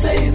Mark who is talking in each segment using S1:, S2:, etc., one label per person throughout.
S1: 12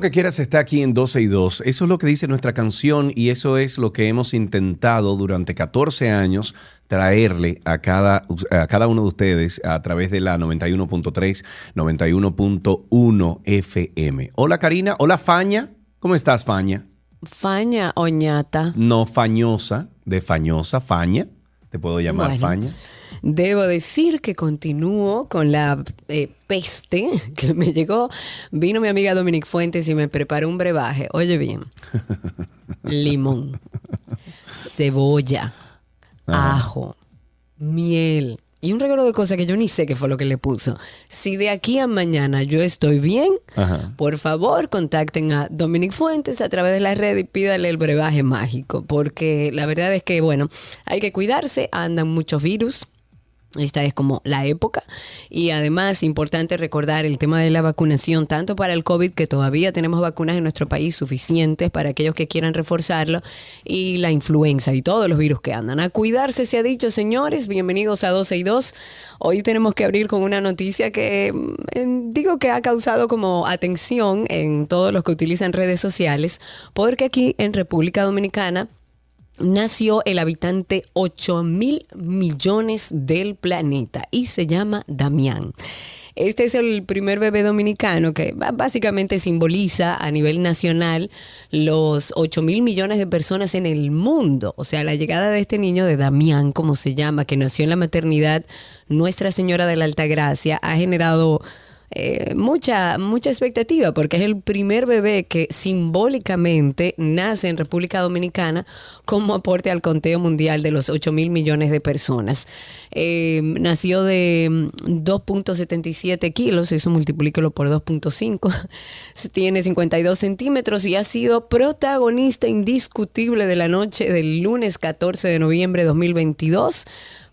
S1: lo que quieras está
S2: aquí en 12 y 2. Eso es lo que dice nuestra canción y eso es lo que hemos intentado durante 14 años traerle a cada, a cada uno de ustedes a través de la 91.3, 91.1 FM. Hola Karina, hola Faña. ¿Cómo estás, Faña?
S3: Faña Oñata.
S2: No fañosa, de fañosa, Faña. Te puedo llamar
S3: Bueno.
S2: Faña.
S3: Debo decir que continúo con la eh, peste que me llegó. Vino mi amiga Dominique Fuentes y me preparó un brebaje. Oye bien. Limón, cebolla, ajo, miel y un regalo de cosas que yo ni sé qué fue lo que le puso. Si de aquí a mañana yo estoy bien,
S2: Ajá.
S3: por favor contacten a Dominic Fuentes a través de la red y pídale el brebaje mágico, porque la verdad es que, bueno, hay que cuidarse, andan muchos virus. Esta es como la época y además importante recordar el tema de la vacunación, tanto para el COVID, que todavía tenemos vacunas en nuestro país suficientes para aquellos que quieran reforzarlo, y la influenza y todos los virus que andan. A cuidarse se ha dicho, señores, bienvenidos a 12 y 2. Hoy tenemos que abrir con una noticia que mm, digo que ha causado como atención en todos los que utilizan redes sociales, porque aquí en República Dominicana nació el habitante 8 mil millones del planeta y se llama Damián. Este es el primer bebé dominicano que básicamente simboliza a nivel nacional los 8 mil millones de personas en el mundo. O sea, la llegada de este niño de Damián, como se llama, que nació en la maternidad Nuestra Señora de la Altagracia, ha generado eh, mucha, mucha expectativa porque es el primer bebé que simbólicamente nace en República Dominicana como aporte al conteo mundial de los 8 mil millones de personas. Eh, nació de mm, 2.77 kilos, eso multiplíquelo por 2.5, tiene 52 centímetros y ha sido protagonista indiscutible de la noche del lunes 14 de noviembre de 2022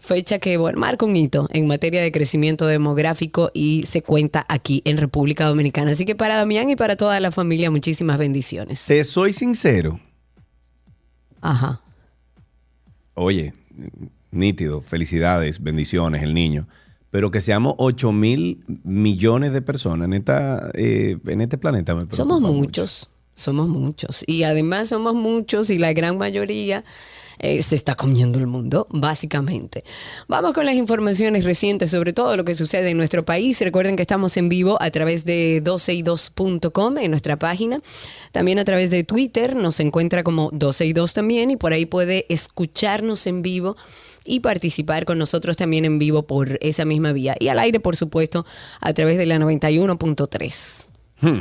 S3: fecha que bueno, marca un hito en materia de crecimiento demográfico y se cuenta aquí en República Dominicana. Así que para Damián y para toda la familia, muchísimas bendiciones.
S2: Te soy sincero.
S3: Ajá.
S2: Oye, nítido, felicidades, bendiciones, el niño. Pero que seamos 8 mil millones de personas en, esta, eh, en este planeta. me
S3: Somos
S2: mucho.
S3: muchos, somos muchos. Y además somos muchos y la gran mayoría eh, se está comiendo el mundo, básicamente. Vamos con las informaciones recientes sobre todo lo que sucede en nuestro país. Recuerden que estamos en vivo a través de 12y2.com en nuestra página. También a través de Twitter nos encuentra como 12y2 también y por ahí puede escucharnos en vivo y participar con nosotros también en vivo por esa misma vía. Y al aire, por supuesto, a través de la 91.3.
S2: Hmm.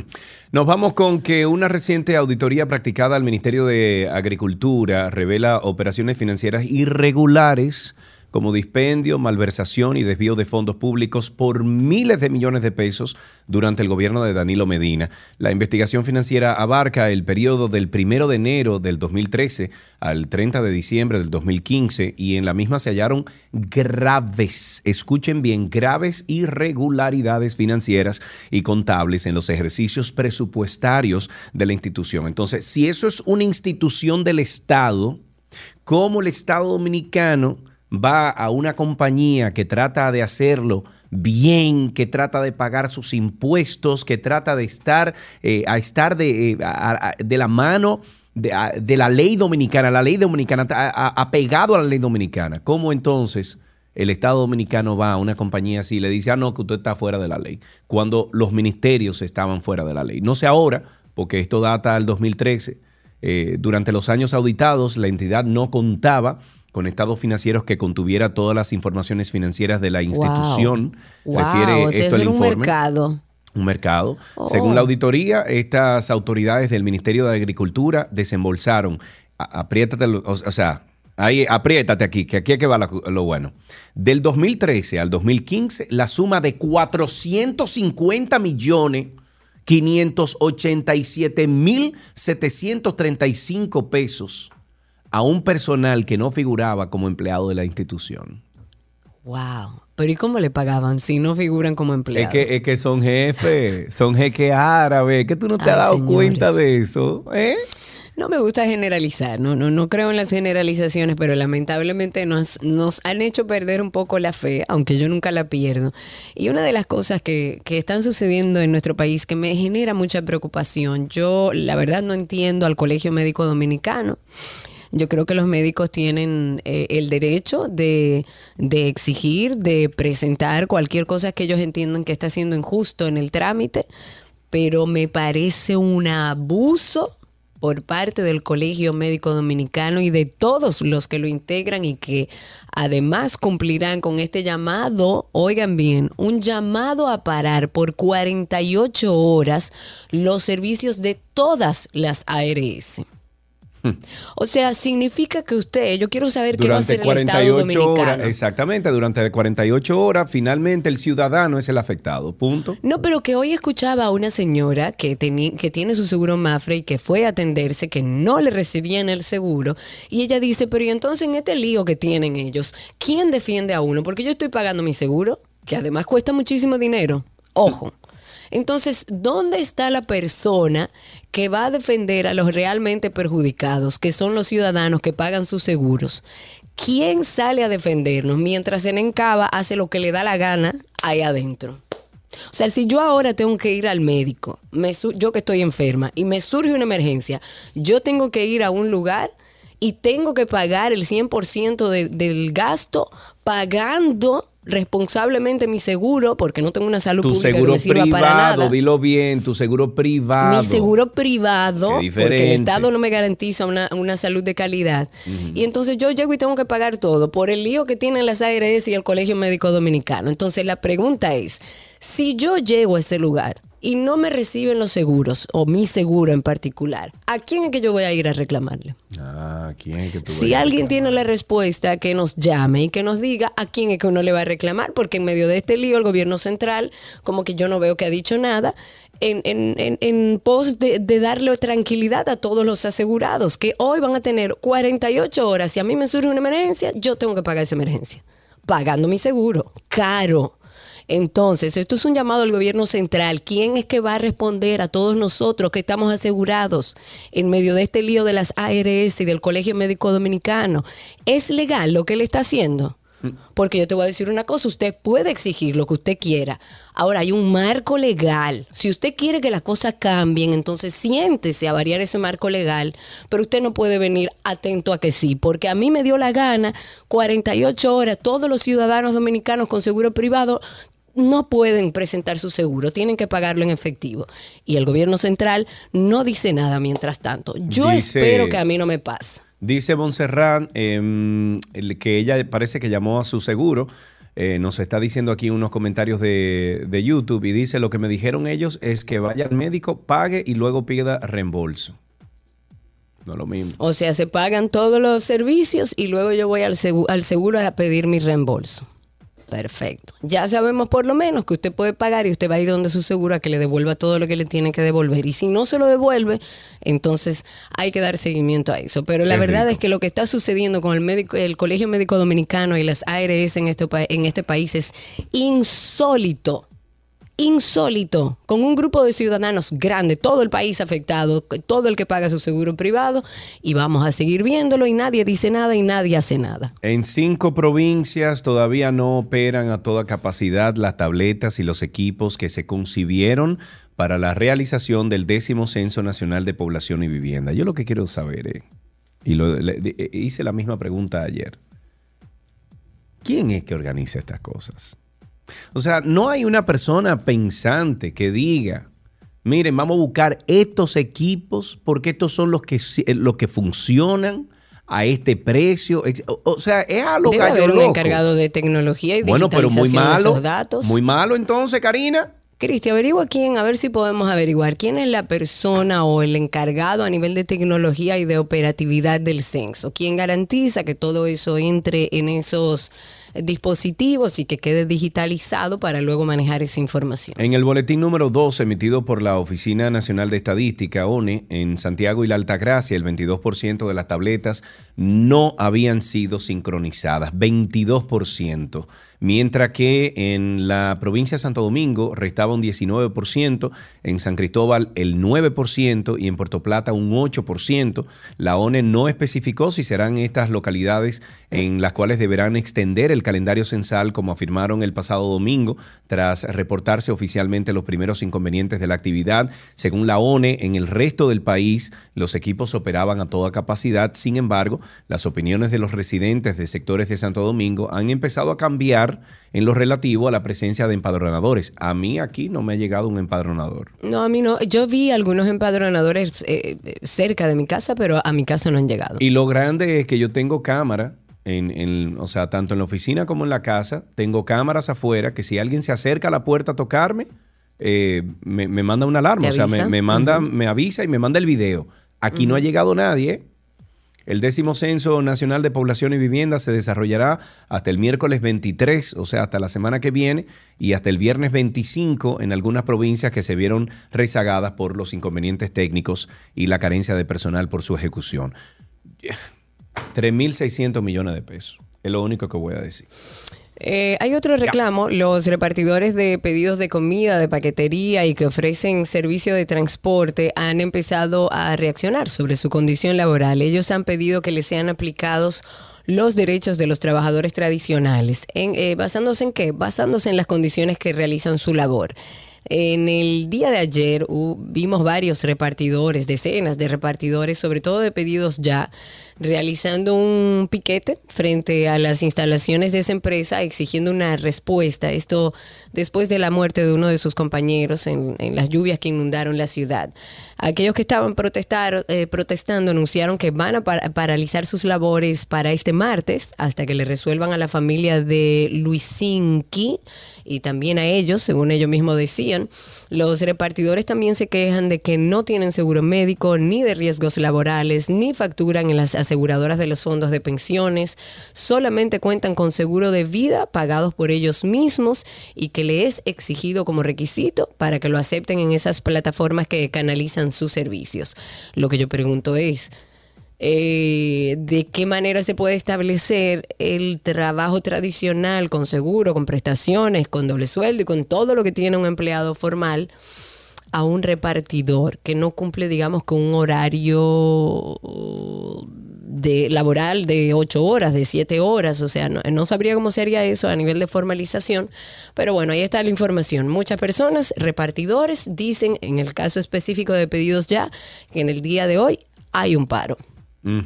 S2: Nos vamos con que una reciente auditoría practicada al Ministerio de Agricultura revela operaciones financieras irregulares como dispendio, malversación y desvío de fondos públicos por miles de millones de pesos durante el gobierno de Danilo Medina. La investigación financiera abarca el periodo del 1 de enero del 2013 al 30 de diciembre del 2015 y en la misma se hallaron graves, escuchen bien, graves irregularidades financieras y contables en los ejercicios presupuestarios de la institución. Entonces, si eso es una institución del Estado, ¿cómo el Estado dominicano va a una compañía que trata de hacerlo bien, que trata de pagar sus impuestos, que trata de estar, eh, a estar de, eh, de la mano de, la ley dominicana, la ley dominicana, apegado a la ley dominicana. ¿Cómo entonces el Estado dominicano va a una compañía así y le dice, ah, no, que usted está fuera de la ley, cuando los ministerios estaban fuera de la ley? No sé ahora, porque esto data del 2013. Eh, durante los años auditados, la entidad no contaba con estados financieros que contuviera todas las informaciones financieras de la institución.
S3: Wow,
S2: Refiere
S3: o sea,
S2: esto
S3: eso
S2: el
S3: era un
S2: informe.
S3: mercado.
S2: Un mercado.
S3: Oh.
S2: Según la auditoría, estas autoridades del Ministerio de Agricultura desembolsaron, apriétate, o, sea, ahí, apriétate aquí, que aquí es que va lo bueno. Del 2013 al 2015, la suma de 450 millones 587 mil 735 pesos a un personal que no figuraba como empleado de la institución.
S3: Wow. Pero ¿y cómo le pagaban si no figuran como
S2: Es
S3: empleados?
S2: que, es que son jefes, son jeques árabes, que tú no te
S3: Ay,
S2: has dado
S3: señores.
S2: cuenta de eso, ¿eh?
S3: No me gusta generalizar, no, no, no creo en las generalizaciones, pero lamentablemente nos, nos han hecho perder un poco la fe, aunque yo nunca la pierdo. Y una de las cosas que, que están sucediendo en nuestro país que me genera mucha preocupación, yo la verdad no entiendo al Colegio Médico Dominicano. Yo creo que los médicos tienen eh, el derecho de, de exigir, de presentar cualquier cosa que ellos entiendan que está siendo injusto en el trámite, pero me parece un abuso por parte del Colegio Médico Dominicano y de todos los que lo integran y que además cumplirán con este llamado, oigan bien, un llamado a parar por 48 horas los servicios de todas las ARS. O sea, significa que usted, yo quiero saber qué va a
S2: Durante
S3: hacer el Estado
S2: 48
S3: Dominicano.
S2: horas, exactamente, durante 48 horas, finalmente el ciudadano es el afectado, punto.
S3: No, pero que hoy escuchaba a una señora que, que tiene su seguro Mafre y que fue a atenderse, que no le recibían el seguro, y ella dice, pero y entonces en este lío que tienen ellos, ¿quién defiende a uno? Porque yo estoy pagando mi seguro, que además cuesta muchísimo dinero. Ojo. Entonces, ¿dónde está la persona que va a defender a los realmente perjudicados, que son los ciudadanos que pagan sus seguros? ¿Quién sale a defendernos mientras en Encaba hace lo que le da la gana ahí adentro? O sea, si yo ahora tengo que ir al médico, me yo que estoy enferma, y me surge una emergencia, yo tengo que ir a un lugar y tengo que pagar el 100% de- del gasto pagando responsablemente mi seguro porque no tengo una salud
S2: Tu
S3: pública que
S2: seguro
S3: me sirva para
S2: privado,
S3: nada.
S2: dilo bien, tu seguro privado.
S3: Mi seguro privado, porque el. Estado no me garantiza una, una salud de calidad. Y entonces yo llego y tengo que pagar todo por el lío que tienen las ARS y el Colegio Médico Dominicano. Entonces la pregunta es, si yo llego a ese lugar y no me reciben los seguros, o mi seguro en particular, ¿a quién es que yo voy a ir a reclamarle?
S2: Ah, ¿quién es que tú
S3: Si alguien tiene la respuesta, que nos llame y que nos diga a quién es que uno le va a reclamar, porque en medio de este lío el gobierno central, como que yo no veo que ha dicho nada, en, en, en, en pos de, de darle tranquilidad a todos los asegurados, que hoy van a tener 48 horas. Si a mí me surge una emergencia, yo tengo que pagar esa emergencia, pagando mi seguro, caro. Entonces, esto es un llamado al gobierno central. ¿Quién es que va a responder a todos nosotros que estamos asegurados en medio de este lío de las ARS y del Colegio Médico Dominicano? ¿Es legal lo que él está haciendo? Porque yo te voy a decir una cosa, usted puede exigir lo que usted quiera. Ahora hay un marco legal. Si usted quiere que las cosas cambien, entonces siéntese a variar ese marco legal, pero usted no puede venir atento a que sí, porque a mí me dio la gana 48 horas, todos los ciudadanos dominicanos con seguro privado no pueden presentar su seguro, tienen que pagarlo en efectivo. Y el gobierno central no dice nada mientras tanto. Yo
S2: Dice-
S3: espero que a mí no me pase.
S2: Dice Montserrat em, que ella parece que llamó a su seguro. eh, nos está diciendo aquí unos comentarios de, de YouTube y dice lo que me dijeron ellos es que vaya al médico, pague y luego pida reembolso. No lo mismo.
S3: O sea, se pagan todos los servicios y luego yo voy al seguro, al seguro a pedir mi reembolso. Perfecto. Ya sabemos por lo menos que usted puede pagar y usted va a ir donde su seguro a que le devuelva todo lo que le tiene que devolver. Y si no se lo devuelve, entonces hay que dar seguimiento a eso. Pero la verdad
S2: rico.
S3: es que lo que está sucediendo con el médico, el Colegio Médico Dominicano y las ARS en este, en este país es insólito insólito, con un grupo de ciudadanos grande, todo el país afectado, todo el que paga su seguro privado, y vamos a seguir viéndolo y nadie dice nada y nadie hace nada.
S2: En cinco provincias todavía no operan a toda capacidad las tabletas y los equipos que se concibieron para la realización del décimo Censo Nacional de Población y Vivienda. Yo lo que quiero saber, eh, y lo- de- hice la misma pregunta ayer, ¿quién es que organiza estas cosas? O sea, no hay una persona pensante que diga, miren, vamos a buscar estos equipos porque estos son los que, sí- los que funcionan. a este precio. O, sea, es a lo
S3: Debe haber un
S2: loco.
S3: encargado de tecnología y
S2: Bueno, pero muy
S3: digitalización de
S2: malo.
S3: esos datos.
S2: Muy malo entonces, Karina.
S3: Cristi, averigua quién, a ver si podemos averiguar quién es la persona o el encargado a nivel de tecnología y de operatividad del censo. ¿Quién garantiza que todo eso entre en esos dispositivos y que quede digitalizado para luego manejar esa información?
S2: En el boletín número 2 emitido por la Oficina Nacional de Estadística, ONE, en Santiago y la Altagracia, el 22% de las tabletas no habían sido sincronizadas, 22%, mientras que en la provincia de Santo Domingo restaba un 19%, en San Cristóbal el 9% y en Puerto Plata un 8%. La ONE no especificó si serán estas localidades en las cuales deberán extender el calendario censal, como afirmaron el pasado domingo, tras reportarse oficialmente los primeros inconvenientes de la actividad. Según la ONE, en el resto del país los equipos operaban a toda capacidad. Sin embargo, las opiniones de los residentes de sectores de Santo Domingo han empezado a cambiar en lo relativo a la presencia de empadronadores. A mí aquí no me ha llegado un empadronador.
S3: No, a mí no. Yo vi algunos empadronadores eh, cerca de mi casa, pero a mi casa no han llegado.
S2: Y lo grande es que yo tengo cámara, en, en- o sea, tanto en la oficina como en la casa, tengo cámaras afuera que si alguien se acerca a la puerta a tocarme, eh, me, me manda una alarma,
S3: ¿Te
S2: o sea, me, me manda, me avisa y me manda el video. Aquí no ha llegado nadie. El décimo Censo Nacional de Población y Vivienda se desarrollará hasta el miércoles 23, o sea, hasta la semana que viene, y hasta el viernes 25 en algunas provincias que se vieron rezagadas por los inconvenientes técnicos y la carencia de personal por su ejecución. 3.600 millones de pesos. Es lo único que voy a decir.
S3: Eh, hay otro reclamo, los repartidores de pedidos de comida, de paquetería y que ofrecen servicio de transporte han empezado a reaccionar sobre su condición laboral. Ellos han pedido que les sean aplicados los derechos de los trabajadores tradicionales. En, eh, ¿Basándose en qué? Basándose en las condiciones que realizan su labor. En el día de ayer vimos varios repartidores, decenas de repartidores, sobre todo de pedidos ya, realizando un piquete frente a las instalaciones de esa empresa exigiendo una respuesta. Esto después de la muerte de uno de sus compañeros en, las lluvias que inundaron la ciudad. Aquellos que estaban protestar, eh, protestando anunciaron que van a par- paralizar sus labores para este martes hasta que le resuelvan a la familia de Luisinki y también a ellos, según ellos mismos decían. Los repartidores también se quejan de que no tienen seguro médico, ni de riesgos laborales, ni facturan en las aseguradoras de los fondos de pensiones, solamente cuentan con seguro de vida pagados por ellos mismos y que le es exigido como requisito para que lo acepten en esas plataformas que canalizan sus servicios. Lo que yo pregunto es, eh, de qué manera se puede establecer el trabajo tradicional con seguro, con prestaciones, con doble sueldo y con todo lo que tiene un empleado formal a un repartidor que no cumple, digamos, con un horario de laboral de ocho horas, de siete horas, o sea, no sabría cómo sería eso a nivel de formalización, pero bueno, ahí está la información. Muchas personas, repartidores, dicen en el caso específico de pedidos ya que en el día de hoy hay un paro.
S2: Mm.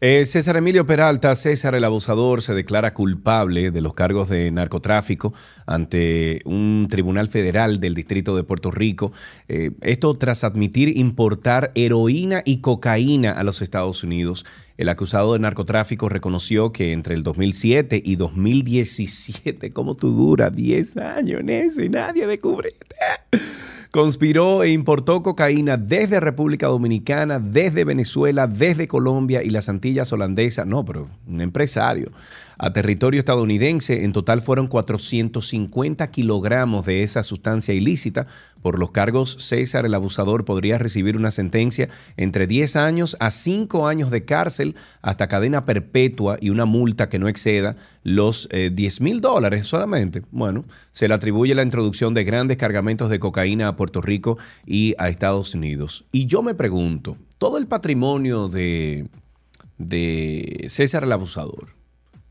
S2: Eh, César Emilio Peralta, César el abusador, se declara culpable de los cargos de narcotráfico ante un tribunal federal del Distrito de Puerto Rico. Eh, esto tras admitir importar heroína y cocaína a los Estados Unidos. El acusado de narcotráfico reconoció que entre el 2007 y 2017, ¿cómo tú duras 10 años en eso y nadie descubre? Conspiró e importó cocaína desde República Dominicana, desde Venezuela, desde Colombia y las Antillas holandesas. No, pero un empresario. A territorio estadounidense, en total fueron 450 kilogramos de esa sustancia ilícita. Por los cargos, César, el abusador, podría recibir una sentencia entre 10 años a 5 años de cárcel, hasta cadena perpetua y una multa que no exceda los eh, 10 mil dólares solamente. Bueno, se le atribuye la introducción de grandes cargamentos de cocaína a Puerto Rico y a Estados Unidos. Y yo me pregunto, todo el patrimonio de, de César el abusador,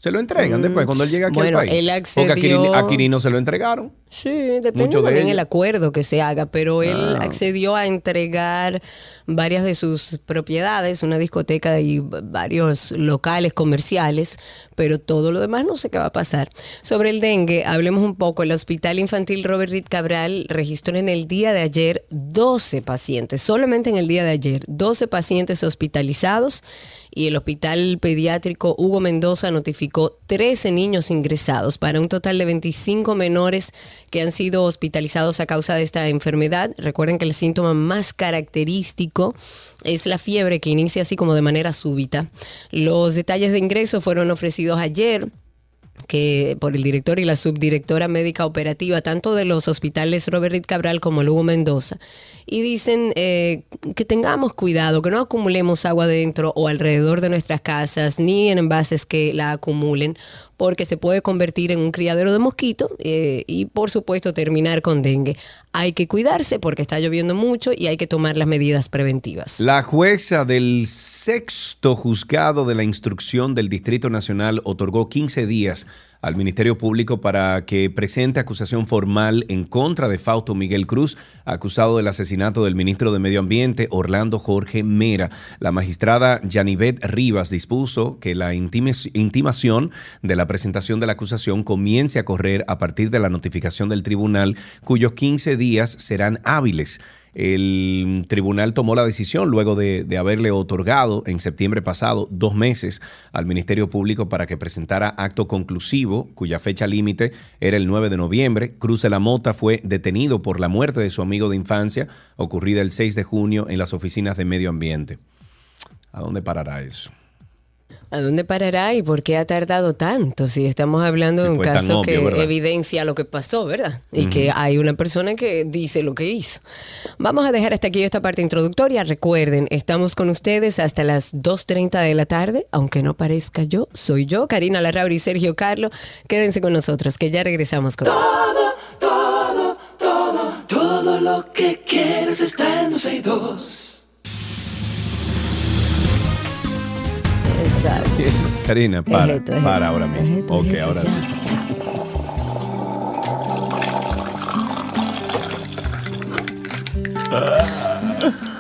S2: se lo entregan después cuando él llega aquí
S3: Bueno,
S2: al país.
S3: él
S2: Porque a
S3: accedió-
S2: Quirino, a Quirino se lo entregaron.
S3: Sí, depende
S2: Mucho
S3: también el acuerdo que se haga, pero él
S2: Ah.
S3: accedió a entregar varias de sus propiedades, una discoteca y varios locales comerciales, pero todo lo demás no sé qué va a pasar. Sobre el dengue, hablemos un poco. El Hospital Infantil Robert Reed Cabral registró en el día de ayer 12 pacientes, solamente en el día de ayer, 12 pacientes hospitalizados y el Hospital Pediátrico Hugo Mendoza notificó 13 niños ingresados para un total de 25 menores que han sido hospitalizados a causa de esta enfermedad. Recuerden que el síntoma más característico es la fiebre que inicia así como de manera súbita. Los detalles de ingreso fueron ofrecidos ayer que por el director y la subdirectora médica operativa, tanto de los hospitales Robert Reed Cabral como el Hugo Mendoza, y dicen eh, que tengamos cuidado, que no acumulemos agua dentro o alrededor de nuestras casas, ni en envases que la acumulen, porque se puede convertir en un criadero de mosquitos eh, y por supuesto terminar con dengue. Hay que cuidarse porque está lloviendo mucho y hay que tomar las medidas preventivas.
S2: La jueza del sexto juzgado de la instrucción del Distrito Nacional otorgó 15 días al Ministerio Público para que presente acusación formal en contra de Fausto Miguel Cruz, acusado del asesinato del ministro de Medio Ambiente, Orlando Jorge Mera. La magistrada Yanivet Rivas dispuso que la intimación de la presentación de la acusación comience a correr a partir de la notificación del tribunal, cuyos 15 días serán hábiles. El tribunal tomó la decisión luego de, haberle otorgado en septiembre pasado dos meses al Ministerio Público para que presentara acto conclusivo, cuya fecha límite era el 9 de noviembre. Cruz de la Mota fue detenido por la muerte de su amigo de infancia, ocurrida el 6 de junio en las oficinas de Medio Ambiente. ¿A dónde parará eso?
S3: ¿A dónde parará y por qué ha tardado tanto? Si estamos hablando
S2: Si
S3: de un
S2: tan
S3: caso
S2: obvio,
S3: que
S2: ¿verdad?
S3: evidencia lo que pasó, ¿verdad? Y que hay una persona que dice lo que hizo. Vamos a dejar hasta aquí esta parte introductoria. Recuerden, estamos con ustedes hasta las 2.30 de la tarde, aunque no parezca yo, soy yo, Karina Larrauri y Sergio Carlo. Quédense con nosotros, que ya regresamos con más.
S1: Todo, todo, todo lo que quieres está en 262.
S3: Exacto.
S2: Karina, para,
S3: Es esto, es
S2: para
S3: esto,
S2: ahora mismo.
S3: esto,
S2: Ok, ahora
S3: ya,
S2: sí.
S3: ya.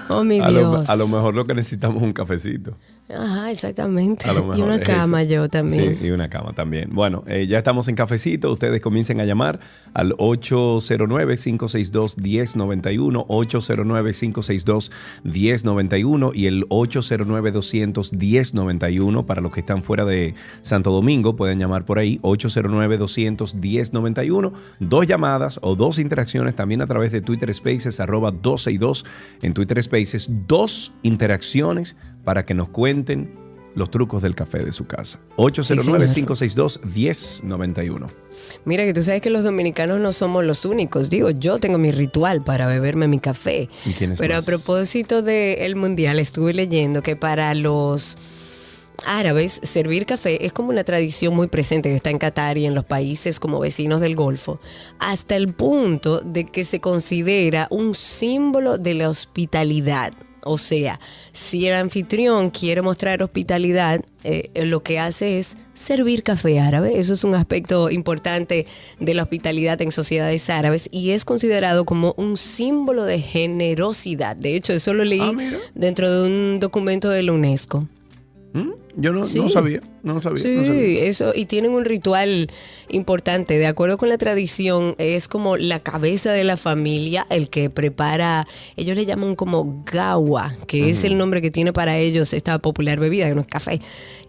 S3: Oh, mi
S2: A lo,
S3: Dios.
S2: a lo mejor lo que necesitamos es un cafecito.
S3: Ajá, exactamente. Y una cama
S2: eso.
S3: yo también.
S2: Sí, y una cama también. Bueno, eh, ya estamos en cafecito. Ustedes comiencen a llamar al 809-562-1091, 809-562-1091 y el 809-200-1091 para los que están fuera de Santo Domingo. Pueden llamar por ahí, 809-200-1091. Dos llamadas o dos interacciones también a través de Twitter Spaces, arroba 12 y 2 en Twitter Spaces. Dos interacciones para que nos cuenten los trucos del café de su casa. 809-562-1091.
S3: Mira que tú sabes que los dominicanos no somos los únicos. Digo, yo tengo mi ritual para beberme mi café.
S2: ¿Y quiénes
S3: Pero
S2: más?
S3: a propósito del mundial, estuve leyendo que para los árabes servir café es como una tradición muy presente que está en Qatar y en los países como vecinos del Golfo, hasta el punto de que se considera un símbolo de la hospitalidad. O sea, si el anfitrión quiere mostrar hospitalidad, eh, lo que hace es servir café árabe. Eso es un aspecto importante de la hospitalidad en sociedades árabes y es considerado como un símbolo de generosidad. De hecho, eso lo leí
S2: Ah,
S3: dentro de un documento de la UNESCO.
S2: ¿Mm? Yo no,
S3: Sí.
S2: no sabía, no sabía.
S3: Sí,
S2: no sabía.
S3: eso, y tienen un ritual importante. De acuerdo con la tradición, es como la cabeza de la familia el que prepara, ellos le llaman como gawa, que es el nombre que tiene para ellos esta popular bebida, que no es café.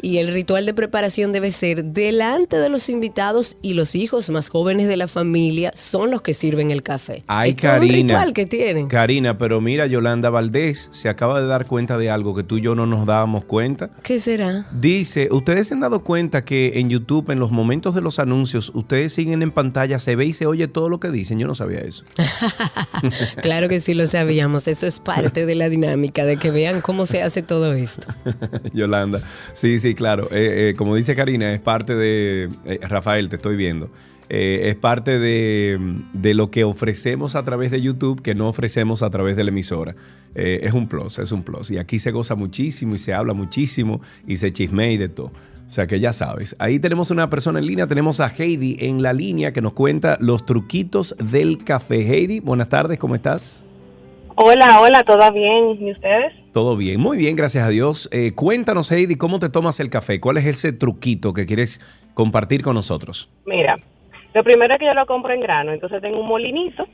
S3: Y el ritual de preparación debe ser delante de los invitados y los hijos más jóvenes de la familia son los que sirven el café.
S2: Ay,
S3: es todo un
S2: Karina.
S3: ritual que tienen.
S2: Karina, pero mira, Yolanda Valdés se acaba de dar cuenta de algo que tú y yo no nos dábamos cuenta.
S3: ¿Qué será?
S2: Dice, ¿ustedes se han dado cuenta que en YouTube, en los momentos de los anuncios, ustedes siguen en pantalla, se ve y se oye todo lo que dicen? Yo no sabía eso.
S3: claro que sí lo sabíamos. Eso es parte de la dinámica, de que vean cómo se hace todo esto.
S2: Yolanda. Sí, sí, claro. Eh, eh, como dice Karina, es parte de... eh, Rafael, te estoy viendo. Eh, es parte de, de lo que ofrecemos a través de YouTube que no ofrecemos a través de la emisora. Eh, es un plus, es un plus. Y aquí se goza muchísimo y se habla muchísimo y se chismea y de todo. O sea que ya sabes. Ahí tenemos una persona en línea, tenemos a Heidi en la línea que nos cuenta los truquitos del café. Heidi, buenas tardes, ¿cómo estás?
S4: Hola, hola, ¿todo bien? ¿Y ustedes?
S2: Todo bien, muy bien, gracias a Dios. Eh, cuéntanos, Heidi, ¿cómo te tomas el café? ¿Cuál es ese truquito que quieres compartir con nosotros?
S4: Mira, lo primero es que yo lo compro en grano, entonces tengo un molinito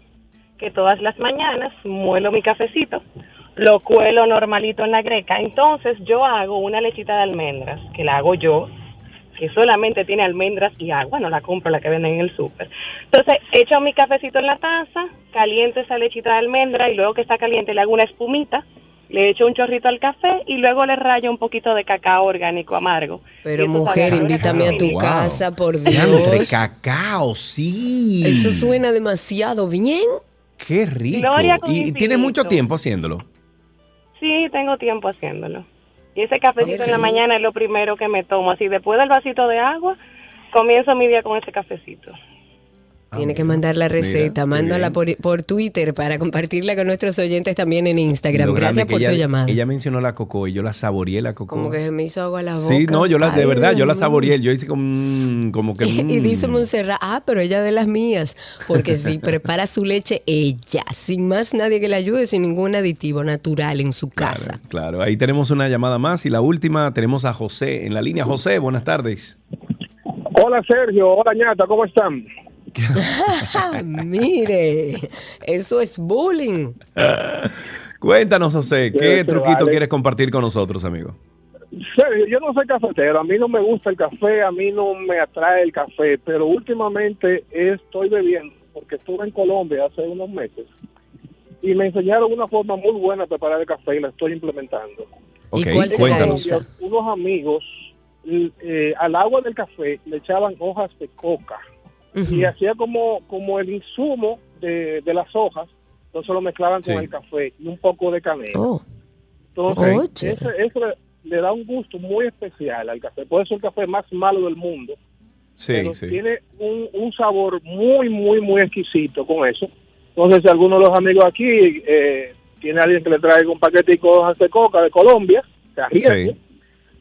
S4: que todas las mañanas muelo mi cafecito, lo cuelo normalito en la greca, entonces yo hago una lechita de almendras, que la hago yo, que solamente tiene almendras y agua, no la compro la que venden en el súper. Entonces, echo mi cafecito en la taza, caliento esa lechita de almendra y luego que está caliente le hago una espumita, le echo un chorrito al café y luego le rayo un poquito de cacao orgánico amargo.
S3: Pero mujer, invítame a tu
S2: Wow.
S3: casa, por Dios.
S2: cacao, sí.
S3: Eso suena demasiado bien.
S2: Qué rico.
S4: Gloria
S2: ¿Y
S4: infinito.
S2: tienes mucho tiempo haciéndolo?
S4: Sí, tengo tiempo haciéndolo. Y ese cafecito en la mañana es lo primero que me tomo. Así después del vasito de agua, comienzo mi día con ese cafecito.
S3: Tiene que mandar la receta,
S2: Ah, Mira,
S3: mándala por, por Twitter para compartirla con nuestros oyentes también en Instagram.
S2: Lo
S3: Gracias por tu llamada.
S2: Ella mencionó la coco y yo la saboreé la coco.
S3: Como que se me hizo agua a la boca.
S2: Sí, no, yo la, de verdad, yo la saboreé. Yo hice como, como que.
S3: Y dice. Montserrat, ah, pero ella de las mías, porque sí, prepara su leche ella, sin más nadie que le ayude, sin ningún aditivo natural en su casa.
S2: Claro, claro, ahí tenemos una llamada más y la última tenemos a José en la línea. José, buenas tardes.
S5: Hola Sergio, hola ñata, ¿cómo están?
S3: Mire, eso es bullying.
S2: Cuéntanos, José, ¿qué truquito
S5: vale.
S2: quieres compartir con nosotros, amigo?
S5: Sergio, yo no soy cafetero, a mí no me gusta el café, a mí no me atrae el café, pero últimamente estoy bebiendo, porque estuve en Colombia hace unos meses y me enseñaron una forma muy buena de preparar el café y la estoy implementando.
S3: ¿Y cuál
S2: cuéntanos.
S5: Unos amigos eh, al agua del café le echaban hojas de coca Y hacía como, como el insumo de, de las hojas, entonces lo mezclaban con el café y un poco de canela.
S3: Oh,
S5: Entonces, ese- eso le, le da un gusto muy especial al café. Puede ser el café más malo del mundo,
S2: Sí,
S5: pero
S2: sí.
S5: tiene un, un sabor muy, muy, muy exquisito con eso. Entonces, si alguno de los amigos aquí eh, tiene alguien que le traiga un paquetico de hojas de coca de Colombia, se arriesgue,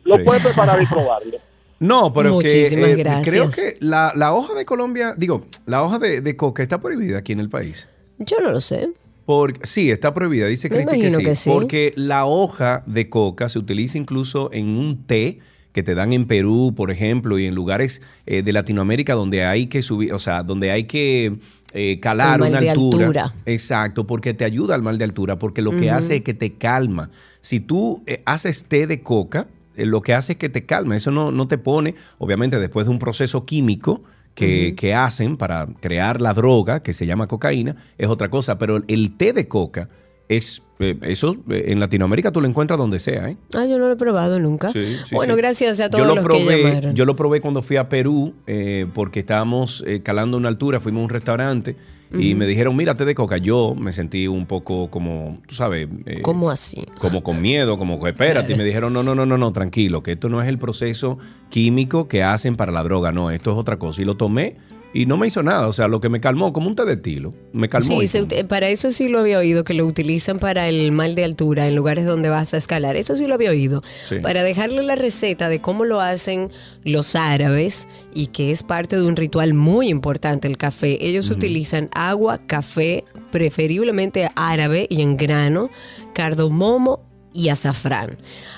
S5: lo puede preparar y probarlo.
S2: No, pero que
S3: Muchísimas
S2: eh,
S3: gracias.
S2: creo que la, la hoja de Colombia, digo, la hoja de, de coca está prohibida aquí en el país.
S3: yo no lo sé.
S2: Por, sí, está prohibida, dice Cristi que sí,
S3: que sí.
S2: Porque la hoja de coca se utiliza incluso en un té que te dan en Perú, por ejemplo, y en lugares eh, de Latinoamérica donde hay que subir, o sea, donde hay que eh, calar
S3: mal
S2: una
S3: de
S2: altura.
S3: altura.
S2: Exacto, porque te ayuda al mal de altura, porque lo que hace es que te calma. Si tú eh, haces té de coca, lo que hace es que te calma. Eso no, no te pone, obviamente, después de un proceso químico que, que hacen para crear la droga, que se llama cocaína, es otra cosa. Pero el té de coca es, eh, eso eh, en Latinoamérica tú lo encuentras donde sea, ¿eh?
S3: Ah, yo no lo he probado nunca.
S2: Sí, sí,
S3: bueno,
S2: sí.
S3: gracias a
S2: Yo
S3: todos
S2: lo
S3: los que
S2: probé,
S3: llamaron.
S2: Yo lo probé cuando fui a Perú, eh, porque estábamos eh, calando una altura, fuimos a un restaurante y me dijeron, mira, té de coca. Yo me sentí un poco como, tú sabes, eh,
S3: ¿Cómo así?
S2: como con miedo, como que espérate. Y me dijeron, no, no, no, no, no, tranquilo, que esto no es el proceso químico que hacen para la droga, no, esto es otra cosa. Y lo tomé y no me hizo nada, o sea, lo que me calmó, como un té de estilo, me calmó.
S3: Sí, se para eso sí lo había oído, que lo utilizan para el mal de altura en lugares donde vas a escalar. Eso sí lo había oído.
S2: Sí.
S3: Para dejarle la receta de cómo lo hacen los árabes y que es parte de un ritual muy importante el café. Ellos utilizan agua, café, preferiblemente árabe y en grano, cardamomo y azafrán.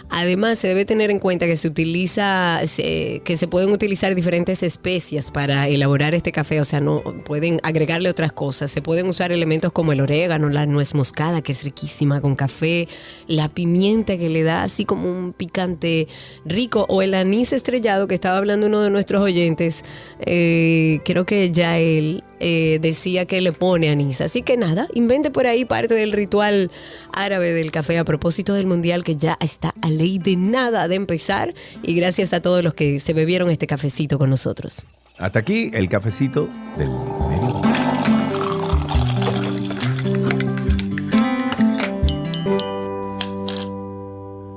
S3: Además, se debe tener en cuenta que se utiliza, que se pueden utilizar diferentes especias para elaborar este café, o sea, no pueden agregarle otras cosas. Se pueden usar elementos como el orégano, la nuez moscada, que es riquísima con café, la pimienta que le da así como un picante rico, o el anís estrellado que estaba hablando uno de nuestros oyentes. eh, creo que ya él eh, decía que le pone anís. Así que nada, invente por ahí parte del ritual árabe del café a propósito del mundial que ya está a ley de nada de empezar. Y gracias a todos los que se bebieron este cafecito con nosotros.
S2: Hasta aquí el cafecito del mediodía.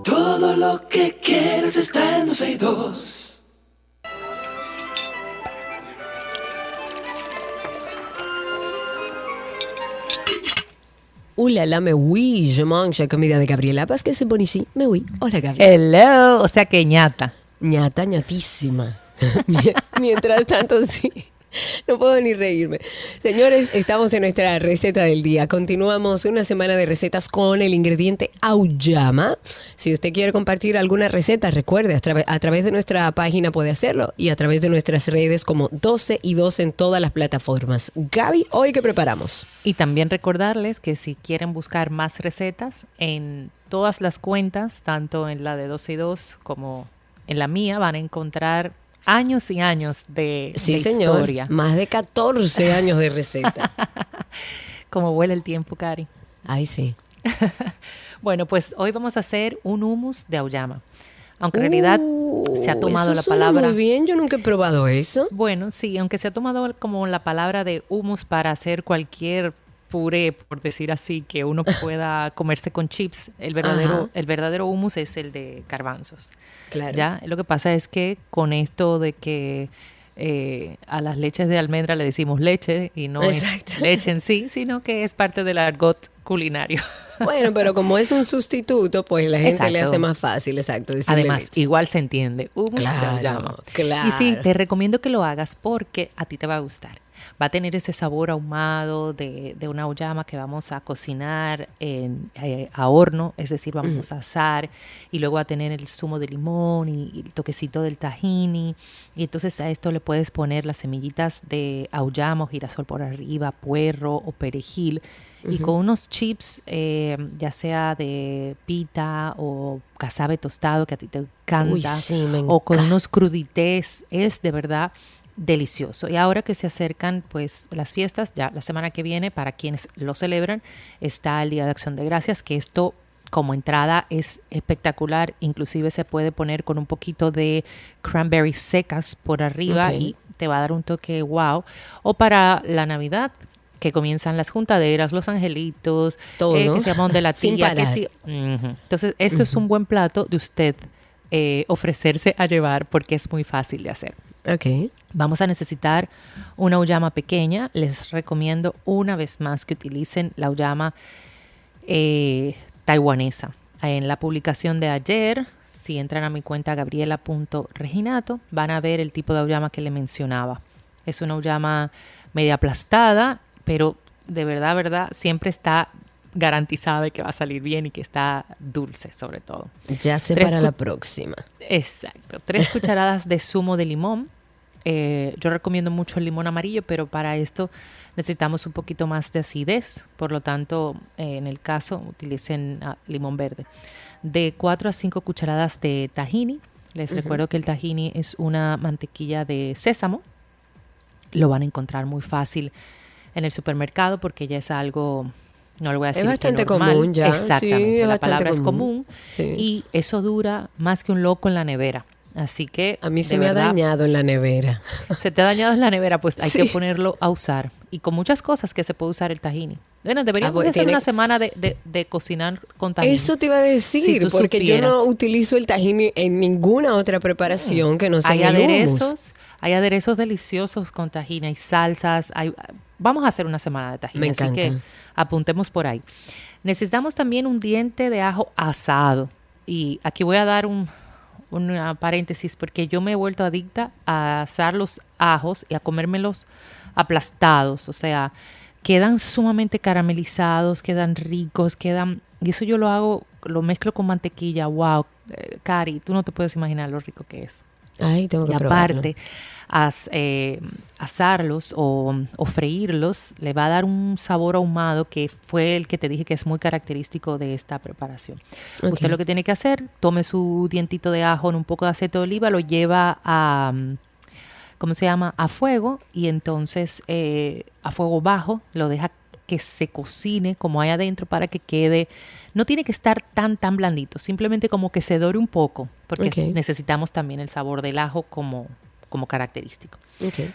S1: Todo lo que quieres está en 12 y 2.
S3: Hola, la me oui, je mange comida de Gabriela Paz, que se pone ici. Me oui. Hola, Gabriela.
S6: Hello, o sea que ñata.
S3: ñata, ñatísima. Mientras tanto, sí. No puedo ni reírme. Señores, estamos en nuestra receta del día. Continuamos una semana de recetas con el ingrediente auyama. Si usted quiere compartir alguna receta, recuerde, a, través de nuestra página puede hacerlo y a través de nuestras redes como 12 y 2 en todas las plataformas. Gaby, ¿hoy qué preparamos?
S6: Y también recordarles que si quieren buscar más recetas en todas las cuentas, tanto en la de 12 y 2 como en la mía, van a encontrar años y años de,
S3: Sí,
S6: de
S3: señor.
S6: historia.
S3: Más de 14 años de receta.
S6: Como vuela el tiempo, Cari.
S3: Ay, sí.
S6: Bueno, pues hoy vamos a hacer un hummus de auyama. Aunque en realidad se ha
S3: Uh,
S6: tomado
S3: eso
S6: la
S3: suena
S6: palabra.
S3: Muy bien, yo nunca he probado eso.
S6: Bueno, sí, aunque se ha tomado como la palabra de hummus para hacer cualquier puré, por decir así, que uno pueda comerse con chips, el verdadero,
S3: Ajá.
S6: el verdadero hummus es el de garbanzos.
S3: Claro.
S6: ¿ya? Lo que pasa es que con esto de que eh, a las leches de almendra le decimos leche y no
S3: Exacto.
S6: es leche en sí, sino que es parte del argot culinario.
S3: Bueno, pero como es un sustituto, pues la gente le
S6: Exacto.
S3: hace más fácil, exacto.
S6: Además,
S3: leche.
S6: igual se entiende. Hummus de
S3: Claro,
S6: auyama.
S3: claro.
S6: Y sí, te recomiendo que lo hagas porque a ti te va a gustar. Va a tener ese sabor ahumado de, de una auyama que vamos a cocinar en, eh, a horno, es decir, vamos a asar y luego va a tener el zumo de limón y, y el toquecito del tahini. Y entonces a esto le puedes poner las semillitas de auyama o girasol por arriba, puerro o perejil. Y con unos chips, eh, ya sea de pita o casabe tostado, que a ti te encanta,
S3: Uy, sí, me
S6: o con
S3: encanta.
S6: unos crudités, es de verdad delicioso. Y ahora que se acercan pues las fiestas, ya la semana que viene, para quienes lo celebran, está el Día de Acción de Gracias, que esto como entrada es espectacular, inclusive se puede poner con un poquito de cranberries secas por arriba y te va a dar un toque wow. O para la Navidad, que comienzan las juntaderas, los angelitos,
S3: Todo.
S6: eh, que se llaman de la tía, que. Entonces, esto es un buen plato de usted eh, ofrecerse a llevar porque es muy fácil de hacer.
S3: Ok.
S6: Vamos a necesitar una uyama pequeña. Les recomiendo una vez más que utilicen la uyama eh, taiwanesa. En la publicación de ayer, si entran a mi cuenta gabriela.reginato, van a ver el tipo de uyama que le mencionaba. Es una uyama media aplastada, pero de verdad, verdad, siempre está garantizada de que va a salir bien y que está dulce sobre todo.
S3: Ya sé
S6: Tres
S3: para la próxima.
S6: Exacto. Tres cucharadas de zumo de limón. Eh, yo recomiendo mucho el limón amarillo, pero para esto necesitamos un poquito más de acidez. Por lo tanto, eh, en el caso, utilicen ah, limón verde. De 4 a 5 cucharadas de tahini. Les recuerdo que el tahini es una mantequilla de sésamo. Lo van a encontrar muy fácil en el supermercado porque ya es algo, no lo voy a
S3: Es
S6: decir. que
S3: bastante
S6: normal.
S3: común ya, sí,
S6: Exactamente,
S3: es
S6: la palabra es
S3: común.
S6: común.
S3: Sí.
S6: Y eso dura más que un loco en la nevera. Así que.
S3: A mí se me ha dañado en la nevera.
S6: Se te ha dañado en la nevera, pues hay
S3: Sí.
S6: que ponerlo a usar. Y con muchas cosas que se puede usar el tahini. Bueno, deberíamos de hacer
S3: tiene-
S6: una semana de, de- de cocinar con tahini.
S3: Eso te iba a decir,
S6: Si
S3: porque yo no utilizo el tahini en ninguna otra preparación que no sea
S6: hay
S3: el
S6: aderezos, hay aderezos deliciosos con tahini, hay salsas, hay, vamos a hacer una semana de tahini,
S3: Me
S6: así que apuntemos por ahí. Necesitamos también un diente de ajo asado y aquí voy a dar un una paréntesis porque yo me he vuelto adicta a asar los ajos y a comérmelos aplastados, o sea, quedan sumamente caramelizados, quedan ricos, quedan y eso yo lo hago, lo mezclo con mantequilla, wow, eh, Cari, tú no te puedes imaginar lo rico que es.
S3: Ay, tengo que
S6: Y aparte, as- eh, asarlos o, o freírlos le va a dar un sabor ahumado que fue el que te dije que es muy característico de esta preparación. Usted lo que tiene que hacer, tome su dientito de ajo en un poco de aceite de oliva, lo lleva a, ¿cómo se llama? A fuego y entonces eh, a fuego bajo lo deja que se cocine como hay adentro para que quede, no tiene que estar tan tan blandito, simplemente como que se dore un poco, porque necesitamos también el sabor del ajo como, como característico.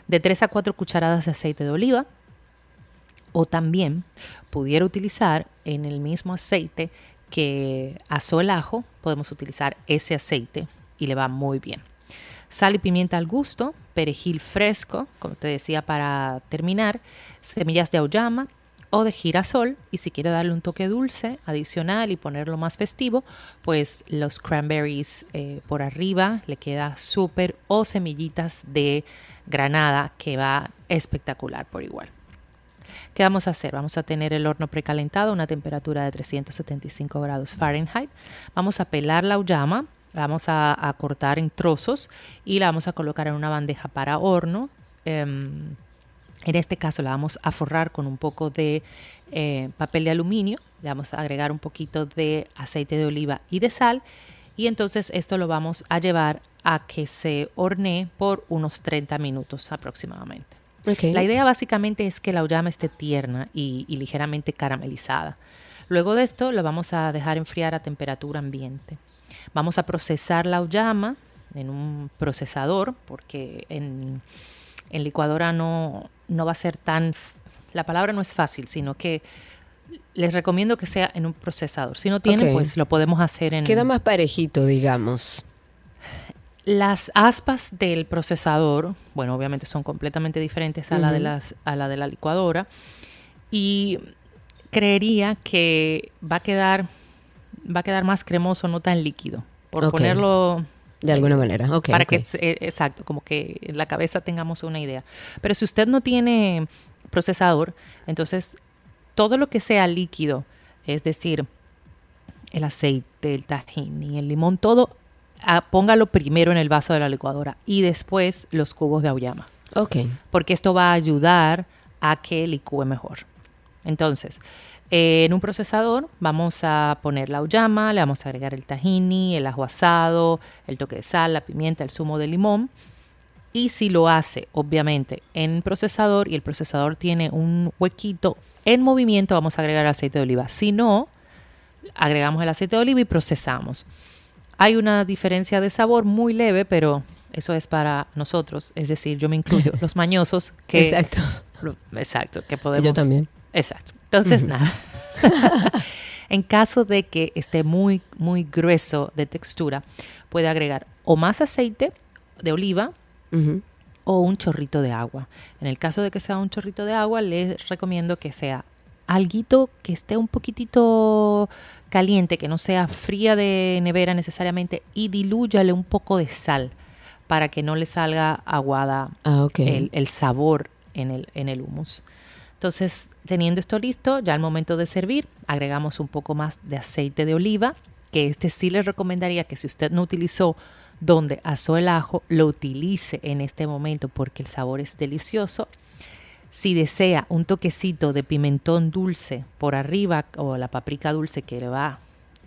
S6: De 3 a 4 cucharadas de aceite de oliva. O también pudiera utilizar en el mismo aceite que asó el ajo, podemos utilizar ese aceite y le va muy bien. Sal y pimienta al gusto, perejil fresco, como te decía para terminar, semillas de auyama, o de girasol. Y si quiere darle un toque dulce adicional y ponerlo más festivo, pues los cranberries eh, por arriba le queda súper o semillitas de granada que va espectacular por igual. ¿Qué vamos a hacer? Vamos a tener el horno precalentado a una temperatura de 375 grados Fahrenheit. Vamos a pelar la uyama, vamos a, cortar en trozos y la vamos a colocar en una bandeja para horno. Em, en este caso la vamos a forrar con un poco de eh, papel de aluminio, le vamos a agregar un poquito de aceite de oliva y de sal y entonces esto lo vamos a llevar a que se hornee por unos 30 minutos aproximadamente. La idea básicamente es que la uyama esté tierna y, ligeramente caramelizada. Luego de esto lo vamos a dejar enfriar a temperatura ambiente. Vamos a procesar la uyama en un procesador porque en, licuadora no, no va a ser tan... La palabra no es fácil, sino que les recomiendo que sea en un procesador. Si no tiene, pues lo podemos hacer en...
S3: Queda más parejito, digamos.
S6: Las aspas del procesador, bueno, obviamente son completamente diferentes a, la, de las, a la de la licuadora. Y creería que va a quedar, va a quedar más cremoso, no tan líquido. Por ponerlo
S3: de alguna manera, ok.
S6: Para que, eh, exacto, como que en la cabeza tengamos una idea. Pero si usted no tiene procesador, entonces todo lo que sea líquido, es decir, el aceite, el tajín y el limón, todo póngalo primero en el vaso de la licuadora y después los cubos de auyama.
S3: Ok.
S6: Porque esto va a ayudar a que licúe mejor. Entonces, en un procesador vamos a poner la auyama, le vamos a agregar el tahini, el ajo asado, el toque de sal, la pimienta, el zumo de limón. Y si lo hace, obviamente, en procesador y el procesador tiene un huequito en movimiento, vamos a agregar aceite de oliva. Si no, agregamos el aceite de oliva y procesamos. Hay una diferencia de sabor muy leve, pero eso es para nosotros, es decir, yo me incluyo, los mañosos que...
S3: Exacto.
S6: exacto, que podemos...
S3: Yo también.
S6: Exacto. Entonces, nada. en caso de que esté muy, muy grueso de textura, puede agregar o más aceite de oliva o un chorrito de agua. En el caso de que sea un chorrito de agua, les recomiendo que sea alguito que esté un poquitito caliente, que no sea fría de nevera necesariamente, y dilúyale un poco de sal para que no le salga aguada
S3: ah,
S6: el, sabor en el, en el humus. Entonces, teniendo esto listo, ya al momento de servir, agregamos un poco más de aceite de oliva, que este sí les recomendaría que si usted no utilizó donde asó el ajo, lo utilice en este momento porque el sabor es delicioso. Si desea un toquecito de pimentón dulce por arriba o la paprika dulce que le va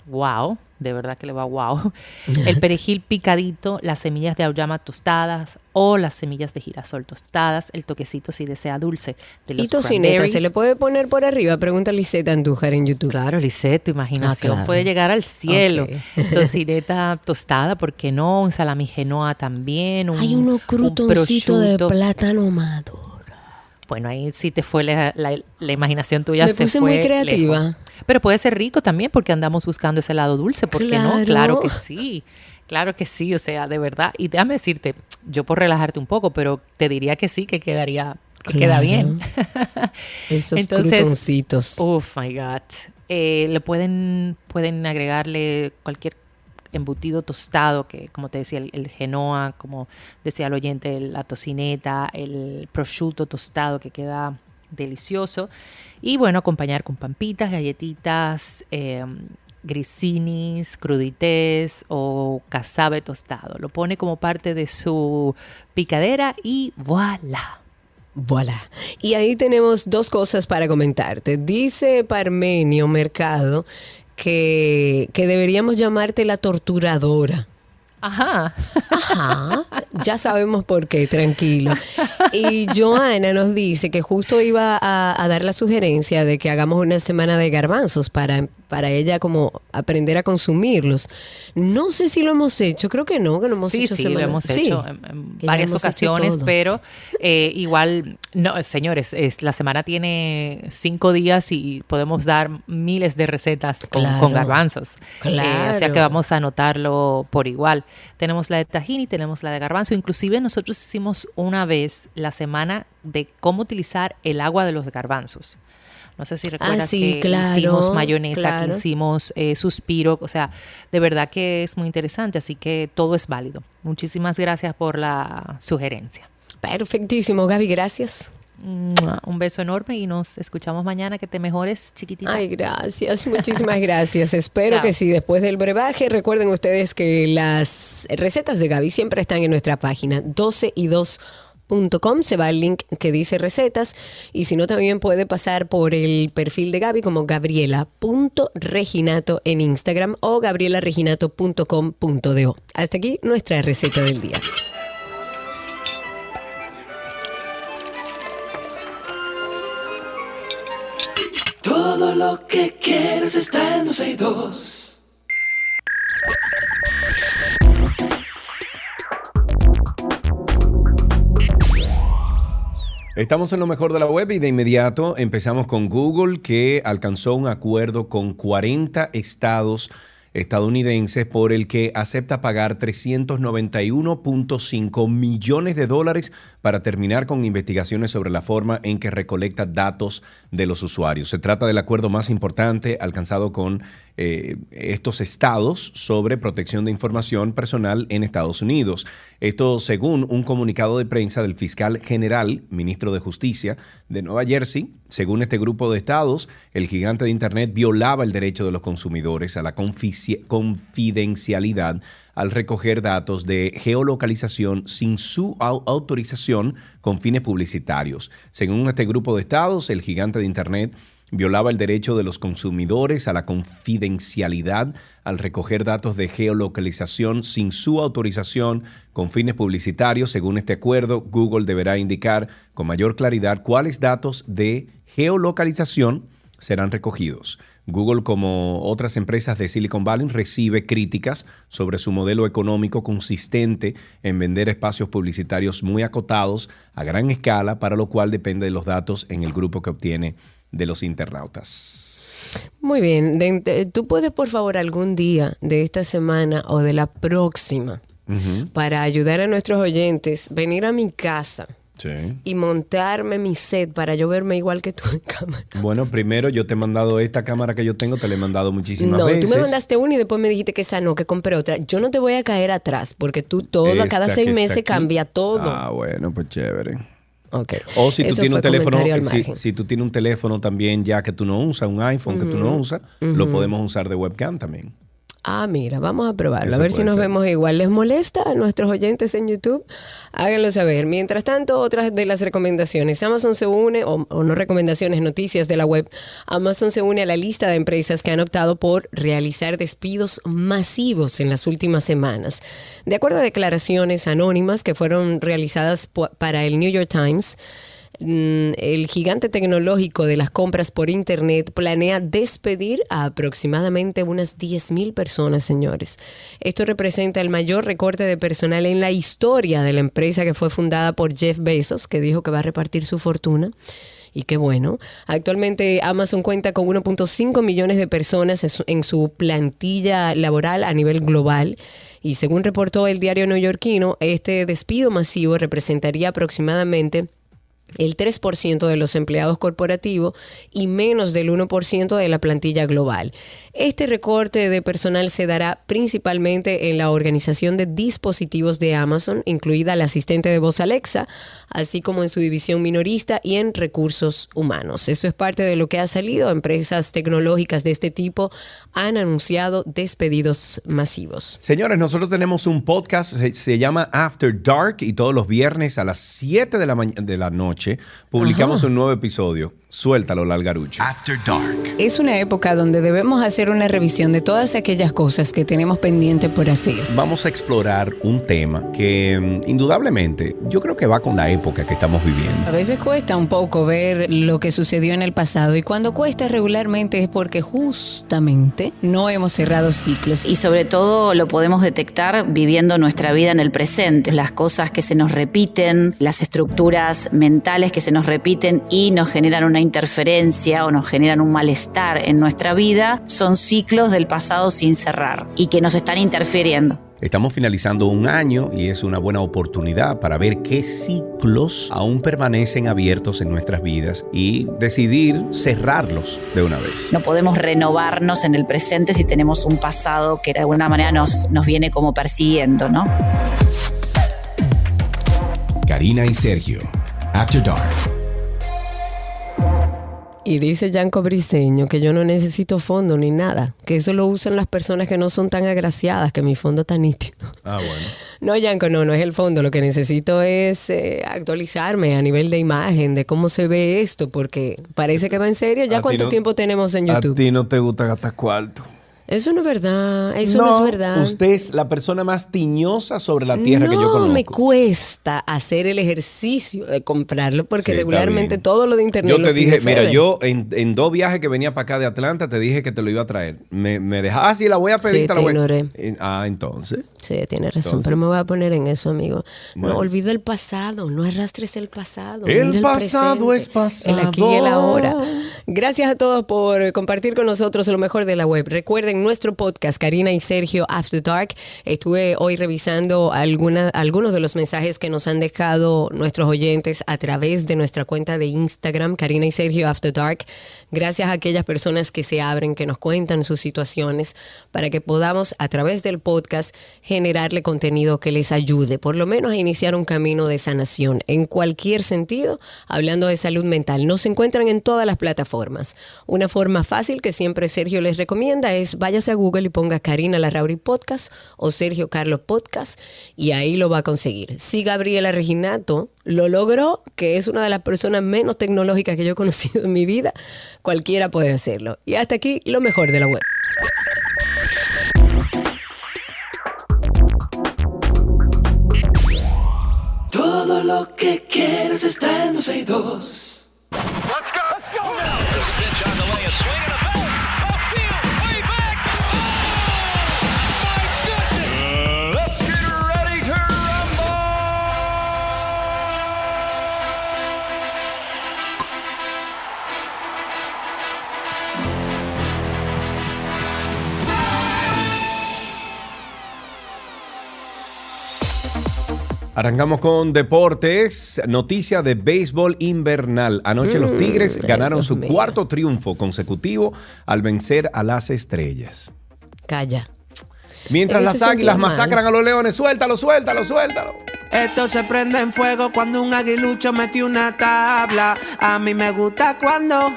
S6: wow, de verdad que le va wow. El perejil picadito, las semillas de auyama tostadas o las semillas de girasol tostadas, el toquecito si desea dulce de los
S3: ¿Y tocineta se le puede poner por arriba? Pregunta Lisette Andújar en YouTube.
S6: Claro, Lisette, tu imaginación ah, puede llegar al cielo. Tocineta tostada, ¿por qué no? Un salami genoa también.
S3: Hay uno crutoncito de plátano maduro.
S6: Bueno, ahí sí te fue la, la, imaginación tuya.
S3: Me puse muy creativa.
S6: Pero puede ser rico también porque andamos buscando ese lado dulce, ¿por qué no? Claro que sí. Claro que sí, o sea, de verdad. Y déjame decirte, yo por relajarte un poco, pero te diría que sí, que quedaría, que queda bien.
S3: Esos Entonces, crutoncitos.
S6: Oh my God. Eh, le pueden, pueden agregarle cualquier embutido tostado, que como te decía, el, genoa, como decía el oyente, la tocineta, el prosciutto tostado que queda delicioso. Y bueno, acompañar con pampitas, galletitas, eh, grisinis, crudités o casabe tostado. Lo pone como parte de su picadera y voilà.
S3: Voilà. Y ahí tenemos dos cosas para comentarte. Dice Parmenio Mercado que, que deberíamos llamarte la torturadora.
S6: Ajá.
S3: Ajá. Ya sabemos por qué, tranquilo. Y Joana nos dice que justo iba a, dar la sugerencia de que hagamos una semana de garbanzos para, para ella como aprender a consumirlos. No sé si lo hemos hecho, creo que no, que lo hemos
S6: sí,
S3: hecho.
S6: Sí, lo hemos hecho en, varias ocasiones, pero eh, igual, no, señores, la semana tiene cinco días y podemos dar miles de recetas con, garbanzos.
S3: Claro.
S6: Eh, o sea que vamos a anotarlo por igual. Tenemos la de tahini, tenemos la de garbanzo. Inclusive nosotros hicimos una vez la semana de cómo utilizar el agua de los garbanzos. No sé si recuerdas
S3: Ah, sí,
S6: que
S3: claro,
S6: hicimos mayonesa,
S3: claro.
S6: que hicimos eh, suspiro, o sea, de verdad que es muy interesante, así que todo es válido. Muchísimas gracias por la sugerencia.
S3: Perfectísimo, Gaby, gracias.
S6: Un beso enorme y nos escuchamos mañana. Que te mejores, chiquitita.
S3: Ay, gracias, muchísimas gracias. Espero
S6: Chao.
S3: que sí, después del brebaje, recuerden ustedes que las recetas de Gaby siempre están en nuestra página 12 y 2.com se va el link que dice recetas y si no también puede pasar por el perfil de Gaby como gabriela.reginato en Instagram o gabrielareginato.com.do. Hasta aquí nuestra receta del día.
S1: Todo lo que quieres está en 12 y 2.
S2: Estamos en lo mejor de la web y de inmediato empezamos con Google que alcanzó un acuerdo con 40 estados estadounidenses por el que acepta pagar 391.5 millones de dólares para terminar con investigaciones sobre la forma en que recolecta datos de los usuarios. Se trata del acuerdo más importante alcanzado con eh, estos estados sobre protección de información personal en Estados Unidos. Esto según un comunicado de prensa del fiscal general, ministro de Justicia de Nueva Jersey. Según este grupo de estados, el gigante de Internet violaba el derecho de los consumidores a la confici- confidencialidad al recoger datos de geolocalización sin su au- autorización con fines publicitarios. Según este grupo de estados, el gigante de Internet violaba el derecho de los consumidores a la confidencialidad al recoger datos de geolocalización sin su autorización con fines publicitarios. Según este acuerdo, Google deberá indicar con mayor claridad cuáles datos de geolocalización serán recogidos. Google, como otras empresas de Silicon Valley, recibe críticas sobre su modelo económico consistente en vender espacios publicitarios muy acotados a gran escala, para lo cual depende de los datos en el grupo que obtiene de los internautas.
S3: Muy bien, tú puedes por favor algún día de esta semana o de la próxima para ayudar a nuestros oyentes venir a mi casa
S2: Sí.
S3: y montarme mi set para yo verme igual que tú en cámara.
S2: Bueno, primero yo te he mandado esta cámara que yo tengo, te la he mandado muchísimas
S3: No,
S2: veces.
S3: tú me mandaste una y después me dijiste que esa no, que compré otra. Yo no te voy a caer atrás porque tú todo,
S2: Esta
S3: cada seis meses
S2: aquí.
S3: cambia todo.
S2: Ah, bueno, pues chévere.
S3: Ok.
S2: O si tú
S3: Eso
S2: tienes un teléfono, si, si tú tienes un teléfono también ya que tú no usas, un iPhone que tú no usas, lo podemos usar de webcam también.
S3: Ah, mira, vamos a probarlo.
S2: Eso
S3: a ver si nos
S2: ser.
S3: vemos igual. ¿Les molesta a nuestros oyentes en YouTube? Háganlo saber. Mientras tanto, otras de las recomendaciones. Amazon se une, o, o no recomendaciones, noticias de la web. Amazon se une a la lista de empresas que han optado por realizar despidos masivos en las últimas semanas. De acuerdo a declaraciones anónimas que fueron realizadas para el New York Times, el gigante tecnológico de las compras por Internet planea despedir a aproximadamente unas 10.000 personas, señores. Esto representa el mayor recorte de personal en la historia de la empresa que fue fundada por Jeff Bezos, que dijo que va a repartir su fortuna. Y qué bueno. Actualmente Amazon cuenta con 1.5 millones de personas en su plantilla laboral a nivel global. Y según reportó el diario neoyorquino, este despido masivo representaría aproximadamente el 3% de los empleados corporativos y menos del 1% de la plantilla global. Este recorte de personal se dará principalmente en la organización de dispositivos de Amazon, incluida la asistente de voz Alexa, así como en su división minorista y en recursos humanos. Eso es parte de lo que ha salido. Empresas tecnológicas de este tipo han anunciado despedidos masivos.
S2: Señores, nosotros tenemos un podcast, se, llama After Dark y todos los viernes a las 7 de la, de la noche publicamos un nuevo episodio. Suéltalo, Lalgarucho.
S7: After Dark.
S8: Es una época donde debemos hacer una revisión de todas aquellas cosas que tenemos pendiente por hacer.
S2: Vamos a explorar un tema que mm, indudablemente yo creo que va con la época que estamos viviendo.
S8: A veces cuesta un poco ver lo que sucedió en el pasado y cuando cuesta regularmente es porque justamente no hemos cerrado ciclos.
S9: Y sobre todo lo podemos detectar viviendo nuestra vida en el presente, las cosas que se nos repiten, las estructuras mentales que se nos repiten y nos generan una interferencia o nos generan un malestar en nuestra vida, son ciclos del pasado sin cerrar y que nos están interfiriendo.
S2: Estamos finalizando un año y es una buena oportunidad para ver qué ciclos aún permanecen abiertos en nuestras vidas y decidir cerrarlos de una vez.
S9: No podemos renovarnos en el presente si tenemos un pasado que de alguna manera nos, nos viene como persiguiendo, ¿no?
S7: Karina y Sergio, After Dark.
S3: Y dice Yanko Briseño que yo no necesito fondo ni nada, que eso lo usan las personas que no son tan agraciadas, que mi fondo está nítido.
S2: Ah, bueno.
S3: No, Yanko, no, no es el fondo. Lo que necesito es eh, actualizarme a nivel de imagen, de cómo se ve esto, porque parece que va en serio. ¿Ya
S2: A
S3: cuánto
S2: no-
S3: tiempo tenemos en
S2: A
S3: YouTube?
S2: ti no te gusta gastar cuarto.
S3: Eso no es verdad, eso no, es verdad.
S2: Usted es la persona más tiñosa sobre la tierra que yo
S3: No
S2: conozco.
S3: me cuesta hacer el ejercicio de comprarlo porque
S2: Sí,
S3: regularmente todo lo de internet
S2: Yo te dije, mira,
S3: Fede.
S2: yo en, en dos viajes que venía para acá de Atlanta, te dije que te lo iba a traer. Me, me deja, ah, sí, la voy a pedir,
S3: Sí,
S2: te la voy
S3: ignoré.
S2: Ah, entonces.
S3: Sí, tiene razón,
S2: Entonces-
S3: pero me voy a poner en eso, amigo.
S2: Bueno.
S3: No olvida el pasado, no arrastres el pasado.
S2: El pasado
S3: presente,
S2: es pasado.
S3: El aquí y el ahora. Gracias a todos por compartir con nosotros lo mejor de la web. Recuerden nuestro podcast, Karina y Sergio After Dark. Estuve hoy revisando alguna- algunos de los mensajes que nos han dejado nuestros oyentes a través de nuestra cuenta de Instagram, Karina y Sergio After Dark. Gracias a aquellas personas que se abren, que nos cuentan sus situaciones, para que podamos a través del podcast generarle contenido que les ayude, por lo menos a iniciar un camino de sanación en cualquier sentido, hablando de salud mental. Nos encuentran en todas las plataformas. Una forma fácil que siempre Sergio les recomienda es váyase a Google y ponga Karina Larrauri Podcast o Sergio Carlos Podcast y ahí lo va a conseguir. Si Gabriela Reginato lo logró, que es una de las personas menos tecnológicas que yo he conocido en mi vida, cualquiera puede hacerlo. Y hasta aquí lo mejor de la web.
S1: Todo lo que quieres está en 12 y 2.
S2: Arrancamos con deportes. Noticia de béisbol invernal. Anoche los Tigres
S3: ay,
S2: ganaron
S3: Dios
S2: su
S3: mío.
S2: cuarto triunfo consecutivo al vencer a las estrellas.
S3: Calla.
S2: Mientras las águilas masacran a los leones, suéltalo, suéltalo, suéltalo.
S10: Esto se prende en fuego cuando un aguilucho metió una tabla. A mí me gusta cuando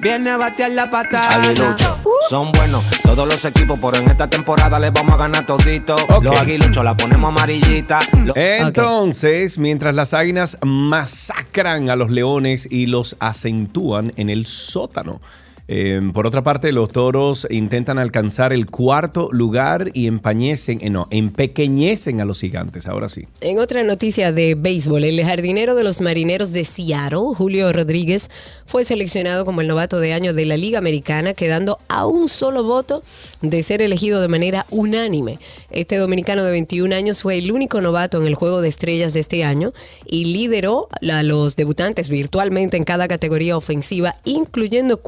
S10: viene a batear la patada.
S11: Aguilucho, son buenos todos los equipos, pero en esta temporada les vamos a ganar todito. Los aguiluchos la ponemos amarillita. Los-
S2: Entonces, mientras las águilas masacran a los leones y los acentúan en el sótano. Eh, por otra parte, los toros intentan alcanzar el cuarto lugar y empañecen, eh, no, empequeñecen a los gigantes. Ahora sí.
S3: En otra noticia de béisbol, el jardinero de los marineros de Seattle, Julio Rodríguez, fue seleccionado como el novato de año de la Liga Americana, quedando a un solo voto de ser elegido de manera unánime. Este dominicano de 21 años fue el único novato en el Juego de Estrellas de este año y lideró a los debutantes virtualmente en cada categoría ofensiva, incluyendo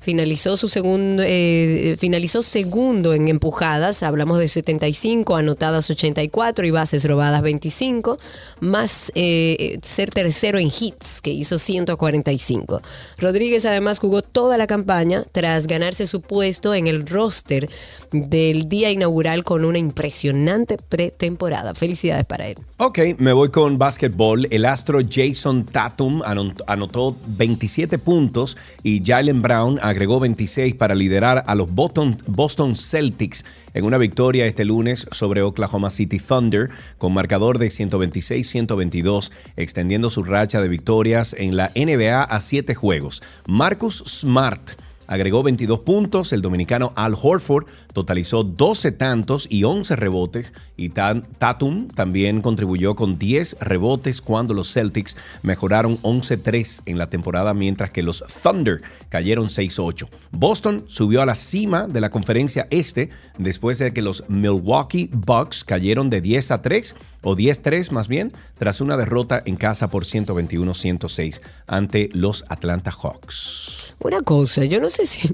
S3: Finalizó su segundo, eh, finalizó segundo en empujadas, hablamos de 75, anotadas 84 y bases robadas 25, más eh, ser tercero en hits, que hizo 145. Rodríguez además jugó toda la campaña tras ganarse su puesto en el roster del día inaugural con una impresionante pretemporada. Felicidades para él.
S2: Ok, me voy con básquetbol. El astro Jason Tatum ano- anotó 27 puntos y Jalen Brown agregó 26 para liderar a los Boston, Celtics en una victoria este lunes sobre Oklahoma City Thunder con marcador de 126-122, extendiendo su racha de victorias en la NBA a 7 juegos. Marcus Smart agregó 22 puntos, el dominicano Al Horford totalizó 12 tantos y 11 rebotes y Tatum también contribuyó con 10 rebotes cuando los Celtics mejoraron 11-3 en la temporada mientras que los Thunder cayeron 6-8. Boston subió a la cima de la conferencia este después de que los Milwaukee Bucks cayeron de 10 a 3 o 10-3 más bien tras una derrota en casa por 121-106 ante los Atlanta Hawks.
S3: Una cosa, yo no sé si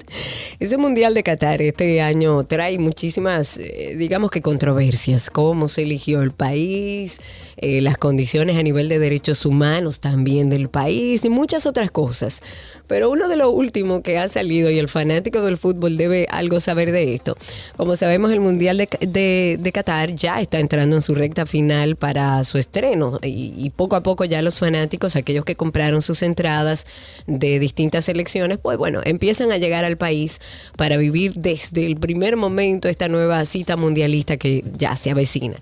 S3: ese Mundial de Qatar este año trae muchísimas, eh, digamos que controversias, cómo se eligió el país, eh, las condiciones a nivel de derechos humanos también del país y muchas otras cosas. Pero uno de los últimos que ha salido y el fanático del fútbol debe algo saber de esto. Como sabemos, el Mundial de, de- de Qatar ya está entrando en su recta final para su estreno y poco a poco ya los fanáticos, aquellos que compraron sus entradas de distintas selecciones, pues bueno, empiezan a llegar al país para vivir desde el primer momento esta nueva cita mundialista que ya se avecina.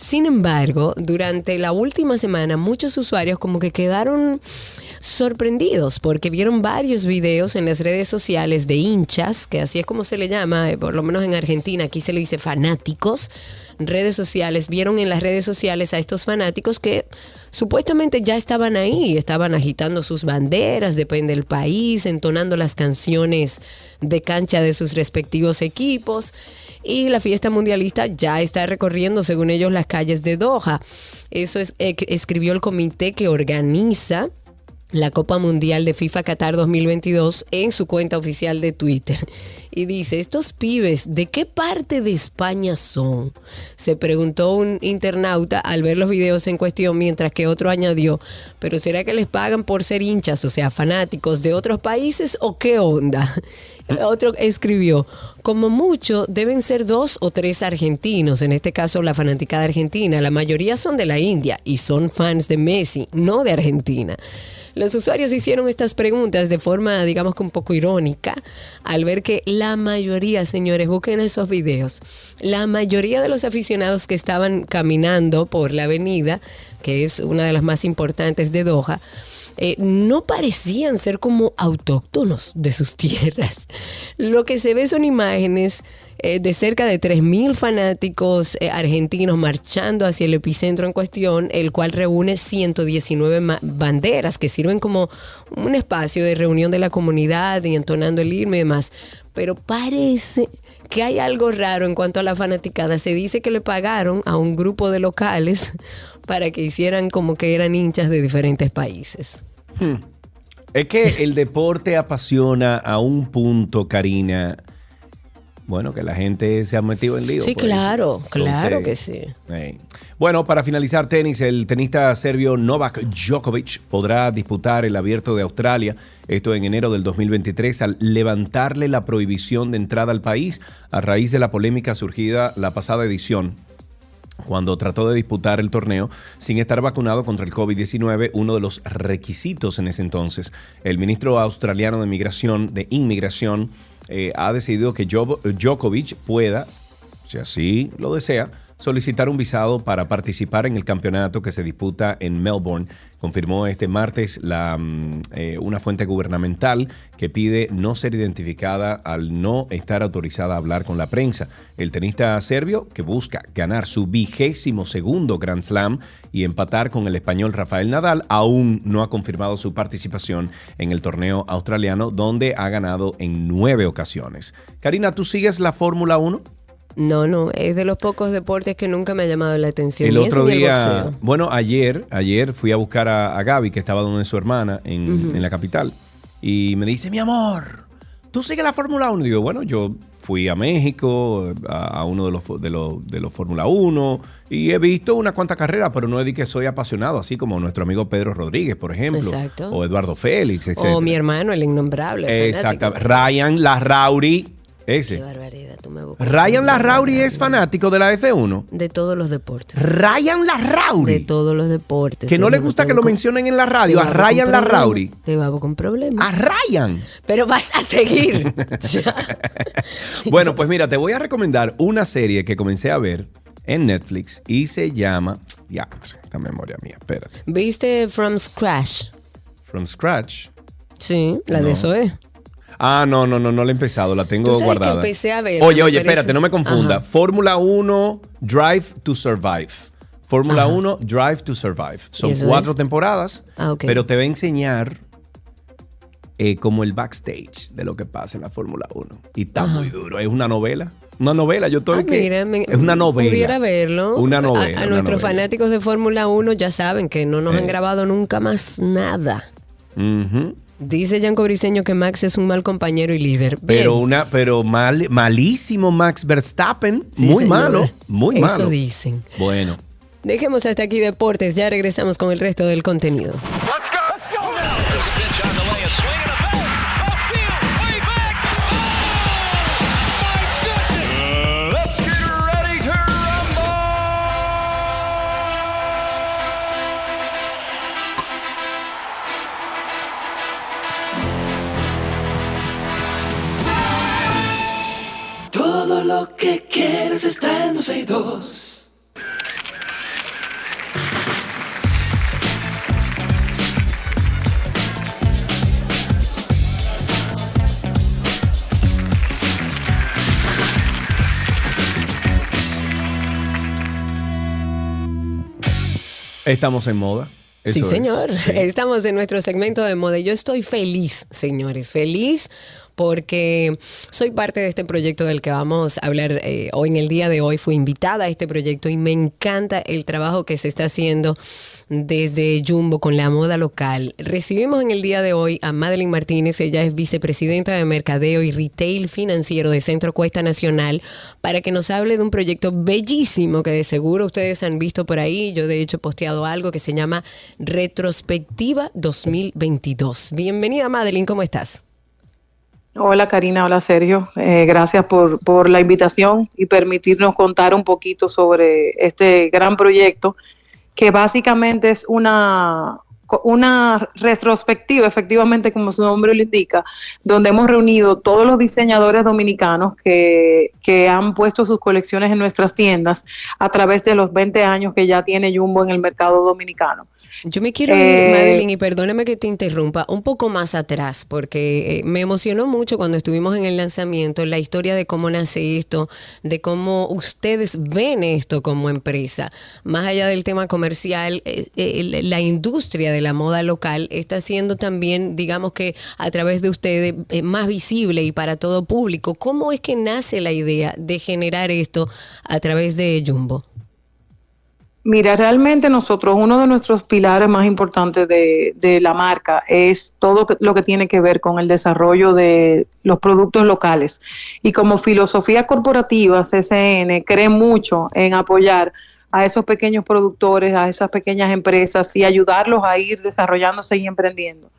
S3: Sin embargo, durante la última semana muchos usuarios como que quedaron sorprendidos porque vieron varios videos en las redes sociales de hinchas, que así es como se le llama, eh, por lo menos en Argentina, aquí se le dice fanáticos, redes sociales, vieron en las redes sociales a estos fanáticos que supuestamente ya estaban ahí, estaban agitando sus banderas, depende del país, entonando las canciones de cancha de sus respectivos equipos. Y la fiesta mundialista ya está recorriendo, según ellos, las calles de Doha. Eso es, eh, escribió el comité que organiza la Copa Mundial de FIFA Qatar 2022 en su cuenta oficial de Twitter. Y dice, estos pibes, ¿de qué parte de España son? Se preguntó un internauta al ver los videos en cuestión, mientras que otro añadió, ¿pero será que les pagan por ser hinchas, o sea, fanáticos de otros países o qué onda? Otro escribió, como mucho deben ser dos o tres argentinos, en este caso la fanaticada argentina, la mayoría son de la India y son fans de Messi, no de Argentina. Los usuarios hicieron estas preguntas de forma, digamos un poco irónica, al ver que la mayoría, señores, busquen esos videos, la mayoría de los aficionados que estaban caminando por la avenida, que es una de las más importantes de Doha, eh, no parecían ser como autóctonos de sus tierras. Lo que se ve son imágenes eh, de cerca de 3.000 fanáticos eh, argentinos marchando hacia el epicentro en cuestión, el cual reúne 119 ma- banderas que sirven como un espacio de reunión de la comunidad y entonando el himno y demás. Pero parece que hay algo raro en cuanto a la fanaticada. Se dice que le pagaron a un grupo de locales para que hicieran como que eran hinchas de diferentes países.
S2: Hmm. Es que el deporte apasiona a un punto, Karina. Bueno, que la gente se ha metido en lío.
S3: Sí,
S2: por eso.
S3: claro, claro
S2: Entonces,
S3: que sí.
S2: Bueno, para finalizar tenis, el tenista serbio Novak Djokovic podrá disputar el abierto de Australia, esto en enero del 2023, al levantarle la prohibición de entrada al país a raíz de la polémica surgida la pasada edición cuando trató de disputar el torneo sin estar vacunado contra el COVID-19, uno de los requisitos en ese entonces. El ministro australiano de de Inmigración, eh, ha decidido que Jo- Djokovic pueda, si así lo desea, solicitar un visado para participar en el campeonato que se disputa en Melbourne. Confirmó este martes mm, eh, una fuente gubernamental que pide no ser identificada al no estar autorizada a hablar con la prensa. El tenista serbio, que busca ganar su vigésimo segundo Grand Slam y empatar con el español Rafael Nadal, aún no ha confirmado su participación en el torneo australiano, donde ha ganado en nueve ocasiones. Karina, ¿tú sigues la Fórmula 1?
S3: No, no, es de los pocos deportes que nunca me ha llamado la atención.
S2: El otro
S3: el
S2: día, bueno, ayer, ayer fui a buscar a, a Gaby, que estaba donde su hermana en, la capital, y me dice, mi amor, ¿tú sigues la Fórmula 1? Y digo, bueno, yo fui a México, a, a uno de los, de los, de los Fórmula 1, y he visto una cuanta carrera, pero no es de que soy apasionado, así como nuestro amigo Pedro Rodríguez, por ejemplo,
S3: Exacto.
S2: o Eduardo Félix, etc.
S3: O mi hermano, el innombrable.
S2: Exacto. Ryan Larrauri, ese.
S3: Qué barbaridad, tú me buscas.
S2: Ryan Larrauri es fanático de la F1.
S3: De todos los deportes.
S2: Ryan Larrauri.
S3: De todos los deportes.
S2: Que no le gusta que lo mencionen en la radio, a Ryan Larrauri.
S3: Te babo con problemas.
S2: A Ryan.
S3: Pero vas a seguir.
S2: Bueno, pues mira, te voy a recomendar una serie que comencé a ver en Netflix y se llama. Ya, esta memoria mía, espérate.
S3: ¿Viste From Scratch?
S2: From Scratch.
S3: Sí, la
S2: No.
S3: de Zoe.
S2: Ah, no, no, no, no la he empezado, la tengo
S3: Tú sabes que
S2: guardada.
S3: empecé a verla,
S2: Oye, oye, espérate, no me confunda.
S3: Ajá.
S2: Fórmula 1 Drive to Survive. Fórmula 1 Drive to Survive. Son cuatro
S3: es?
S2: temporadas,
S3: Ah,
S2: pero te va a enseñar eh, como el backstage de lo que pasa en la Fórmula 1. Y está
S3: Ajá.
S2: muy duro. Es una novela. Una novela, yo estoy
S3: Ah,
S2: que-
S3: mira, me-
S2: es una novela.
S3: Pudiera verlo.
S2: Una novela.
S3: A,
S2: una
S3: nuestros
S2: novela.
S3: fanáticos de Fórmula 1 ya saben que no nos
S2: Eh.
S3: han grabado nunca más nada.
S2: Ujú.
S3: Dice Yanko Briseño que Max es un mal compañero y líder. Bien.
S2: Pero una, pero mal, malísimo Max Verstappen.
S3: Sí,
S2: muy malo. Muy
S3: Eso
S2: malo.
S3: dicen.
S2: Bueno.
S3: Dejemos hasta aquí deportes, ya regresamos con el resto del contenido.
S1: Todo lo que quieres está en 12 y 2.
S2: Estamos en moda. Eso
S3: sí,
S2: es.
S3: señor.
S2: Sí.
S3: Estamos en nuestro segmento de moda. y Yo estoy feliz, señores, feliz porque soy parte de este proyecto del que vamos a hablar eh, hoy en el día de hoy. Fui invitada a este proyecto y me encanta el trabajo que se está haciendo desde Jumbo con la moda local. Recibimos en el día de hoy a Madeline Martínez, ella es vicepresidenta de Mercadeo y Retail Financiero de Centro Cuesta Nacional, para que nos hable de un proyecto bellísimo que de seguro ustedes han visto por ahí. Yo de hecho he posteado algo que se llama Retrospectiva 2022. Bienvenida Madeline, ¿cómo estás?
S12: Hola Karina, hola Sergio. Eh, gracias por, por la invitación y permitirnos contar un poquito sobre este gran proyecto que básicamente es una, una retrospectiva, efectivamente como su nombre lo indica, donde hemos reunido todos los diseñadores dominicanos que, que han puesto sus colecciones en nuestras tiendas a través de los 20 años que ya tiene Jumbo en el mercado dominicano.
S3: Yo me quiero ir,
S12: Eh,
S3: Madeline, y perdóname que te interrumpa, un poco más atrás, porque eh, me emocionó mucho cuando estuvimos en el lanzamiento, la historia de cómo nace esto, de cómo ustedes ven esto como empresa. Más allá del tema comercial, eh, eh, la- industria de la moda local está siendo también, digamos que a través de ustedes, más visible y para todo público. ¿Cómo es que nace la idea de generar esto a través de Jumbo?
S12: Mira, realmente nosotros, uno de nuestros pilares más importantes de, de la marca es todo lo que tiene que ver con el desarrollo de los productos locales. Y como filosofía corporativa, CCN cree mucho en apoyar a esos pequeños productores, a esas pequeñas empresas y ayudarlos a ir desarrollándose y emprendiendo.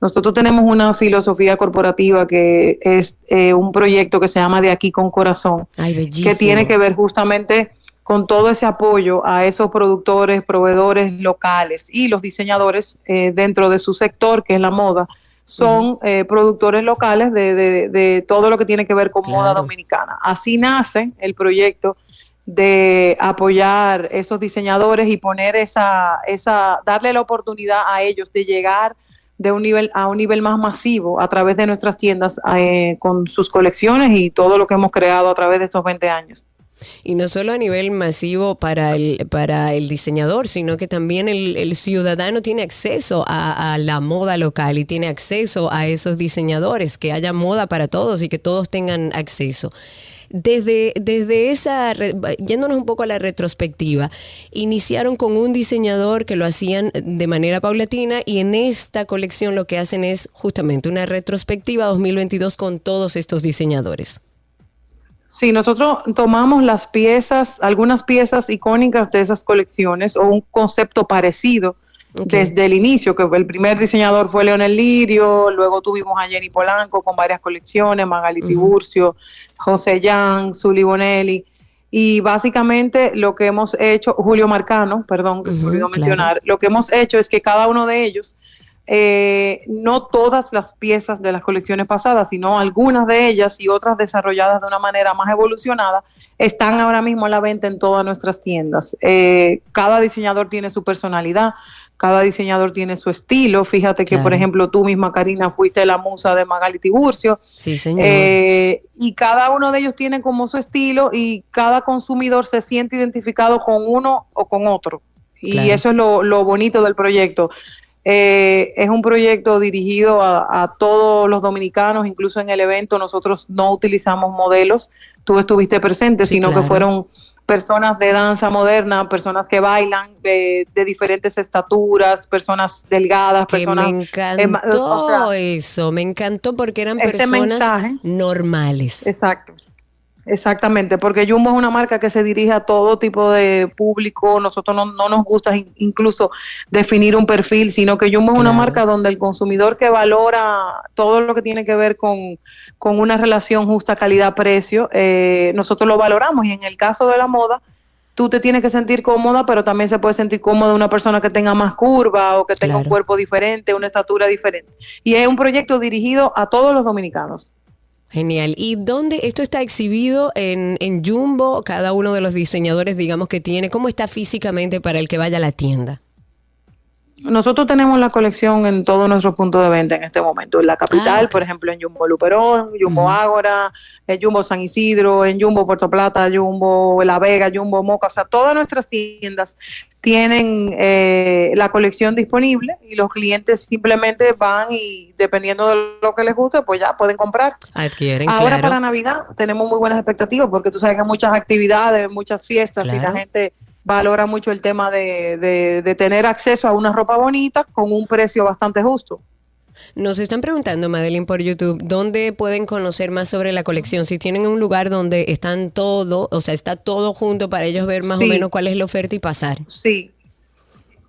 S12: Nosotros tenemos una filosofía corporativa que es eh, un proyecto que se llama De aquí con corazón,
S3: Ay,
S12: que tiene que ver justamente con todo ese apoyo a esos productores, proveedores locales y los diseñadores eh, dentro de su sector, que es la moda, son eh, productores locales de, de- de todo lo que tiene que ver con moda dominicana. Así nace el proyecto de apoyar esos diseñadores y poner esa, esa, darle la oportunidad a ellos de llegar de un nivel a un nivel más masivo a través de nuestras tiendas eh, con sus colecciones y todo lo que hemos creado a través de estos 20 años.
S3: Y no solo a nivel masivo para el, para el diseñador, sino que también el, ciudadano tiene acceso a, a la moda local y tiene acceso a esos diseñadores, que haya moda para todos y que todos tengan acceso. Desde, desde esa, yéndonos un poco a la retrospectiva, iniciaron con un diseñador que lo hacían de manera paulatina y en esta colección lo que hacen es justamente una retrospectiva 2022 con todos estos diseñadores.
S12: Sí, nosotros tomamos las piezas, algunas piezas icónicas de esas colecciones o un concepto parecido desde el inicio, que el primer diseñador fue Leonel Lirio, luego tuvimos a Jenny Polanco con varias colecciones, Magali Tiburcio, José Yang, Zuli Bonelli, y básicamente lo que hemos hecho, Julio Marcano, perdón, que se me olvidó
S13: claro.
S12: mencionar, lo que hemos hecho es que cada uno de ellos eh, no todas las piezas de las colecciones pasadas, sino algunas de ellas y otras desarrolladas de una manera más evolucionada, están ahora mismo a la venta en todas nuestras tiendas. Eh, cada diseñador tiene su personalidad, cada diseñador tiene su estilo. Fíjate que, por ejemplo, tú misma, Karina, fuiste la musa de Magali Tiburcio.
S3: Sí, señor.
S12: Eh, y cada uno de ellos tiene como su estilo y cada consumidor se siente identificado con uno o con otro. Y
S13: Claro.
S12: eso es lo, lo bonito del proyecto. Eh, es un proyecto dirigido a, a todos los dominicanos, incluso en el evento nosotros no utilizamos modelos, tú estuviste presente,
S13: Sí,
S12: sino
S13: claro.
S12: que fueron personas de danza moderna, personas que bailan de, de diferentes estaturas, personas delgadas,
S3: Que
S12: personas...
S3: me
S12: eh,
S3: encantó
S12: o sea,
S3: eso, me encantó porque eran personas
S12: mensaje.
S3: normales.
S12: Exacto. Exactamente, porque Jumbo es una marca que se dirige a todo tipo de público. Nosotros no, no nos gusta in- incluso definir un perfil, sino que Jumbo es una marca donde el consumidor que valora todo lo que tiene que ver con, con una relación justa calidad-precio, eh, nosotros lo valoramos. Y en el caso de la moda, tú te tienes que sentir cómoda, pero también se puede sentir cómoda una persona que tenga más curva o que tenga un cuerpo diferente, una estatura diferente. Y es un proyecto dirigido a todos los dominicanos.
S3: Genial. ¿Y dónde esto está exhibido en, en Jumbo? Cada uno de los diseñadores, digamos, que tiene. ¿Cómo está físicamente para el que vaya a la tienda?
S12: Nosotros tenemos la colección en todos nuestros puntos de venta en este momento. En la capital,
S3: Ah, ok.
S12: por ejemplo, en Jumbo Luperón, Jumbo. Ágora, en Jumbo San Isidro, en Jumbo Puerto Plata, Jumbo La Vega, Jumbo Moca. O sea, todas nuestras tiendas tienen eh, la colección disponible y los clientes simplemente van y dependiendo de lo que les guste, pues ya pueden comprar.
S3: Adquieren,
S12: Ahora
S3: claro.
S12: para Navidad tenemos muy buenas expectativas porque tú sabes que hay muchas actividades, muchas fiestas y la gente valora mucho el tema de, de- de tener acceso a una ropa bonita con un precio bastante justo.
S3: Nos están preguntando, Madeline, por YouTube, ¿dónde pueden conocer más sobre la colección? Si tienen un lugar donde están todo, o sea, está todo junto para ellos ver más o menos cuál es la oferta y pasar.
S12: Sí,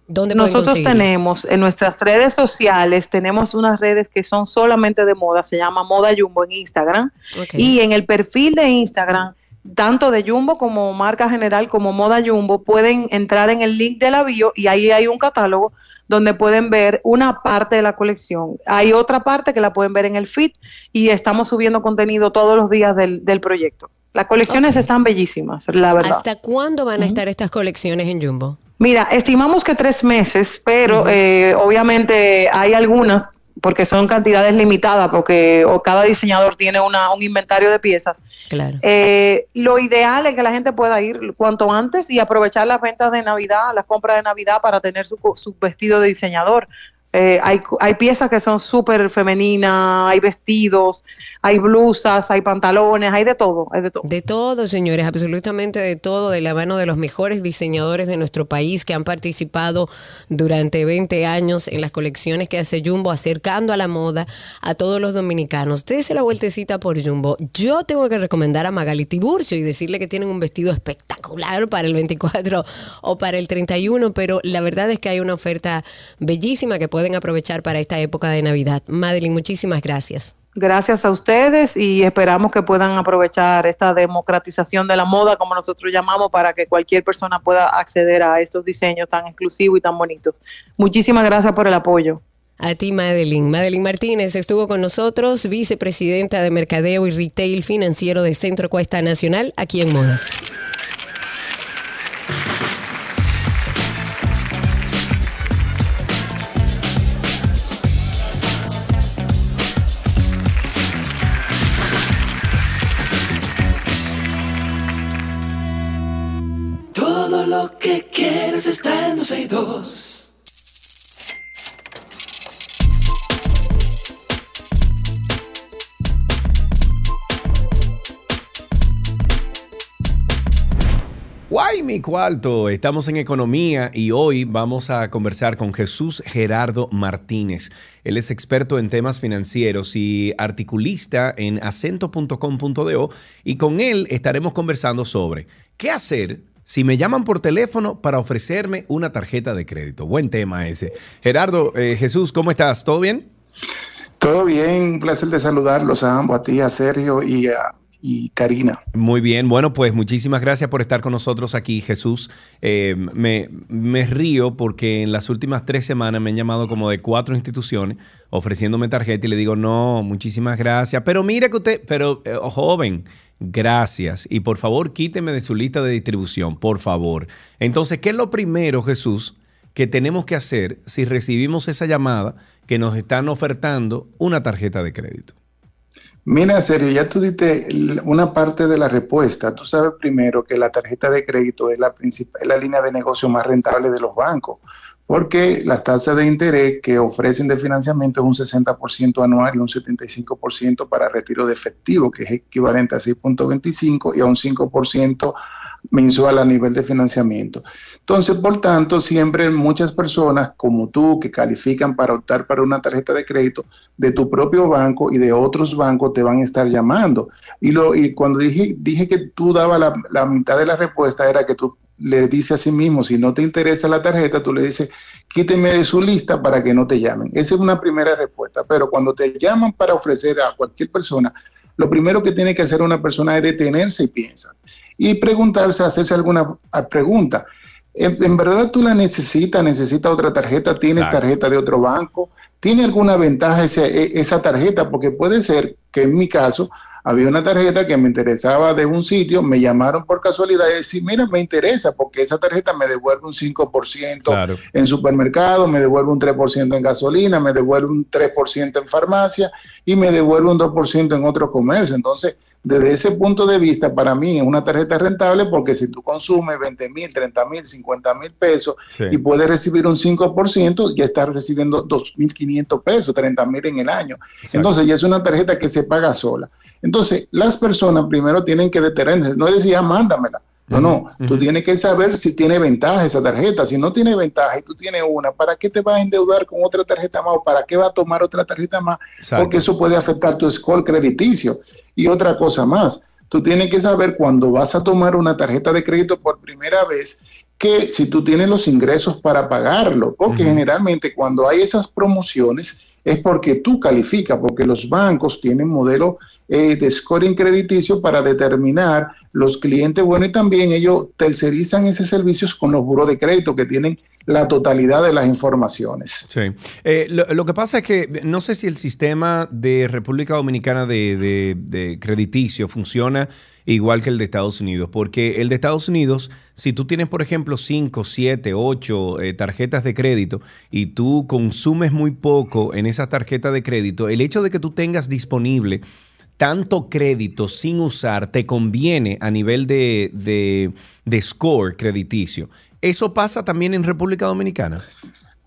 S3: ¿Dónde
S12: nosotros tenemos en nuestras redes sociales, tenemos unas redes que son solamente de moda, se llama Moda Jumbo en Instagram. Y en el perfil de Instagram, tanto de Jumbo como marca general como Moda Jumbo, pueden entrar en el link de la bio y ahí hay un catálogo donde pueden ver una parte de la colección. Hay otra parte que la pueden ver en el feed y estamos subiendo contenido todos los días del, del proyecto. Las colecciones están bellísimas, la verdad.
S3: ¿Hasta cuándo van a estar estas colecciones en Jumbo?
S12: Mira, estimamos que tres meses, pero eh, obviamente hay algunas, porque son cantidades limitadas, porque o cada diseñador tiene una, un inventario de piezas.
S3: Claro.
S12: Eh, lo ideal es que la gente pueda ir cuanto antes y aprovechar las ventas de Navidad, las compras de Navidad para tener su, su vestido de diseñador. Eh, hay, hay piezas que son súper femeninas, hay vestidos, hay blusas, hay pantalones, hay de todo, hay de todo.
S3: De todo, señores, absolutamente de todo, de la mano de los mejores diseñadores de nuestro país que han participado durante 20 años en las colecciones que hace Jumbo, acercando a la moda a todos los dominicanos. Dese la vueltecita por Jumbo. Yo tengo que recomendar a Magali Tiburcio y decirle que tienen un vestido espectacular para el 24 o para el 31, pero la verdad es que hay una oferta bellísima que pueden aprovechar para esta época de Navidad. Madeline, muchísimas gracias.
S12: Gracias a ustedes y esperamos que puedan aprovechar esta democratización de la moda, como nosotros llamamos, para que cualquier persona pueda acceder a estos diseños tan exclusivos y tan bonitos. Muchísimas gracias por el apoyo.
S3: A ti, Madeline. Madeline Martínez estuvo con nosotros, vicepresidenta de Mercadeo y Retail Financiero de Centro Cuesta Nacional, aquí en Modas.
S1: Quieres está en 262.
S2: Guay, mi cuarto. Estamos en economía y hoy vamos a conversar con Jesús Gerardo Martínez. Él es experto en temas financieros y articulista en acento.com.do y con él estaremos conversando sobre qué hacer si me llaman por teléfono para ofrecerme una tarjeta de crédito. Buen tema ese. Gerardo, eh, Jesús, ¿cómo estás? ¿Todo bien?
S13: Todo bien, un placer de saludarlos a ambos, a ti, a Sergio y a y Karina.
S2: Muy bien, bueno, pues muchísimas gracias por estar con nosotros aquí, Jesús. Eh, me, río porque en las últimas tres semanas me han llamado como de cuatro instituciones ofreciéndome tarjeta y le digo, no, muchísimas gracias, pero mire que usted, pero eh, joven, gracias y por favor quíteme de su lista de distribución, por favor. Entonces, ¿qué es lo primero, Jesús, que tenemos que hacer si recibimos esa llamada que nos están ofertando una tarjeta de crédito?
S13: Mira, Sergio, ya tú diste una parte de la respuesta. Tú sabes primero que la tarjeta de crédito es la, es la línea de negocio más rentable de los bancos, porque las tasas de interés que ofrecen de financiamiento es un 60% anual y un 75% para retiro de efectivo, que es equivalente a 6.25 y a un 5% mensual a nivel de financiamiento. Entonces, por tanto, siempre muchas personas como tú que califican para optar para una tarjeta de crédito de tu propio banco y de otros bancos te van a estar llamando. Y, lo, y cuando dije, dije que tú dabas la, la mitad de la respuesta era que tú le dices a sí mismo, si no te interesa la tarjeta, tú le dices, quíteme de su lista para que no te llamen. Esa es una primera respuesta. Pero cuando te llaman para ofrecer a cualquier persona, lo primero que tiene que hacer una persona es detenerse y piensa. Y preguntarse, hacerse alguna pregunta. ¿En, verdad tú la necesitas? ¿Necesitas otra tarjeta? ¿Tienes tarjeta de otro banco? ¿Tiene alguna ventaja e, esa tarjeta? Porque puede ser que en mi caso había una tarjeta que me interesaba de un sitio, me llamaron por casualidad y decir, mira, me interesa porque esa tarjeta me devuelve un 5% en supermercado, me devuelve un 3% en gasolina, me devuelve un 3% en farmacia y me devuelve un 2% en otro comercio. Entonces, desde ese punto de vista, para mí es una tarjeta rentable porque si tú consumes 20 mil, 30 mil, 50 mil pesos y puedes recibir un 5%, ya estás recibiendo 2.500 pesos, 30 mil en el año. Entonces ya es una tarjeta que se paga sola. Entonces, las personas primero tienen que detenerse, no decir, mándamela. No, no, tú tienes que saber si tiene ventaja esa tarjeta. Si no tiene ventaja y tú tienes una, ¿para qué te vas a endeudar con otra tarjeta más o para qué va a tomar otra tarjeta más? Porque eso puede afectar tu score crediticio. Y otra cosa más, tú tienes que saber cuando vas a tomar una tarjeta de crédito por primera vez que si tú tienes los ingresos para pagarlo, porque generalmente cuando hay esas promociones es porque tú calificas, porque los bancos tienen modelo eh, de scoring crediticio para determinar los clientes buenos y también ellos tercerizan esos servicios con los buros de crédito que tienen la totalidad de las informaciones.
S2: Sí. Eh, lo, que pasa es que no sé si el sistema de República Dominicana de, crediticio funciona igual que el de Estados Unidos, porque el de Estados Unidos, si tú tienes, por ejemplo, 5, 7, 8 tarjetas de crédito y tú consumes muy poco en esas tarjetas de crédito, el hecho de que tú tengas disponible tanto crédito sin usar te conviene a nivel de, score crediticio. ¿Eso pasa también en República Dominicana?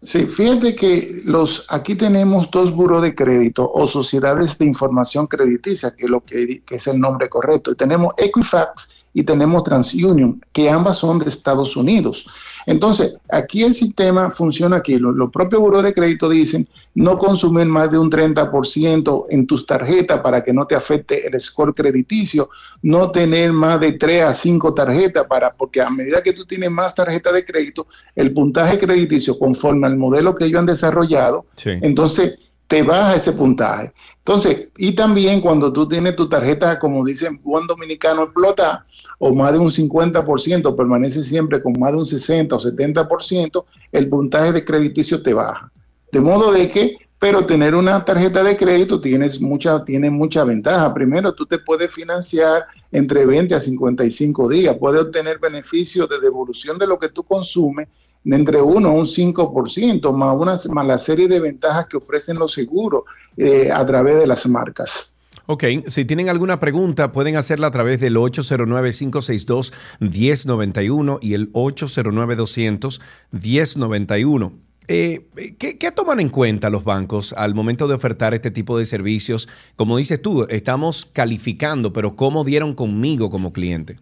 S13: Sí, fíjate que los aquí tenemos dos buros de crédito o sociedades de información crediticia, que es lo que, que es el nombre correcto. tenemos Equifax y tenemos TransUnion, que ambas son de Estados Unidos. Entonces, aquí el sistema funciona aquí. Los, propios buros de crédito dicen no consumen más de un 30% en tus tarjetas para que no te afecte el score crediticio, no tener más de 3 a 5 tarjetas para, porque a medida que tú tienes más tarjetas de crédito, el puntaje crediticio conforme al modelo que ellos han desarrollado, entonces te baja ese puntaje. Entonces, y también cuando tú tienes tu tarjeta, como dicen buen dominicano, explota, o más de un 50%, permanece siempre con más de un 60 o 70%, el puntaje de crediticio te baja. De modo de que, pero tener una tarjeta de crédito tienes mucha, tiene mucha ventaja. Primero, tú te puedes financiar entre 20 a 55 días, puedes obtener beneficios de devolución de lo que tú consumes de entre 1 a un 5%, más, una, más la serie de ventajas que ofrecen los seguros eh, a través de las marcas.
S2: Ok, si tienen alguna pregunta pueden hacerla a través del 809-562-1091 y el 809-200-1091. Eh, ¿qué, ¿Qué toman en cuenta los bancos al momento de ofertar este tipo de servicios? Como dices tú, estamos calificando, pero ¿cómo dieron conmigo como cliente?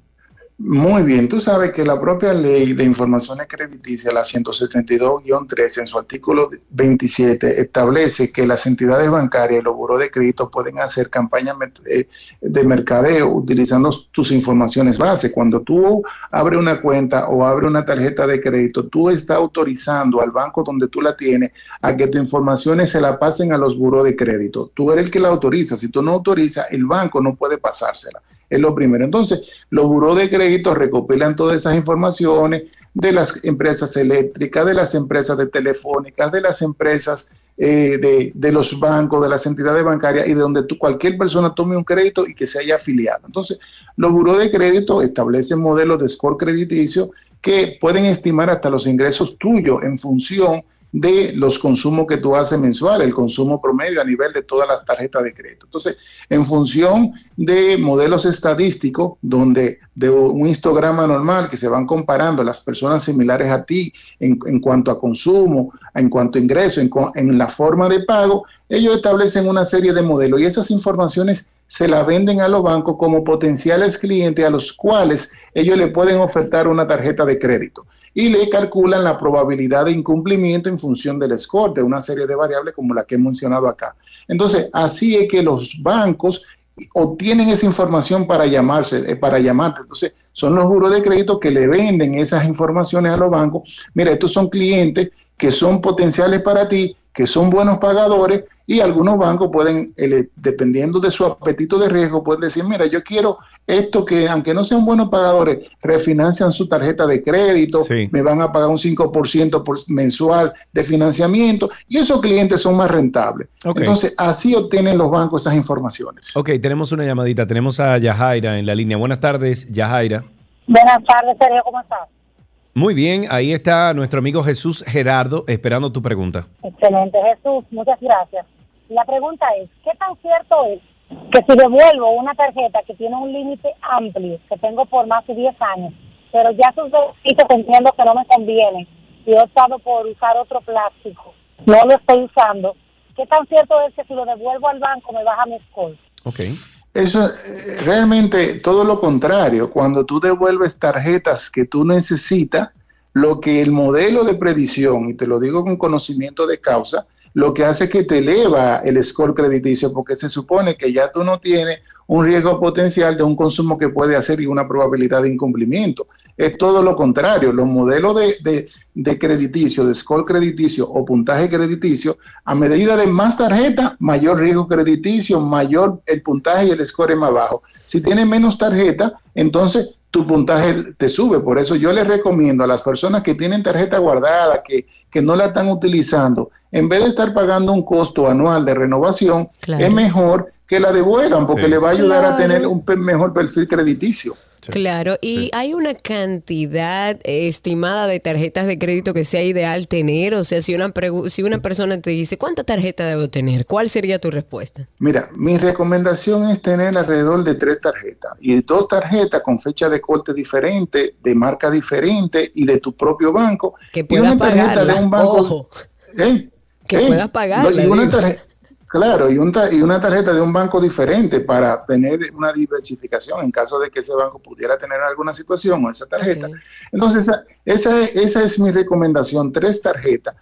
S13: Muy bien, tú sabes que la propia ley de informaciones crediticias, la 172-3, en su artículo 27, establece que las entidades bancarias y los buros de crédito pueden hacer campañas eh, de mercadeo utilizando tus informaciones base. Cuando tú abres una cuenta o abres una tarjeta de crédito, tú estás autorizando al banco donde tú la tienes a que tus informaciones se la pasen a los buros de crédito. Tú eres el que la autoriza. Si tú no autorizas, el banco no puede pasársela es lo primero. Entonces, los buros de crédito recopilan todas esas informaciones de las empresas eléctricas, de las empresas de telefónicas, de las empresas eh, de, de, los bancos, de las entidades bancarias y de donde tú, cualquier persona tome un crédito y que se haya afiliado. Entonces, los buros de crédito establecen modelos de score crediticio que pueden estimar hasta los ingresos tuyos en función de los consumos que tú haces mensual, el consumo promedio a nivel de todas las tarjetas de crédito. Entonces, en función de modelos estadísticos, donde de un histograma normal que se van comparando las personas similares a ti en, cuanto a consumo, en cuanto a ingreso, en, en la forma de pago, ellos establecen una serie de modelos y esas informaciones se la venden a los bancos como potenciales clientes a los cuales ellos le pueden ofertar una tarjeta de crédito y le calculan la probabilidad de incumplimiento en función del score de una serie de variables como la que he mencionado acá. Entonces, así es que los bancos obtienen esa información para llamarse, eh, para llamarte. Entonces, son los buros de crédito que le venden esas informaciones a los bancos. Mira, estos son clientes que son potenciales para ti, que son buenos pagadores y algunos bancos pueden, dependiendo de su apetito de riesgo, pueden decir, mira, yo quiero esto que, aunque no sean buenos pagadores, refinancian su tarjeta de crédito, me van a pagar un 5% por mensual de financiamiento y esos clientes son más rentables. Entonces, así obtienen los bancos esas informaciones.
S2: Ok, tenemos una llamadita, tenemos a Yajaira en la línea. Buenas tardes, Yajaira.
S14: Buenas tardes, Sergio, ¿cómo estás?
S2: Muy bien, ahí está nuestro amigo Jesús Gerardo esperando tu pregunta.
S14: Excelente, Jesús, muchas gracias. La pregunta es, ¿qué tan cierto es que si devuelvo una tarjeta que tiene un límite amplio, que tengo por más de 10 años, pero ya sus requisitos entiendo que no me conviene y he optado por usar otro plástico, no lo estoy usando, ¿qué tan cierto es que si lo devuelvo al banco me baja mi score?
S2: Ok.
S13: Eso eh, realmente todo lo contrario. Cuando tú devuelves tarjetas que tú necesitas, lo que el modelo de predicción, y te lo digo con conocimiento de causa, lo que hace que te eleva el score crediticio porque se supone que ya tú no tienes un riesgo potencial de un consumo que puede hacer y una probabilidad de incumplimiento. Es todo lo contrario. Los modelos de, de, crediticio, de score crediticio o puntaje crediticio, a medida de más tarjeta, mayor riesgo crediticio, mayor el puntaje y el score es más bajo. Si tienes menos tarjeta, entonces tu puntaje te sube. Por eso yo les recomiendo a las personas que tienen tarjeta guardada, que, que no la están utilizando, en vez de estar pagando un costo anual de renovación, es mejor que la devuelvan porque le va a ayudar a tener un mejor perfil crediticio.
S3: Claro, y hay una cantidad estimada de tarjetas de crédito que sea ideal tener. O sea, si una, si una persona te dice, ¿cuánta tarjeta debo tener? ¿Cuál sería tu respuesta?
S13: Mira, mi recomendación es tener alrededor de tres tarjetas y dos tarjetas con fecha de corte diferente, de marca diferente y de tu propio banco.
S3: Que puedas pagarla. Ojo. ¿Eh? Que puedas pagarla.
S13: Claro, y, y una tarjeta de un banco diferente para tener una diversificación en caso de que ese banco pudiera tener alguna situación o esa tarjeta. Entonces, esa, esa, es mi recomendación, tres tarjetas.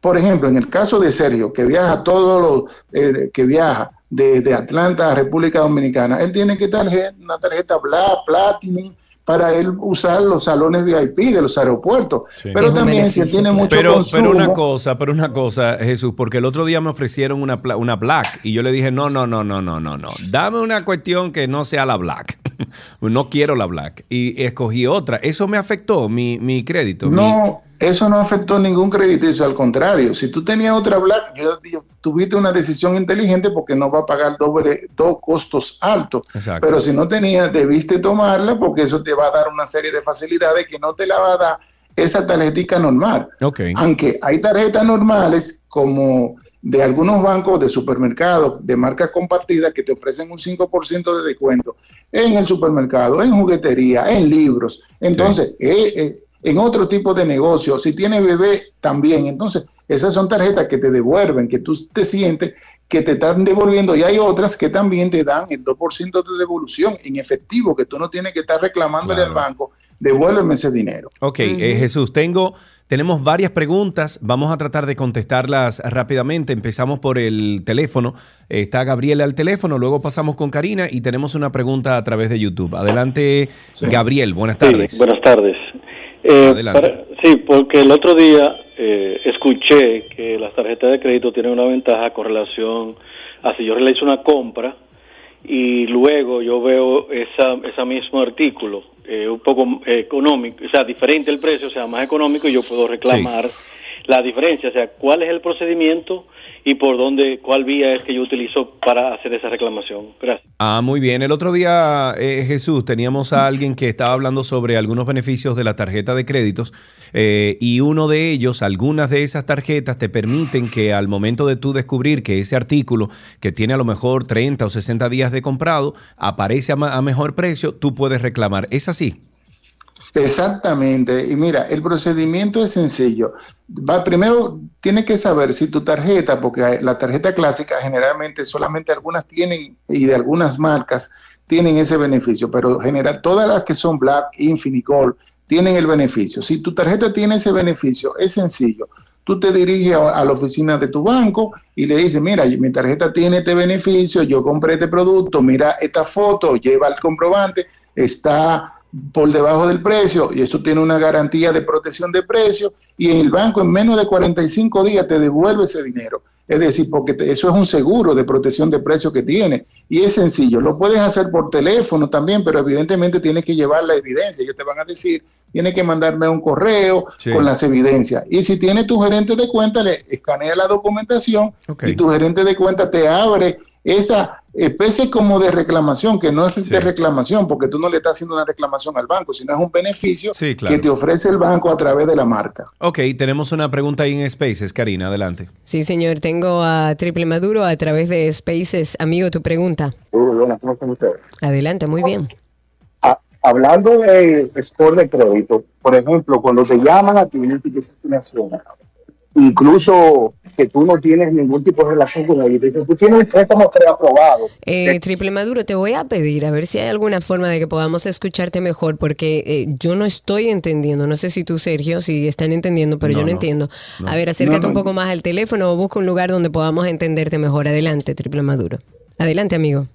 S13: Por ejemplo, en el caso de Sergio, que viaja todos los, eh, que viaja de, de, Atlanta a República Dominicana, él tiene que tener una tarjeta Black, Platinum, para él usar los salones VIP de los aeropuertos. Pero también si él tiene mucho
S2: pero, Pero una cosa, pero una cosa, Jesús, porque el otro día me ofrecieron una, una Black y yo le dije, no, no, no, no, no, no, no. Dame una cuestión que no sea la Black. No quiero la Black. Y escogí otra. Eso me afectó mi, mi crédito.
S13: No eso no afectó ningún crediticio, al contrario, si tú tenías otra Black, yo, tuviste una decisión inteligente porque no va a pagar doble, dos costos altos. Pero si no tenías, debiste tomarla porque eso te va a dar una serie de facilidades que no te la va a dar esa tarjetita normal. Aunque hay tarjetas normales como de algunos bancos de supermercados de marcas compartidas que te ofrecen un 5% de descuento en el supermercado, en juguetería, en libros. Entonces, eh, eh, en otro tipo de negocio. Si tiene bebé, también. Entonces, esas son tarjetas que te devuelven, que tú te sientes que te están devolviendo y hay otras que también te dan el 2% de devolución en efectivo, que tú no tienes que estar reclamándole al banco, devuélveme ese dinero.
S2: Ok, eh, Jesús, tengo, tenemos varias preguntas, vamos a tratar de contestarlas rápidamente. Empezamos por el teléfono, está Gabriela al teléfono, luego pasamos con Karina y tenemos una pregunta a través de YouTube. Adelante, Gabriel, buenas tardes.
S15: buenas tardes. Eh, sí, porque el otro día eh, escuché que las tarjetas de crédito tienen una ventaja con relación a si yo realizo una compra y luego yo veo esa, ese mismo artículo eh, un poco económico, o sea, diferente el precio, o sea, más económico y yo puedo reclamar la diferencia, o sea, cuál es el procedimiento y por dónde, cuál vía es que yo utilizo para hacer esa reclamación. Gracias.
S2: Ah, muy bien. El otro día, eh, Jesús, teníamos a alguien que estaba hablando sobre algunos beneficios de la tarjeta de créditos eh, y uno de ellos, algunas de esas tarjetas te permiten que al momento de tú descubrir que ese artículo que tiene a lo mejor 30 o 60 días de comprado aparece a, a mejor precio, tú puedes reclamar. ¿Es así?
S13: Exactamente. Y mira, el procedimiento es sencillo. Va, primero, tiene que saber si tu tarjeta, porque la tarjeta clásica generalmente solamente algunas tienen y de algunas marcas tienen ese beneficio, pero general, todas las que son Black, Infinite Gold tienen el beneficio. Si tu tarjeta tiene ese beneficio, es sencillo. Tú te diriges a, la oficina de tu banco y le dices, mira, mi tarjeta tiene este beneficio, yo compré este producto, mira esta foto, lleva el comprobante, está por debajo del precio y eso tiene una garantía de protección de precio y en el banco en menos de 45 días te devuelve ese dinero. Es decir, porque eso es un seguro de protección de precio que tiene. Y es sencillo. Lo puedes hacer por teléfono también, pero evidentemente tienes que llevar la evidencia. Ellos te van a decir, tienes que mandarme un correo con las evidencias. Y si tiene tu gerente de cuenta, le escanea la documentación y tu gerente de cuenta te abre esa especie como de reclamación, que no es de reclamación, porque tú no le estás haciendo una reclamación al banco, sino es un beneficio que te ofrece el banco a través de la marca.
S2: Ok, tenemos una pregunta ahí en Spaces, Karina, adelante.
S3: Sí, señor, tengo a Triple Maduro a través de Spaces. Amigo, tu pregunta.
S16: Muy buenas, ¿cómo están ustedes?
S3: Adelante, muy bien.
S16: Ah, hablando de score de crédito, por ejemplo, cuando te llaman a tu nacional, incluso que tú no tienes ningún tipo de relación con ellos. Tú tienes un préstamo preaprobado.
S3: Eh, Triple Maduro, te voy a pedir a ver si hay alguna forma de que podamos escucharte mejor, porque eh, yo no estoy entendiendo. No sé si tú, Sergio, si están entendiendo, pero yo no, entiendo. A ver, acércate un poco más al teléfono o busca un lugar donde podamos entenderte mejor. Adelante, Triple Maduro. Adelante, amigo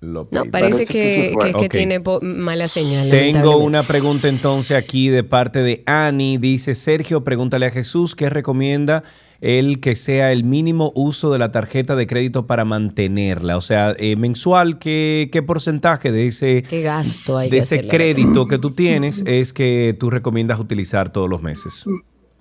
S3: no, parece, que, tiene mala señal.
S2: Tengo una pregunta entonces aquí de parte de Ani. Dice Sergio, pregúntale a Jesús qué recomienda el que sea el mínimo uso de la tarjeta de crédito para mantenerla. O sea, eh, mensual, ¿qué, ¿qué, porcentaje de ese,
S3: gasto
S2: de ese crédito que tú tienes es que tú recomiendas utilizar todos los meses?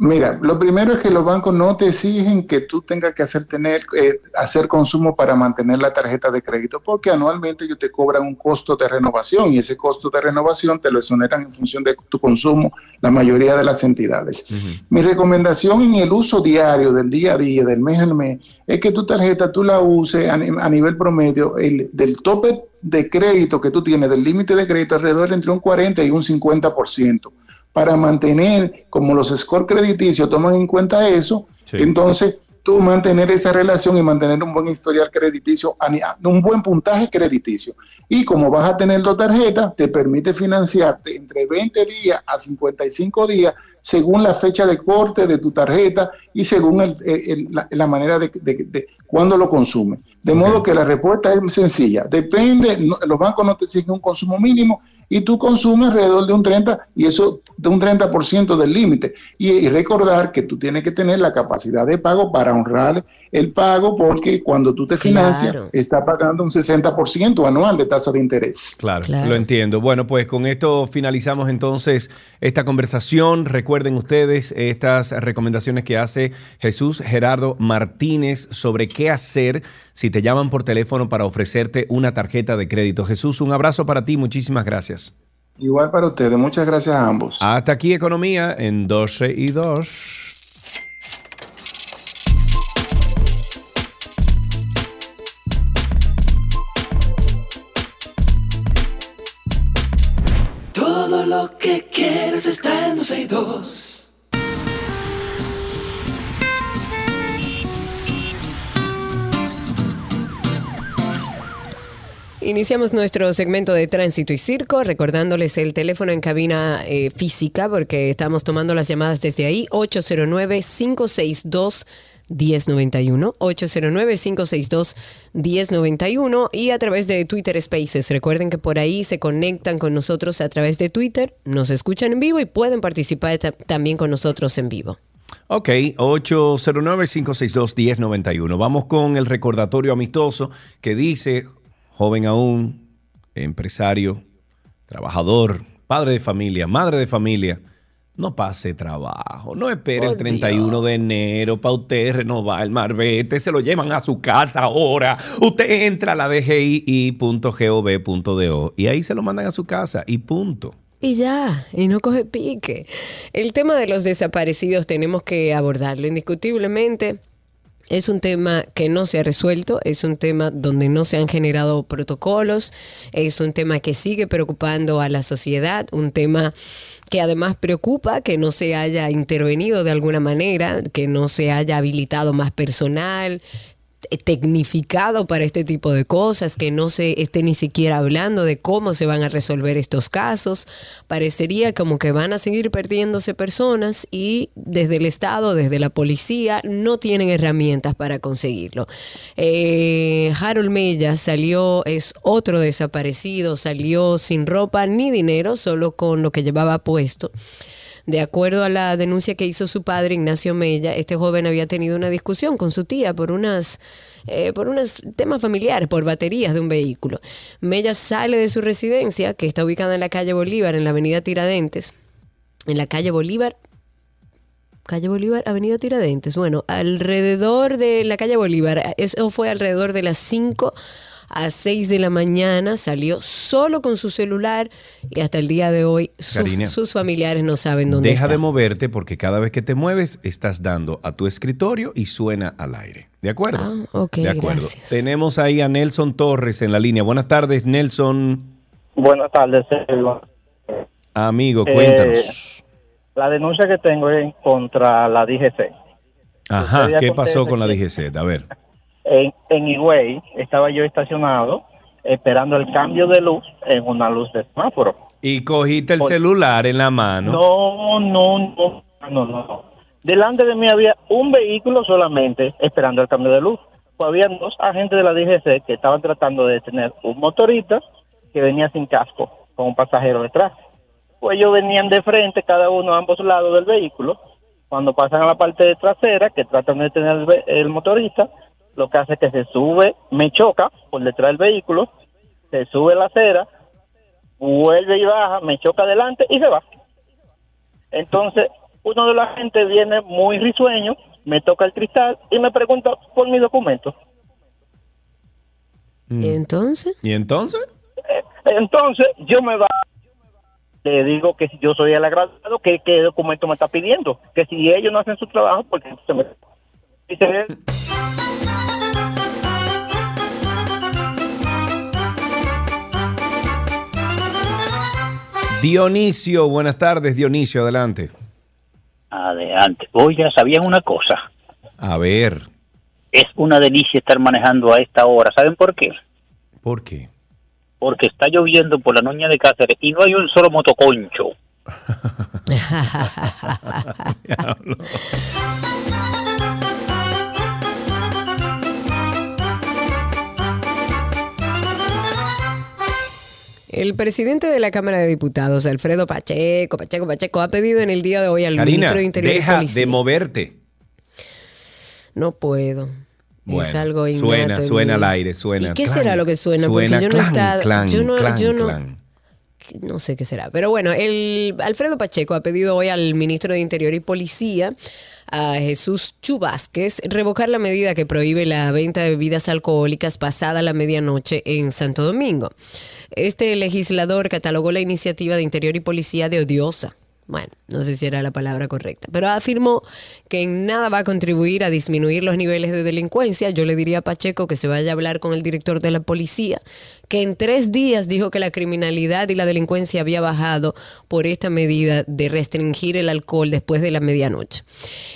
S13: Mira, lo primero es que los bancos no te exigen que tú tengas que hacer tener eh, hacer consumo para mantener la tarjeta de crédito, porque anualmente ellos te cobran un costo de renovación y ese costo de renovación te lo exoneran en función de tu consumo la mayoría de las entidades. Mi recomendación en el uso diario del día a día, del mes al mes, es que tu tarjeta tú la uses a, nivel promedio el, del tope de crédito que tú tienes, del límite de crédito alrededor entre un 40 y un 50% para mantener, como los score crediticios toman en cuenta eso, entonces tú mantener esa relación y mantener un buen historial crediticio, un buen puntaje crediticio. Y como vas a tener dos tarjetas, te permite financiarte entre 20 días a 55 días según la fecha de corte de tu tarjeta y según la, manera de, de, cuándo lo consume. De modo que la respuesta es sencilla. Depende, los bancos no te exigen un consumo mínimo y tú consumes alrededor de un 30 y eso de un 30% del límite. Y, recordar que tú tienes que tener la capacidad de pago para honrar el pago porque cuando tú te financias está pagando un 60% anual de tasa de interés.
S2: Claro, lo entiendo. Bueno, pues con esto finalizamos entonces esta conversación. Recuerden ustedes estas recomendaciones que hace Jesús Gerardo Martínez sobre qué hacer si te llaman por teléfono para ofrecerte una tarjeta de crédito. Jesús, un abrazo para ti, muchísimas gracias.
S13: Igual para ustedes, muchas gracias a ambos.
S2: Hasta aquí Economía en 12 y 2.
S1: Todo lo que quieres está en 12 y 2.
S3: Iniciamos nuestro segmento de tránsito y circo, recordándoles el teléfono en cabina eh, física, porque estamos tomando las llamadas desde ahí, 809-562. 1091, 809-562-1091 y a través de Twitter Spaces. Recuerden que por ahí se conectan con nosotros a través de Twitter, nos escuchan en vivo y pueden participar también con nosotros en vivo.
S2: Ok, 809-562-1091. Vamos con el recordatorio amistoso que dice joven aún, empresario, trabajador, padre de familia, madre de familia, no pase trabajo, no espere el 31 de enero para usted renovar el marbete, se lo llevan a su casa ahora. Usted entra a la dgi.gov.do y ahí se lo mandan a su casa y punto.
S3: Y ya, y no coge pique. El tema de los desaparecidos tenemos que abordarlo indiscutiblemente Es un tema que no se ha resuelto, es un tema donde no se han generado protocolos, es un tema que sigue preocupando a la sociedad, un tema que además preocupa que no se haya intervenido de alguna manera, que no se haya habilitado más personal, tecnificado para este tipo de cosas, que no se esté ni siquiera hablando de cómo se van a resolver estos casos. Parecería como que van a seguir perdiéndose personas y desde el Estado, desde la policía, no tienen herramientas para conseguirlo. Eh, Harold Mella salió, es otro desaparecido, salió sin ropa ni dinero, solo con lo que llevaba puesto. De acuerdo a la denuncia que hizo su padre, Ignacio Mella, este joven había tenido una discusión con su tía por unas eh, por unos temas familiares, por baterías de un vehículo. Mella sale de su residencia, que está ubicada en la calle Bolívar, en la avenida Tiradentes. En la calle Bolívar, calle Bolívar, Avenida Tiradentes. Bueno, alrededor de la calle Bolívar, eso fue alrededor de las 5 a 6 de la mañana, salió solo con su celular y hasta el día de hoy sus, sus familiares no saben dónde
S2: deja
S3: está.
S2: de moverte porque cada vez que te mueves estás dando a tu escritorio y suena al aire. ¿De acuerdo?
S3: Ah, ok,
S2: de acuerdo.
S3: gracias.
S2: Tenemos ahí a Nelson Torres en la línea. Buenas tardes, Nelson.
S17: Buenas tardes, Sergio.
S2: Amigo,
S17: Eh,
S2: cuéntanos.
S17: la denuncia que tengo es contra la DGC.
S2: Ajá, ¿qué pasó con la DGC? A ver.
S17: En, en Higüey estaba yo estacionado esperando el cambio de luz en una luz de semáforo.
S2: Y cogiste el
S17: Por-
S2: celular en la mano.
S17: No, no, no, no, no. Delante de mí había un vehículo solamente esperando el cambio de luz. Pues habían dos agentes de la DGC que estaban tratando de detener un motorista que venía sin casco, con un pasajero detrás. Pues ellos venían de frente, cada uno a ambos lados del vehículo. Cuando pasan a la parte trasera, que tratan de detener el, el motorista, lo que hace es que se sube, me choca por detrás del vehículo, se sube la acera, vuelve y baja, me choca adelante y se va. Entonces, uno de la gente viene muy risueño, me toca el cristal y me pregunta por mi documento.
S3: ¿Y entonces?
S2: ¿Y entonces?
S17: Entonces, yo me va le digo que si yo soy el agradado, que qué documento me está pidiendo, que si ellos no hacen su trabajo, porque se me dice él,
S2: Dionisio, buenas tardes, Dionisio, adelante.
S18: Adelante. Oiga, ¿sabían una cosa?
S2: A ver,
S18: Es una delicia estar manejando a esta hora. ¿Saben por qué?
S2: ¿por qué?
S18: Porque está lloviendo por la noña de Cáceres y no hay un solo motoconcho.
S3: El presidente de la Cámara de Diputados, Alfredo Pacheco, Pacheco, Pacheco, ha pedido en el día de hoy al
S2: Karina,
S3: ministro de Interior
S2: deja
S3: Policía.
S2: de moverte.
S3: No puedo. es algo innato
S2: suena,
S3: en
S2: suena al aire, suena.
S3: ¿Y qué
S2: clan.
S3: será lo que suena?
S2: Suena
S3: Porque yo no he
S2: clan,
S3: estado-
S2: clan,
S3: yo no- yo no-. No sé qué será. Pero bueno, el Alfredo Pacheco ha pedido hoy al ministro de Interior y Policía, a Jesús Chubásquez, revocar la medida que prohíbe la venta de bebidas alcohólicas pasada la medianoche en Santo Domingo. Este legislador catalogó la iniciativa de Interior y Policía de odiosa. Bueno, no sé si era la palabra correcta, pero afirmó que en nada va a contribuir a disminuir los niveles de delincuencia. Yo le diría a Pacheco que se vaya a hablar con el director de la policía, que en tres días dijo que la criminalidad y la delincuencia había bajado por esta medida de restringir el alcohol después de la medianoche.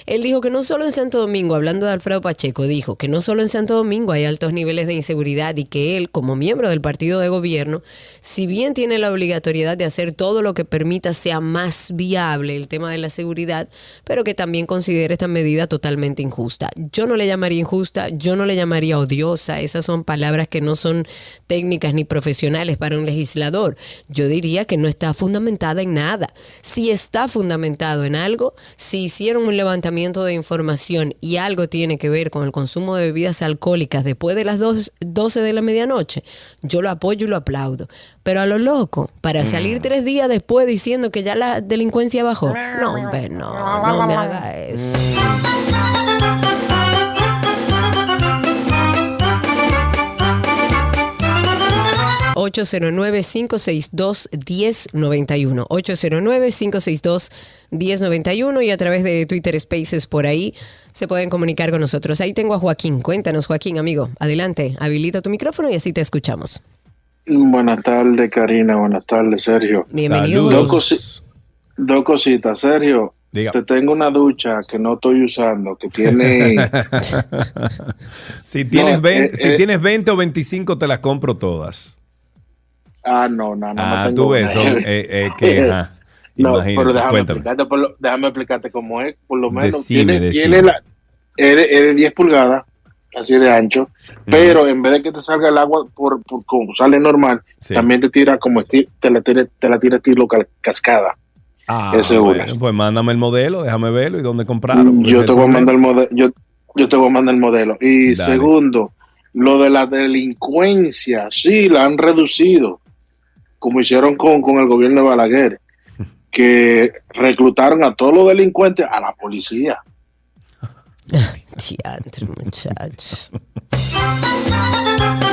S3: Él dijo que no solo en Santo Domingo, hablando de Alfredo Pacheco, dijo que no solo en Santo Domingo hay altos niveles de inseguridad y que él, como miembro del partido de gobierno, si bien tiene la obligatoriedad de hacer todo lo que permita sea más viable el tema de la seguridad, pero que también considera esta medida totalmente injusta. Yo no le llamaría injusta, yo no le llamaría odiosa, esas son palabras que no son técnicas ni profesionales para un legislador. Yo diría que no está fundamentada en nada. Si está fundamentado en algo, si hicieron un levantamiento de información y algo tiene que ver con el consumo de bebidas alcohólicas después de las dos- 12 de la medianoche, yo lo apoyo y lo aplaudo. Pero a lo loco, para salir tres días después diciendo que ya la delincuencia bajó, no, hombre, no, no me haga eso. 809-562-1091. 809-562-1091 y a través de Twitter Spaces por ahí se pueden comunicar con nosotros. Ahí tengo a Joaquín. Cuéntanos, Joaquín, amigo. Adelante, habilita tu micrófono y así te escuchamos.
S19: Buenas tardes, Karina. Buenas tardes, Sergio.
S3: Bienvenido.
S19: Dos, cosi- dos cositas, Sergio. Te tengo una ducha que no estoy usando, que tiene...
S2: si, tienes
S19: No,
S2: 20,
S19: eh,
S2: si
S19: eh.
S2: tienes 20 o 25, te las compro todas.
S19: Ah, no, no, no.
S2: Ah,
S19: no
S2: tú ves, eh, eh, que, ajá.
S19: No, pero déjame explicarte, por lo- déjame explicarte cómo es. Por lo menos
S2: Decime,
S19: tiene,
S2: decime.
S19: tiene la, es, de, es de 10 pulgadas, así de ancho, pero en vez de que te salga el agua por, por como sale normal,
S2: Sí.
S19: también te tira como te la tira, te la tira estilo cascada.
S2: Ah,
S19: Ese
S2: bueno, pues mándame el modelo, déjame verlo y dónde comprarlo.
S19: Mm,
S2: porque
S19: Yo te voy a
S2: el
S19: mandar el modelo. Yo, yo te voy a mandar el modelo. Y
S2: Dale.
S19: segundo, lo de la delincuencia, sí, la han reducido, como hicieron con, con el gobierno de Balaguer, que reclutaron a todos los delincuentes a la policía.
S3: Diantre, muchachos.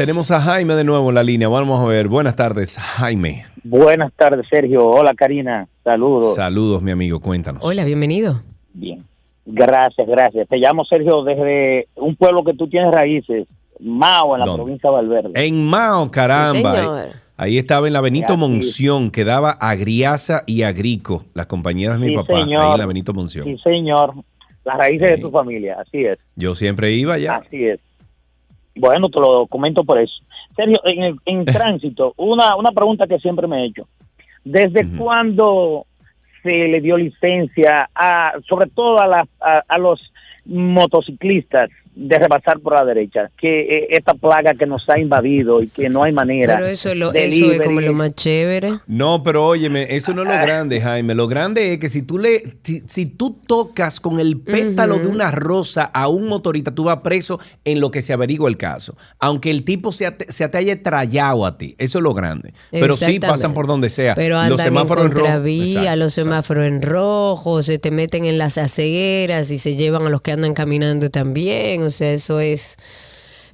S2: Tenemos a Jaime de nuevo en la línea. Vamos a ver. Buenas tardes, Jaime.
S18: Buenas tardes, Sergio. Hola, Karina. Saludos.
S2: Saludos, mi amigo. Cuéntanos.
S3: Hola, bienvenido.
S18: Bien. Gracias, gracias. Te llamo Sergio desde un pueblo que tú tienes raíces, Mao, en la
S2: ¿Dónde?
S18: provincia de Valverde.
S2: En Mao, caramba.
S18: Sí, señor.
S2: Ahí- estaba en la Benito
S18: Así.
S2: Monción, que daba Agriasa y Agrico, las compañías de mi
S18: Sí,
S2: papá, ahí en la Benito Monción.
S18: Sí, señor. Las raíces de tu familia, así es.
S2: Yo siempre iba allá.
S18: Así es. Bueno, te lo comento por eso. Sergio, en, en tránsito, una, una pregunta que siempre me he hecho. ¿Desde cuándo se le dio licencia a, sobre todo a, las- a, a los motociclistas de rebasar por la derecha? Que eh, esta plaga que nos ha invadido y que no hay manera.
S3: Pero eso, es lo,
S18: de
S3: eso es como lo más chévere.
S2: No, pero óyeme, eso no es lo grande, Jaime. Lo grande es que si tú le, si, si tú tocas con el pétalo de una rosa a un motorista, tú vas preso en lo que se averigua el caso. Aunque el tipo se, te- se te haya trayado a ti. Eso es lo grande. Pero sí pasan por donde sea.
S3: Pero
S2: los
S3: andan en
S2: semáforos en rojo. Exacto.
S3: los semáforos en rojo, se te meten en las aceras y se llevan a los que andan caminando también. O sea, eso es...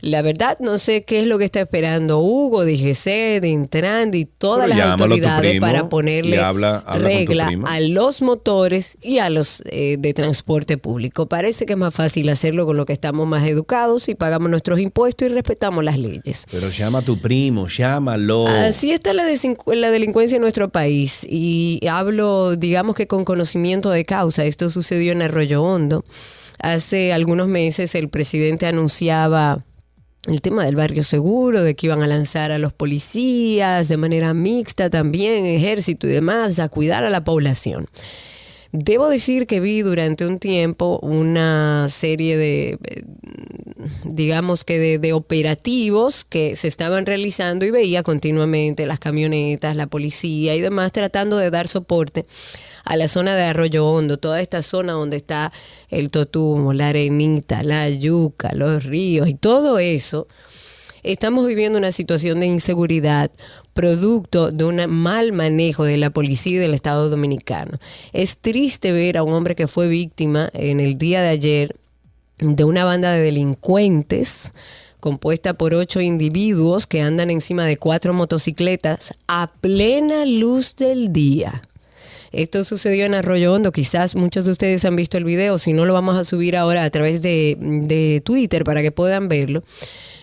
S3: La verdad, no sé qué es lo que está esperando Hugo, DGC, de Intran y todas
S2: Pero
S3: las autoridades
S2: primo
S3: para ponerle
S2: habla-
S3: regla a los motores y a los eh, de transporte público. Parece que es más fácil hacerlo con lo que estamos más educados y pagamos nuestros impuestos y respetamos las leyes.
S2: Pero llama a tu primo, llámalo.
S3: Así está la, la delincuencia en nuestro país y hablo, digamos que con conocimiento de causa. Esto sucedió en Arroyo Hondo. Hace algunos meses el presidente anunciaba el tema del barrio seguro, de que iban a lanzar a los policías de manera mixta también, ejército y demás, a cuidar a la población. Debo decir que vi durante un tiempo una serie de, eh, digamos que de, de operativos que se estaban realizando y veía continuamente las camionetas, la policía y demás tratando de dar soporte a la zona de Arroyo Hondo, toda esta zona donde está el Totumo, la Arenita, la Yuca, los ríos y todo eso. Estamos viviendo una situación de inseguridad producto de un mal manejo de la policía y del Estado dominicano. Es triste ver a un hombre que fue víctima en el día de ayer de una banda de delincuentes compuesta por ocho individuos que andan encima de cuatro motocicletas a plena luz del día. Esto sucedió en Arroyo Hondo, quizás muchos de ustedes han visto el video, si no lo vamos a subir ahora a través de, de Twitter para que puedan verlo.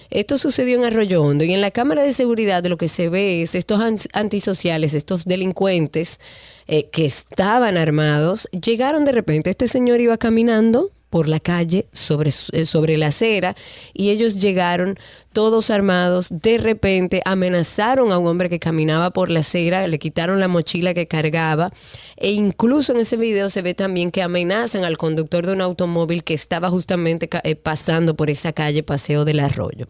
S3: Esto sucedió en Arroyo Hondo y en la cámara de seguridad lo que se ve es estos an- antisociales, estos delincuentes eh, que estaban armados, llegaron de repente, este señor iba caminando por la calle sobre, eh, sobre la acera y ellos llegaron todos armados, de repente amenazaron a un hombre que caminaba por la acera, le quitaron la mochila que cargaba e incluso en ese video se ve también que amenazan al conductor de un automóvil que estaba justamente eh, pasando por esa calle Paseo del Arroyo.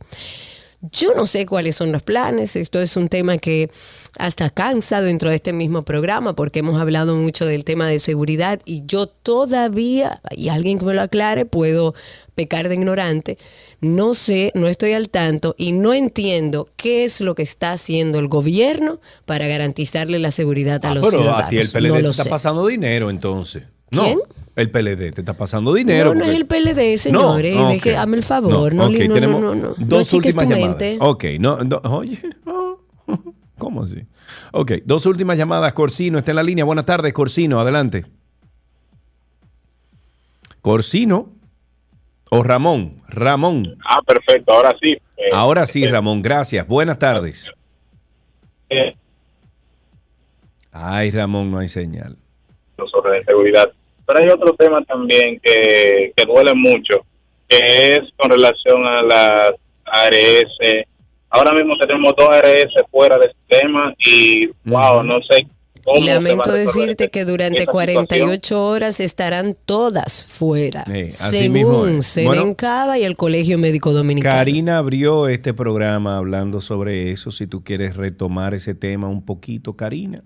S3: Yo no sé cuáles son los planes, esto es un tema que hasta cansa dentro de este mismo programa porque hemos hablado mucho del tema de seguridad y yo todavía, y alguien que me lo aclare, puedo pecar de ignorante, no sé, no estoy al tanto y no entiendo qué es lo que está haciendo el gobierno para garantizarle la seguridad a
S2: Ah,
S3: los
S2: pero
S3: ciudadanos.
S2: a ti el PLD
S3: no
S2: te está
S3: sé.
S2: pasando dinero entonces. No. El PLD te está pasando dinero.
S3: No, no es el PLD, señores.
S2: No,
S3: Deje- el favor. No,
S2: tenemos
S3: no, no. No
S2: Dos últimas llamadas.
S3: mente.
S2: Ok, no, no, oye. oh, ¿Cómo así? Ok, dos últimas llamadas. Corsino está en la línea. Buenas tardes, Corsino. Adelante. Corsino o Ramón. Ramón.
S20: Ah, perfecto, ahora sí. Eh,
S2: Ahora sí, Ramón. Gracias. Buenas tardes.
S20: eh,
S2: Ay, Ramón, no hay señal.
S20: sobre la seguridad. Pero hay otro tema también que, que duele mucho, que es con relación a las ARS. Ahora mismo tenemos dos ARS fuera del sistema y, wow, no sé cómo. se va
S3: Lamento decirte que durante
S20: esa
S3: 48 horas estarán todas fuera,
S2: Sí,
S3: según. Senen
S2: Bueno,
S3: y el Colegio Médico Dominicano.
S2: Karina abrió este programa hablando sobre eso. Si tú quieres retomar ese tema un poquito, Karina.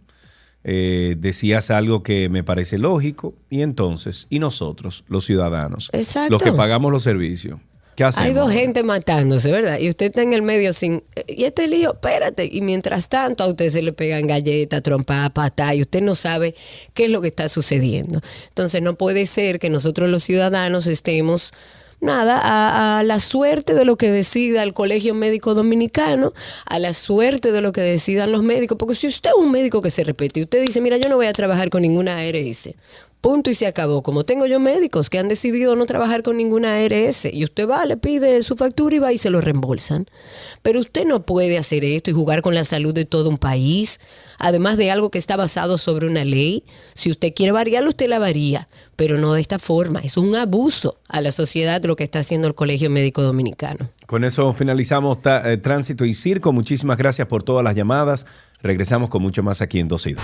S2: Eh, decías algo que me parece lógico. Y entonces, ¿y nosotros, los ciudadanos?
S3: Exacto.
S2: Los que pagamos los servicios. ¿Qué hacemos?
S3: Hay dos gente matándose, ¿verdad? Y usted está en el medio sin... Y este lío, espérate. Y mientras tanto a usted se le pegan galletas, trompadas, patadas, y usted no sabe qué es lo que está sucediendo. Entonces no puede ser que nosotros los ciudadanos estemos, nada, a, a la suerte de lo que decida el Colegio Médico Dominicano, a la suerte de lo que decidan los médicos. Porque si usted es un médico que se repite y usted dice, mira, yo no voy a trabajar con ninguna ARS, Punto y se acabó. Como tengo yo médicos que han decidido no trabajar con ninguna ARS y usted va, le pide su factura y va y se lo reembolsan. Pero usted no puede hacer esto y jugar con la salud de todo un país, además de algo que está basado sobre una ley. Si usted quiere variarlo, usted la varía, pero no de esta forma. Es un abuso a la sociedad lo que está haciendo el Colegio Médico Dominicano.
S2: Con eso finalizamos eh, Tránsito y Circo. Muchísimas gracias por todas las llamadas. Regresamos con mucho más aquí en 12 y 2.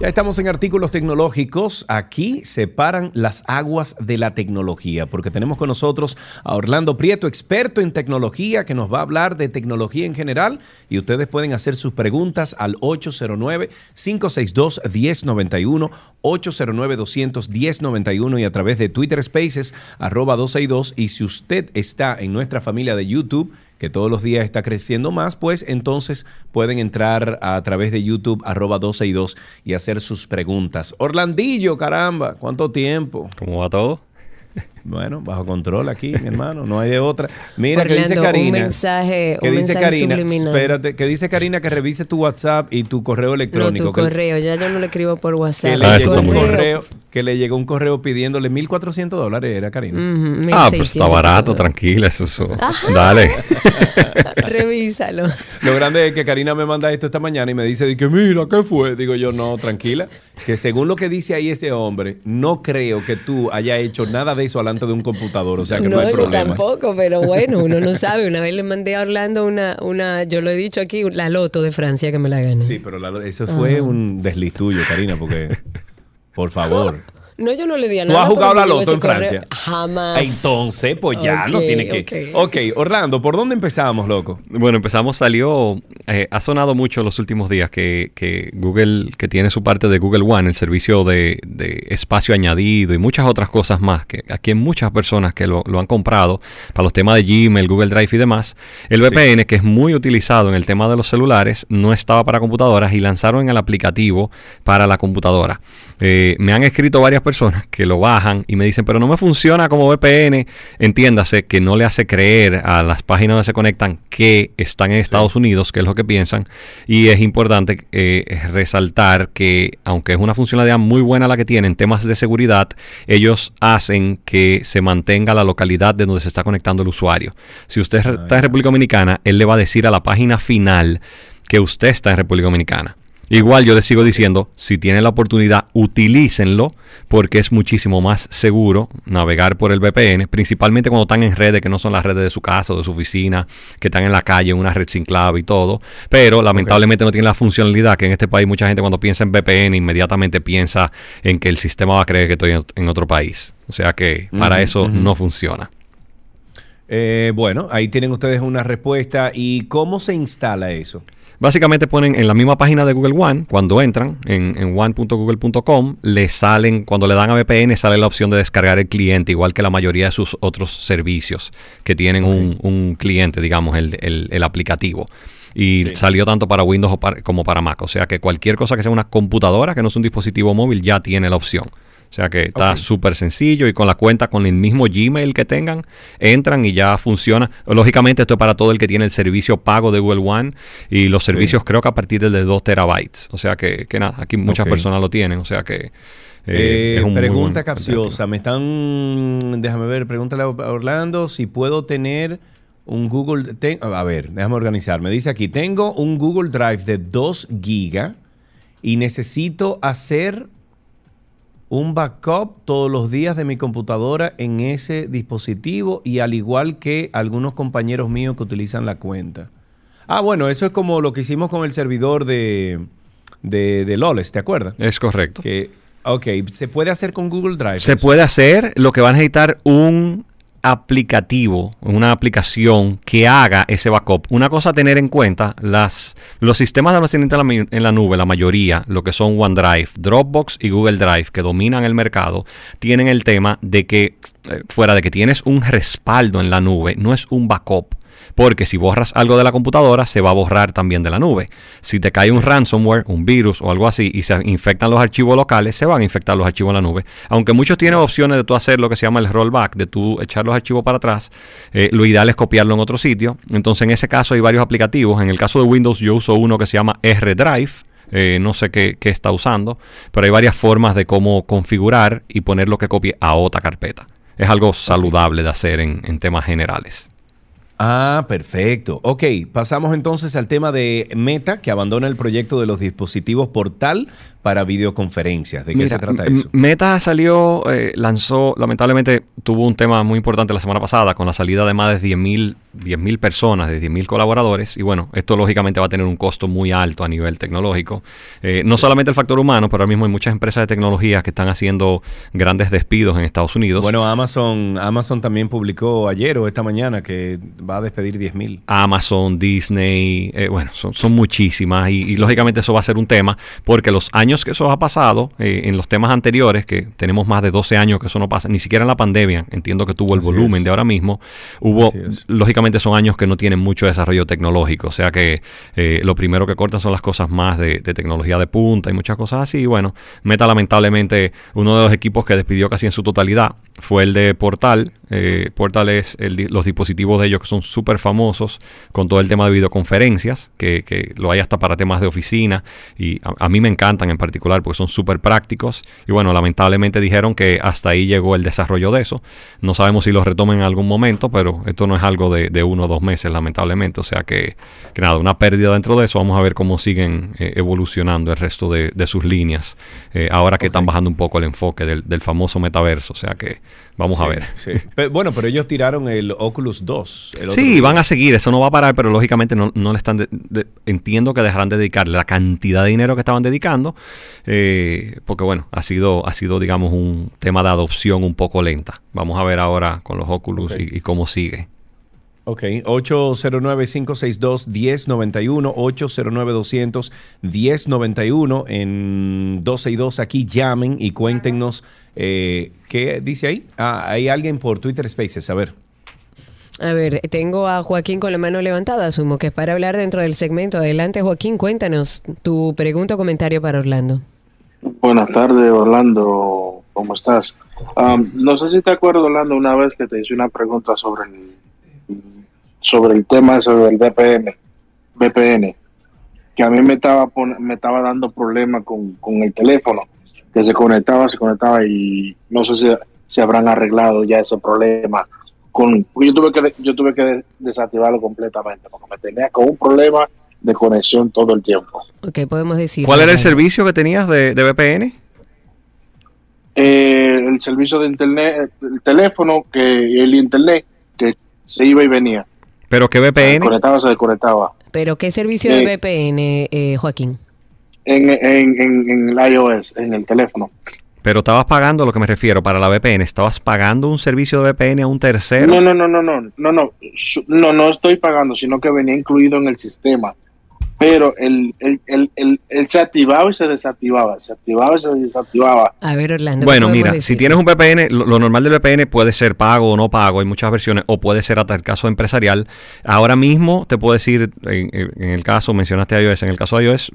S2: Ya estamos en artículos tecnológicos. Aquí separan las aguas de la tecnología, porque tenemos con nosotros a Orlando Prieto, experto en tecnología, que nos va a hablar de tecnología en general. Y ustedes pueden hacer sus preguntas al 809-562-1091, 809-200-1091 y a través de Twitter Spaces, arroba 262. Y si usted está en nuestra familia de YouTube, que todos los días está creciendo más, pues entonces pueden entrar a través de YouTube, arroba 12 y 2 y hacer sus preguntas. Orlandillo, caramba, ¿cuánto tiempo?
S21: ¿Cómo va todo?
S2: Bueno, bajo control aquí, mi hermano, no hay de otra. Mira, que dice Karina.
S3: un mensaje,
S2: que
S3: un
S2: dice
S3: mensaje
S2: Karina,
S3: subliminal.
S2: espérate, que dice Karina que revise tu WhatsApp y tu correo
S3: No,
S2: electrónico.
S3: tu
S2: que-
S3: correo, ya yo no le escribo por WhatsApp.
S2: que le,
S21: Ah,
S2: llegó un correo, que le llegó un correo pidiéndole 1.400 dólares, era Karina.
S21: Ah, pues
S3: 1600
S21: está barato, tranquila, eso. Dale.
S3: Revísalo.
S2: Lo grande es que Karina me manda esto esta mañana y me dice de que mira, ¿qué fue? Digo yo, no, tranquila, que según lo que dice ahí ese hombre, no creo que tú hayas hecho nada de eso delante de un computador, o sea que no,
S3: No,
S2: hay problema.
S3: tampoco, pero bueno, uno no sabe. Una vez le mandé a Orlando una, una, yo lo he dicho aquí, la loto de Francia que me la gané.
S2: Sí, pero la- eso fue un desliz tuyo, Karina, porque, por favor.
S3: No, yo no le di a
S2: ¿Tú
S3: nada.
S2: has jugado la loto en
S3: correo.
S2: Francia?
S3: Jamás.
S2: Entonces, pues ya no tiene que.
S3: ok.
S2: ok, Orlando, ¿por dónde empezamos, loco?
S21: Bueno, empezamos, salió, eh, ha sonado mucho los últimos días que, que Google, que tiene su parte de Google One, el servicio de, de espacio añadido y muchas otras cosas más, que aquí hay muchas personas que lo, lo han comprado para los temas de Gmail, Google Drive y demás. El VPN, que es muy utilizado en el tema de los celulares, no estaba para computadoras y lanzaron el aplicativo para la computadora. Eh, me han escrito varias personas que lo bajan y me dicen, pero no me funciona como VPN. Entiéndase que no le hace creer a las páginas donde se conectan que están en Estados Unidos, que es lo que piensan. Y es importante eh, resaltar que, aunque es una funcionalidad muy buena la que tienen, temas de seguridad, ellos hacen que se mantenga la localidad de donde se está conectando el usuario. Si usted está en República Dominicana, él le va a decir a la página final que usted está en República Dominicana. Igual yo les sigo diciendo, si tienen la oportunidad, utilícenlo porque es muchísimo más seguro navegar por el VPN, principalmente cuando están en redes que no son las redes de su casa o de su oficina, que están en la calle, en una red sin clave y todo, pero lamentablemente no tienen la funcionalidad que en este país mucha gente cuando piensa en VPN inmediatamente piensa en que el sistema va a creer que estoy en, otro país. O sea que para eso no funciona.
S2: Eh, bueno, ahí tienen ustedes una respuesta. ¿Y cómo se instala eso?
S21: Básicamente ponen en la misma página de Google One, cuando entran en, en one.google.com, le salen, cuando le dan a VPN, sale la opción de descargar el cliente, igual que la mayoría de sus otros servicios que tienen un, un, cliente, digamos, el, el, el aplicativo y salió tanto para Windows como para Mac. O sea que cualquier cosa que sea una computadora, que no es un dispositivo móvil, ya tiene la opción. O sea que está súper sencillo y con la cuenta, con el mismo Gmail que tengan, entran y ya funciona. Lógicamente esto es para todo el que tiene el servicio pago de Google One y los servicios creo que a partir de 2 terabytes. O sea que, que nada, aquí muchas personas lo tienen. O sea que...
S2: Eh, eh, pregunta capciosa. Me están... Déjame ver, pregúntale a Orlando si puedo tener un Google... a ver, déjame organizar. Me dice aquí, tengo un Google Drive de 2 gigas y necesito hacer un backup todos los días de mi computadora en ese dispositivo y al igual que algunos compañeros míos que utilizan la cuenta. Ah, bueno, eso es como lo que hicimos con el servidor de, de, de Loles, ¿te acuerdas?
S21: Es correcto.
S2: Que, ok, ¿se puede hacer con Google Drive?
S21: Se puede hacer, lo que va a necesitar un aplicativo, una aplicación que haga ese backup. Una cosa a tener en cuenta, las, los sistemas de almacenamiento en la, nube, la mayoría, lo que son OneDrive, Dropbox y Google Drive, que dominan el mercado, tienen el tema de que, eh, fuera de que tienes un respaldo en la nube, no es un backup porque si borras algo de la computadora, se va a borrar también de la nube. Si te cae un ransomware, un virus o algo así, y se infectan los archivos locales, se van a infectar los archivos en la nube. Aunque muchos tienen opciones de tú hacer lo que se llama el rollback, de tú echar los archivos para atrás, eh, lo ideal es copiarlo en otro sitio. Entonces, en ese caso hay varios aplicativos. En el caso de Windows, yo uso uno que se llama R-Drive. Eh, no sé qué, está usando, pero hay varias formas de cómo configurar y poner lo que copie a otra carpeta. Es algo saludable de hacer en temas generales.
S2: Ah, perfecto. Ok, pasamos entonces al tema de Meta, que abandona el proyecto de los dispositivos portal para videoconferencias. ¿De qué se trata eso?
S21: Meta salió, eh, lanzó, lamentablemente tuvo un tema muy importante la semana pasada con la salida de más de 10.000 10, personas, de 10.000 colaboradores. Y bueno, esto lógicamente va a tener un costo muy alto a nivel tecnológico. Eh, no solamente el factor humano, pero ahora mismo hay muchas empresas de tecnología que están haciendo grandes despidos en Estados Unidos.
S2: Bueno, Amazon, Amazon también publicó ayer o esta mañana que va a despedir 10.000.
S21: Amazon, Disney, eh, bueno, son, son muchísimas y, y lógicamente eso va a ser un tema porque los años que eso ha pasado, eh, en los temas anteriores, que tenemos más de 12 años que eso no pasa, ni siquiera en la pandemia, entiendo que tuvo el volumen de ahora mismo, hubo, lógicamente son años que no tienen mucho desarrollo tecnológico, o sea que eh, lo primero que cortan son las cosas más de, tecnología de punta y muchas cosas así, y bueno, Meta lamentablemente uno de los equipos que despidió casi en su totalidad fue el de Portal, eh, Portal es los dispositivos de ellos que son súper famosos con todo el tema de videoconferencias, que, lo hay hasta para temas de oficina y a, a mí me encantan en particular porque son súper prácticos. Y bueno, lamentablemente dijeron que hasta ahí llegó el desarrollo de eso. No sabemos si lo retomen en algún momento, pero esto no es algo de, uno o dos meses, lamentablemente. O sea que, nada, una pérdida dentro de eso. Vamos a ver cómo siguen eh, evolucionando el resto de, sus líneas. Eh, ahora que están bajando un poco el enfoque del, del famoso metaverso. O sea que Vamos a ver.
S2: bueno, pero ellos tiraron el Oculus 2.
S21: sí, van a seguir, eso no va a parar, pero lógicamente no, le están... entiendo que dejarán de dedicarle la cantidad de dinero que estaban dedicando, eh, porque bueno, ha sido, ha sido, digamos, un tema de adopción un poco lenta. Vamos a ver ahora con los Oculus y cómo sigue.
S2: Ok, 809-562-1091, 809-200-1091 en 12 y 2 aquí llamen y cuéntenos eh, qué dice ahí. Ah, hay alguien por Twitter Spaces, a ver.
S3: A ver, tengo a Joaquín con la mano levantada, asumo que es para hablar dentro del segmento. Adelante Joaquín, cuéntanos tu pregunta o comentario para Orlando.
S19: Buenas tardes Orlando, ¿cómo estás? no sé si te acuerdas Orlando una vez que te hice una pregunta sobre el sobre el tema del VPN, VPN, que a mí me estaba me estaba dando problemas con, el teléfono, que se conectaba, se conectaba y no sé si, si habrán arreglado ya ese problema. Con, yo tuve que yo tuve que desactivarlo completamente porque me tenía con un problema de conexión todo el tiempo.
S3: Ok, podemos decir.
S21: ¿Cuál era el servicio que tenías de, VPN?
S19: Eh, el servicio de internet, el teléfono, que el internet que se iba y venía.
S21: ¿Pero qué VPN?
S19: conectaba, se desconectaba.
S3: ¿Pero qué servicio de VPN, eh, Joaquín?
S19: En, en, en, el iOS, en el teléfono.
S21: Pero estabas pagando, lo que me refiero, para la VPN, ¿estabas pagando un servicio de VPN a un tercero?
S19: No, no, no, no, no, no, no, no, no estoy pagando, sino que venía incluido en el sistema. Pero él, él, él, él se activaba y se desactivaba, se activaba y se desactivaba.
S3: A ver, Orlando.
S21: Bueno, mira, si tienes un VPN, lo, lo, normal del VPN puede ser pago o no pago, hay muchas versiones, o puede ser hasta el caso empresarial. Ahora mismo te puedo decir, en, en el caso, mencionaste iOS, en el caso de iOS,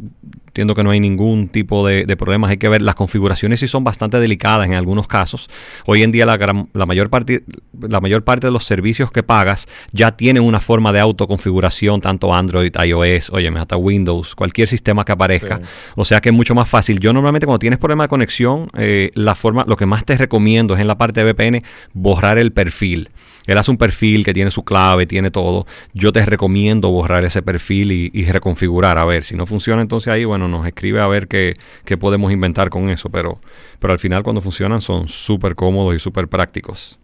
S21: entiendo que no hay ningún tipo de, de, problemas. Hay que ver, las configuraciones sí son bastante delicadas en algunos casos. Hoy en día la, gran, la, mayor parte, la mayor parte de los servicios que pagas ya tienen una forma de autoconfiguración, tanto Android, iOS, oye, hasta Windows, cualquier sistema que aparezca. Sí. O sea que es mucho más fácil. Yo normalmente cuando tienes problema de conexión, eh, la forma, lo que más te recomiendo es en la parte de VPN borrar el perfil. Él hace un perfil que tiene su clave, tiene todo. Yo te recomiendo borrar ese perfil y, y reconfigurar. A ver, si no funciona, entonces ahí, bueno, nos escribe a ver qué, qué podemos inventar con eso. Pero, pero al final, cuando funcionan, son súper cómodos y súper prácticos.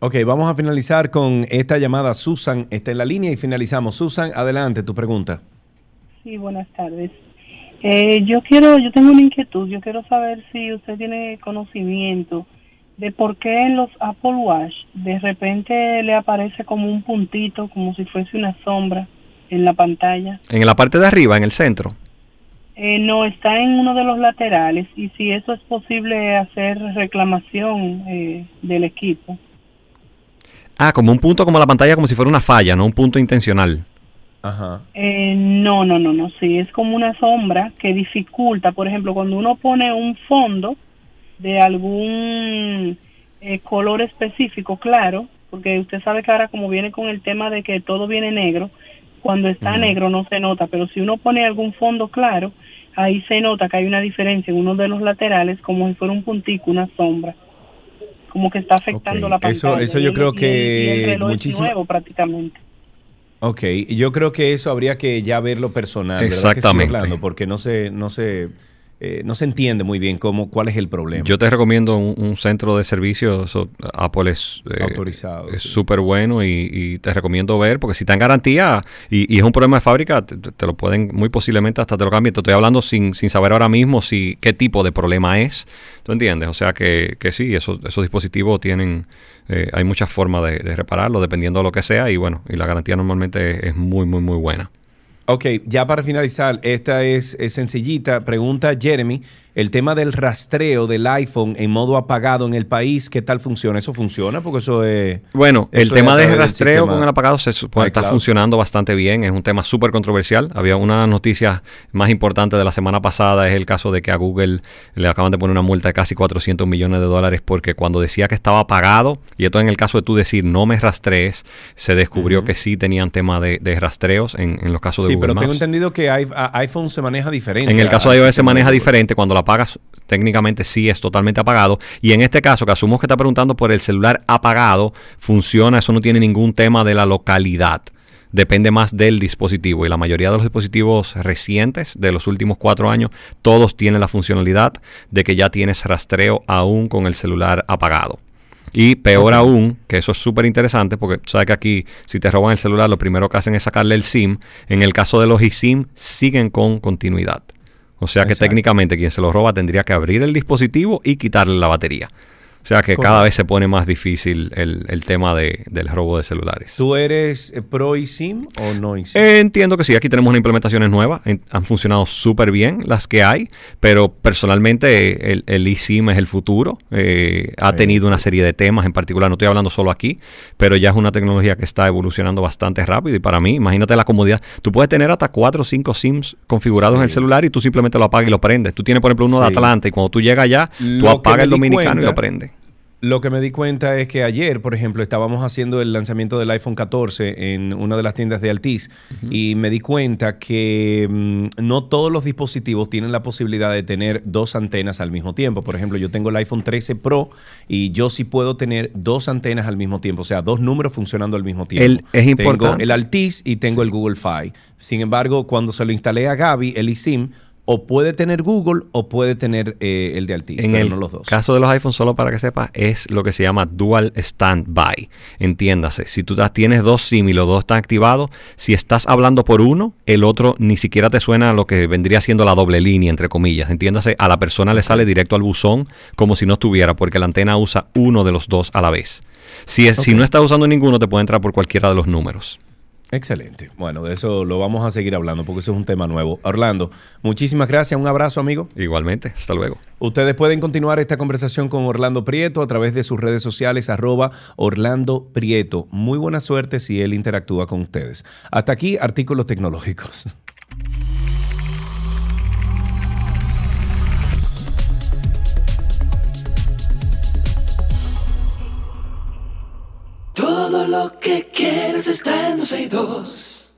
S2: Ok, vamos a finalizar con esta llamada. Susan está en la línea y finalizamos. Susan, adelante, tu pregunta.
S22: Sí, buenas tardes. Eh, yo quiero, yo tengo una inquietud. Yo quiero saber si usted tiene conocimiento de por qué en los Apple Watch de repente le aparece como un puntito, como si fuese una sombra en la pantalla.
S21: En la parte de arriba, en el centro.
S22: Eh, no, está en uno de los laterales y si eso es posible hacer reclamación eh, del equipo.
S21: Ah, como un punto como la pantalla, como si fuera una falla, no un punto intencional.
S22: Ajá. Eh, no, no, no, no, sí, es como una sombra que dificulta, por ejemplo, cuando uno pone un fondo de algún eh, color específico, claro, porque usted sabe que ahora como viene con el tema de que todo viene negro, cuando está uh -huh. negro no se nota, pero si uno pone algún fondo claro, ahí se nota que hay una diferencia en uno de los laterales, como si fuera un puntico, una sombra, como que está afectando
S2: okay.
S22: la pantalla.
S2: Eso, eso yo
S22: y
S2: creo que
S22: y el
S2: muchísimo.
S22: nuevo prácticamente.
S2: Ok, yo creo que eso habría que ya verlo personal,
S21: Exactamente.
S2: ¿verdad? Que sí, porque no se, no se eh, no se entiende muy bien cómo, cuál es el problema.
S21: Yo te recomiendo un, un centro de servicios, Apple es
S2: eh, autorizado.
S21: Es súper sí. bueno y, y, te recomiendo ver, porque si está en garantía y, y es un problema de fábrica, te, te, lo pueden muy posiblemente hasta te lo cambien. Te estoy hablando sin, sin saber ahora mismo si qué tipo de problema es. ¿Tú entiendes? O sea que, que sí, esos, esos dispositivos tienen... Eh, hay muchas formas de, repararlo dependiendo de lo que sea y bueno, y la garantía normalmente es muy, muy, muy buena.
S2: Ok, ya para finalizar, esta es, es, sencillita. Pregunta Jeremy, el tema del rastreo del iPhone en modo apagado en el país, ¿qué tal funciona? ¿Eso funciona? Porque eso es...
S21: Bueno, el tema de rastreo con el apagado se supone está funcionando bastante bien. Es un tema súper controversial. Había una noticia más importante de la semana pasada, es el caso de que a Google le acaban de poner una multa de casi 400 millones de dólares porque cuando decía que estaba apagado, y esto en el caso de tú decir no me rastrees, se descubrió uh -huh. que sí tenían tema de, de rastreos en, en, los casos de
S2: sí,
S21: Google
S2: pero
S21: Maps.
S2: tengo entendido que iPhone se maneja diferente.
S21: En el caso de iOS se maneja diferente. Cuando la apagas, técnicamente sí es totalmente apagado. Y en este caso, que asumo que está preguntando por el celular apagado, funciona, eso no tiene ningún tema de la localidad. Depende más del dispositivo. Y la mayoría de los dispositivos recientes de los últimos cuatro años, todos tienen la funcionalidad de que ya tienes rastreo aún con el celular apagado. Y peor okay. aún, que eso es súper interesante, porque sabes que aquí, si te roban el celular, lo primero que hacen es sacarle el SIM. En el caso de los eSIM, siguen con continuidad. O sea que Exacto. técnicamente quien se lo roba tendría que abrir el dispositivo y quitarle la batería. O sea que Correcto. cada vez se pone más difícil el, el tema de, del robo de celulares.
S2: ¿Tú eres eh, pro eSIM o no eSIM?
S21: Eh, entiendo que sí, aquí tenemos unas implementaciones nuevas, en, han funcionado súper bien las que hay, pero personalmente el, el eSIM es el futuro, eh, ha sí, tenido sí. una serie de temas en particular, no estoy hablando solo aquí, pero ya es una tecnología que está evolucionando bastante rápido y para mí, imagínate la comodidad, tú puedes tener hasta 4 o 5 SIMs configurados sí. en el celular y tú simplemente lo apagas y lo prendes. Tú tienes por ejemplo uno de Atlanta y cuando tú llegas allá, tú lo apagas el dominicano cuenta, y lo prendes
S2: lo que me di cuenta es que ayer, por ejemplo, estábamos haciendo el lanzamiento del iPhone 14 en una de las tiendas de Altis uh -huh. y me di cuenta que mmm, no todos los dispositivos tienen la posibilidad de tener dos antenas al mismo tiempo. Por ejemplo, yo tengo el iPhone 13 Pro y yo sí puedo tener dos antenas al mismo tiempo, o sea, dos números funcionando al mismo tiempo.
S21: El, es importante.
S2: Tengo el Altis y tengo sí. el Google Fi. Sin embargo, cuando se lo instalé a Gaby, el eSIM, o puede tener Google o puede tener eh, el de Altis,
S21: en
S2: pero
S21: el
S2: no los dos.
S21: caso de los iPhones, solo para que sepas, es lo que se llama Dual Standby. Entiéndase, si tú tienes dos SIM y los dos están activados, si estás hablando por uno, el otro ni siquiera te suena lo que vendría siendo la doble línea, entre comillas. Entiéndase, a la persona le sale directo al buzón como si no estuviera, porque la antena usa uno de los dos a la vez. Si, es, okay. si no estás usando ninguno, te puede entrar por cualquiera de los números.
S2: Excelente. Bueno, de eso lo vamos a seguir hablando porque eso es un tema nuevo. Orlando, muchísimas gracias. Un abrazo, amigo.
S21: Igualmente. Hasta luego.
S2: Ustedes pueden continuar esta conversación con Orlando Prieto a través de sus redes sociales, arroba Orlando Prieto. Muy buena suerte si él interactúa con ustedes. Hasta aquí, artículos tecnológicos.
S1: Todo lo que quieres está en 12 y 2.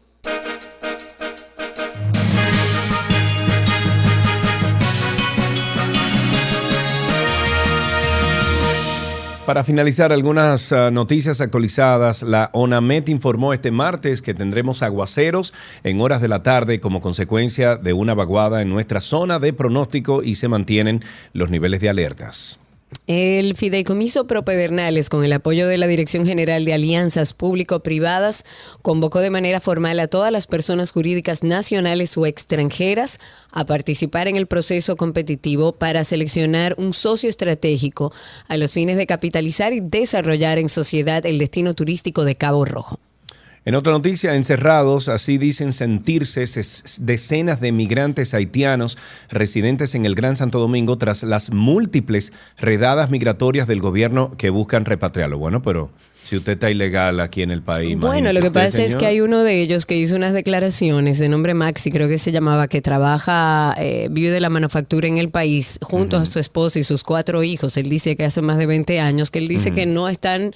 S2: Para finalizar, algunas uh, noticias actualizadas. La ONAMET informó este martes que tendremos aguaceros en horas de la tarde como consecuencia de una vaguada en nuestra zona de pronóstico y se mantienen los niveles de alertas.
S3: El Fideicomiso Propedernales, con el apoyo de la Dirección General de Alianzas Público-Privadas, convocó de manera formal a todas las personas jurídicas nacionales o extranjeras a participar en el proceso competitivo para seleccionar un socio estratégico a los fines de capitalizar y desarrollar en sociedad el destino turístico de Cabo Rojo.
S2: En otra noticia, encerrados, así dicen sentirse decenas de migrantes haitianos residentes en el Gran Santo Domingo tras las múltiples redadas migratorias del gobierno que buscan repatriarlo. Bueno, pero si usted está ilegal aquí en el país.
S3: Bueno, lo que pasa es que hay uno de ellos que hizo unas declaraciones de nombre Maxi, creo que se llamaba, que trabaja, eh, vive de la manufactura en el país junto a su esposa y sus cuatro hijos. Él dice que hace más de 20 años, que él dice que no están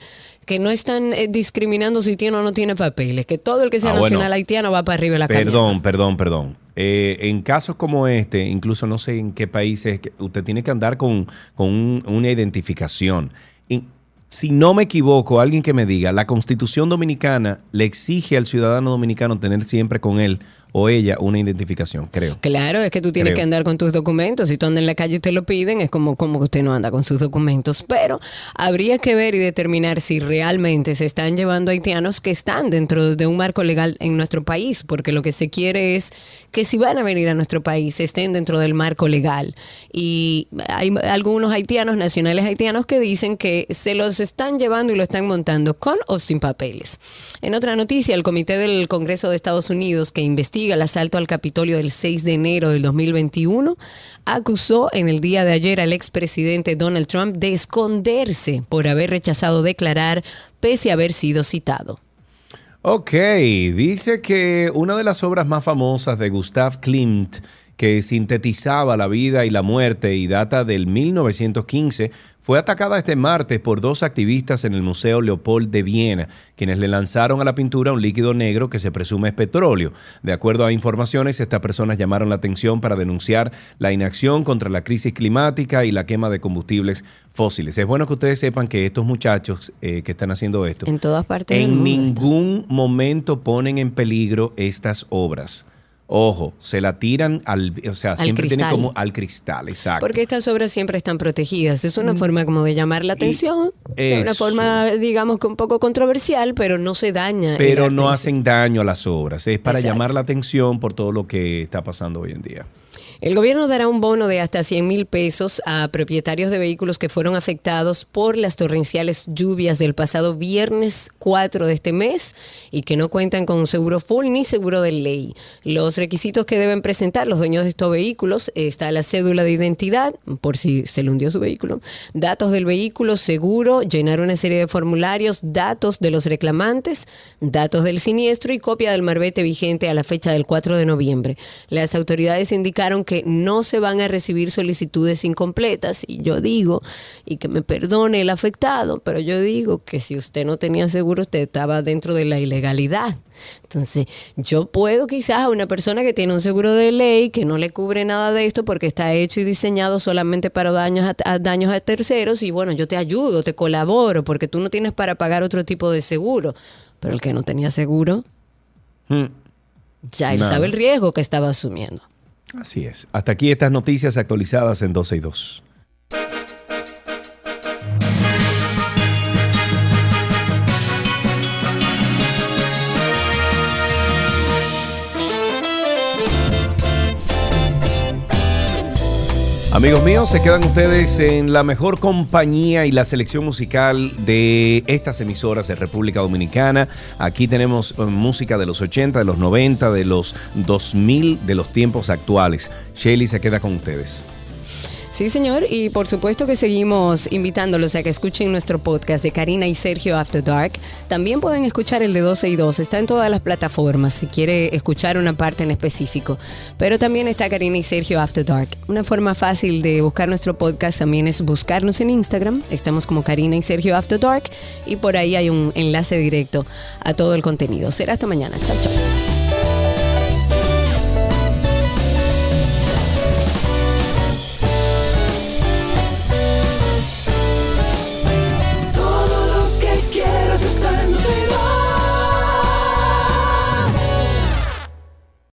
S3: que no están eh, discriminando si tiene o no tiene papeles, que todo el que sea
S2: Ah,
S3: nacional
S2: bueno.
S3: haitiano va para arriba de la
S2: Perdón, perdón, perdón. Eh, en casos como este, incluso no sé en qué países, usted tiene que andar con, con un- una identificación. Si no me equivoco, alguien que me diga, la constitución dominicana le exige al ciudadano dominicano tener siempre con él o ella una identificación, creo.
S3: Claro, es que tú tienes
S2: Creo.
S3: que andar con tus documentos. Si tú andas en la calle y te lo piden, es como, como que usted no anda con sus documentos. Pero habría que ver y determinar si realmente se están llevando haitianos que están dentro de un marco legal en nuestro país, porque lo que se quiere es que si van a venir a nuestro país estén dentro del marco legal. Y hay algunos haitianos, nacionales haitianos, que dicen que se los están llevando y lo están montando con o sin papeles. En otra noticia, el Comité del Congreso de Estados Unidos que investiga el asalto al Capitolio del 6 de enero del 2021 acusó en el día de ayer al expresidente Donald Trump de esconderse por haber rechazado declarar pese a haber sido citado.
S2: Ok, dice que una de las obras más famosas de Gustav Klimt, que sintetizaba la vida y la muerte y data del 1915, fue atacada este martes por dos activistas en el Museo Leopold de Viena, quienes le lanzaron a la pintura un líquido negro que se presume es petróleo. De acuerdo a informaciones, estas personas llamaron la atención para denunciar la inacción contra la crisis climática y la quema de combustibles fósiles. Es bueno que ustedes sepan que estos muchachos eh, que están haciendo esto
S3: En todas partes del
S2: en
S3: mundo.
S2: ningún momento ponen en peligro estas obras. Ojo, se la tiran al, o sea,
S3: Al
S2: siempre tiene
S3: cristal.
S2: como al cristal, exacto.
S3: Porque estas obras siempre están protegidas. Es una forma como de llamar la atención. Es una forma, digamos, que un poco controversial, pero no se daña.
S2: Pero no hacen daño a las obras, es para
S3: Exacto.
S2: llamar la atención por todo lo que está pasando hoy en día.
S3: El gobierno dará un bono de hasta 100 mil pesos a propietarios de vehículos que fueron afectados por las torrenciales lluvias del pasado viernes 4 de este mes y que no cuentan con seguro full ni seguro de ley. Los requisitos que deben presentar los dueños de estos vehículos está la cédula de identidad, por si se le hundió su vehículo, datos del vehículo, seguro, llenar una serie de formularios, datos de los reclamantes, datos del siniestro y copia del marbete vigente a la fecha del 4 de noviembre. Las autoridades indicaron que no se van a recibir solicitudes incompletas y yo digo, y que me perdone el afectado, pero yo digo que si usted no tenía seguro, usted estaba dentro de la ilegalidad. Entonces, yo puedo quizás a una persona que tiene un seguro de ley que no le cubre nada de esto porque está hecho y diseñado solamente para daños a, a daños a terceros y bueno, yo te ayudo, te colaboro porque tú no tienes para pagar otro tipo de seguro. Pero el que no tenía seguro, ya él sabe el riesgo que estaba asumiendo.
S2: Así es. Hasta aquí estas noticias actualizadas en 12 y 2. Amigos míos, se quedan ustedes en la mejor compañía y la selección musical de estas emisoras de República Dominicana. Aquí tenemos eh, música de los 80, de los 90, de los 2000, de los tiempos actuales. Shelly se queda con ustedes.
S3: Sí, señor, y por supuesto que seguimos invitándolos a que escuchen nuestro podcast de Karina y Sergio After Dark. También pueden escuchar el de 12 y 2, está en todas las plataformas si quiere escuchar una parte en específico. Pero también está Karina y Sergio After Dark. Una forma fácil de buscar nuestro podcast también es buscarnos en Instagram. Estamos como Karina y Sergio After Dark y por ahí hay un enlace directo a todo el contenido. Será hasta mañana. Chao, chao.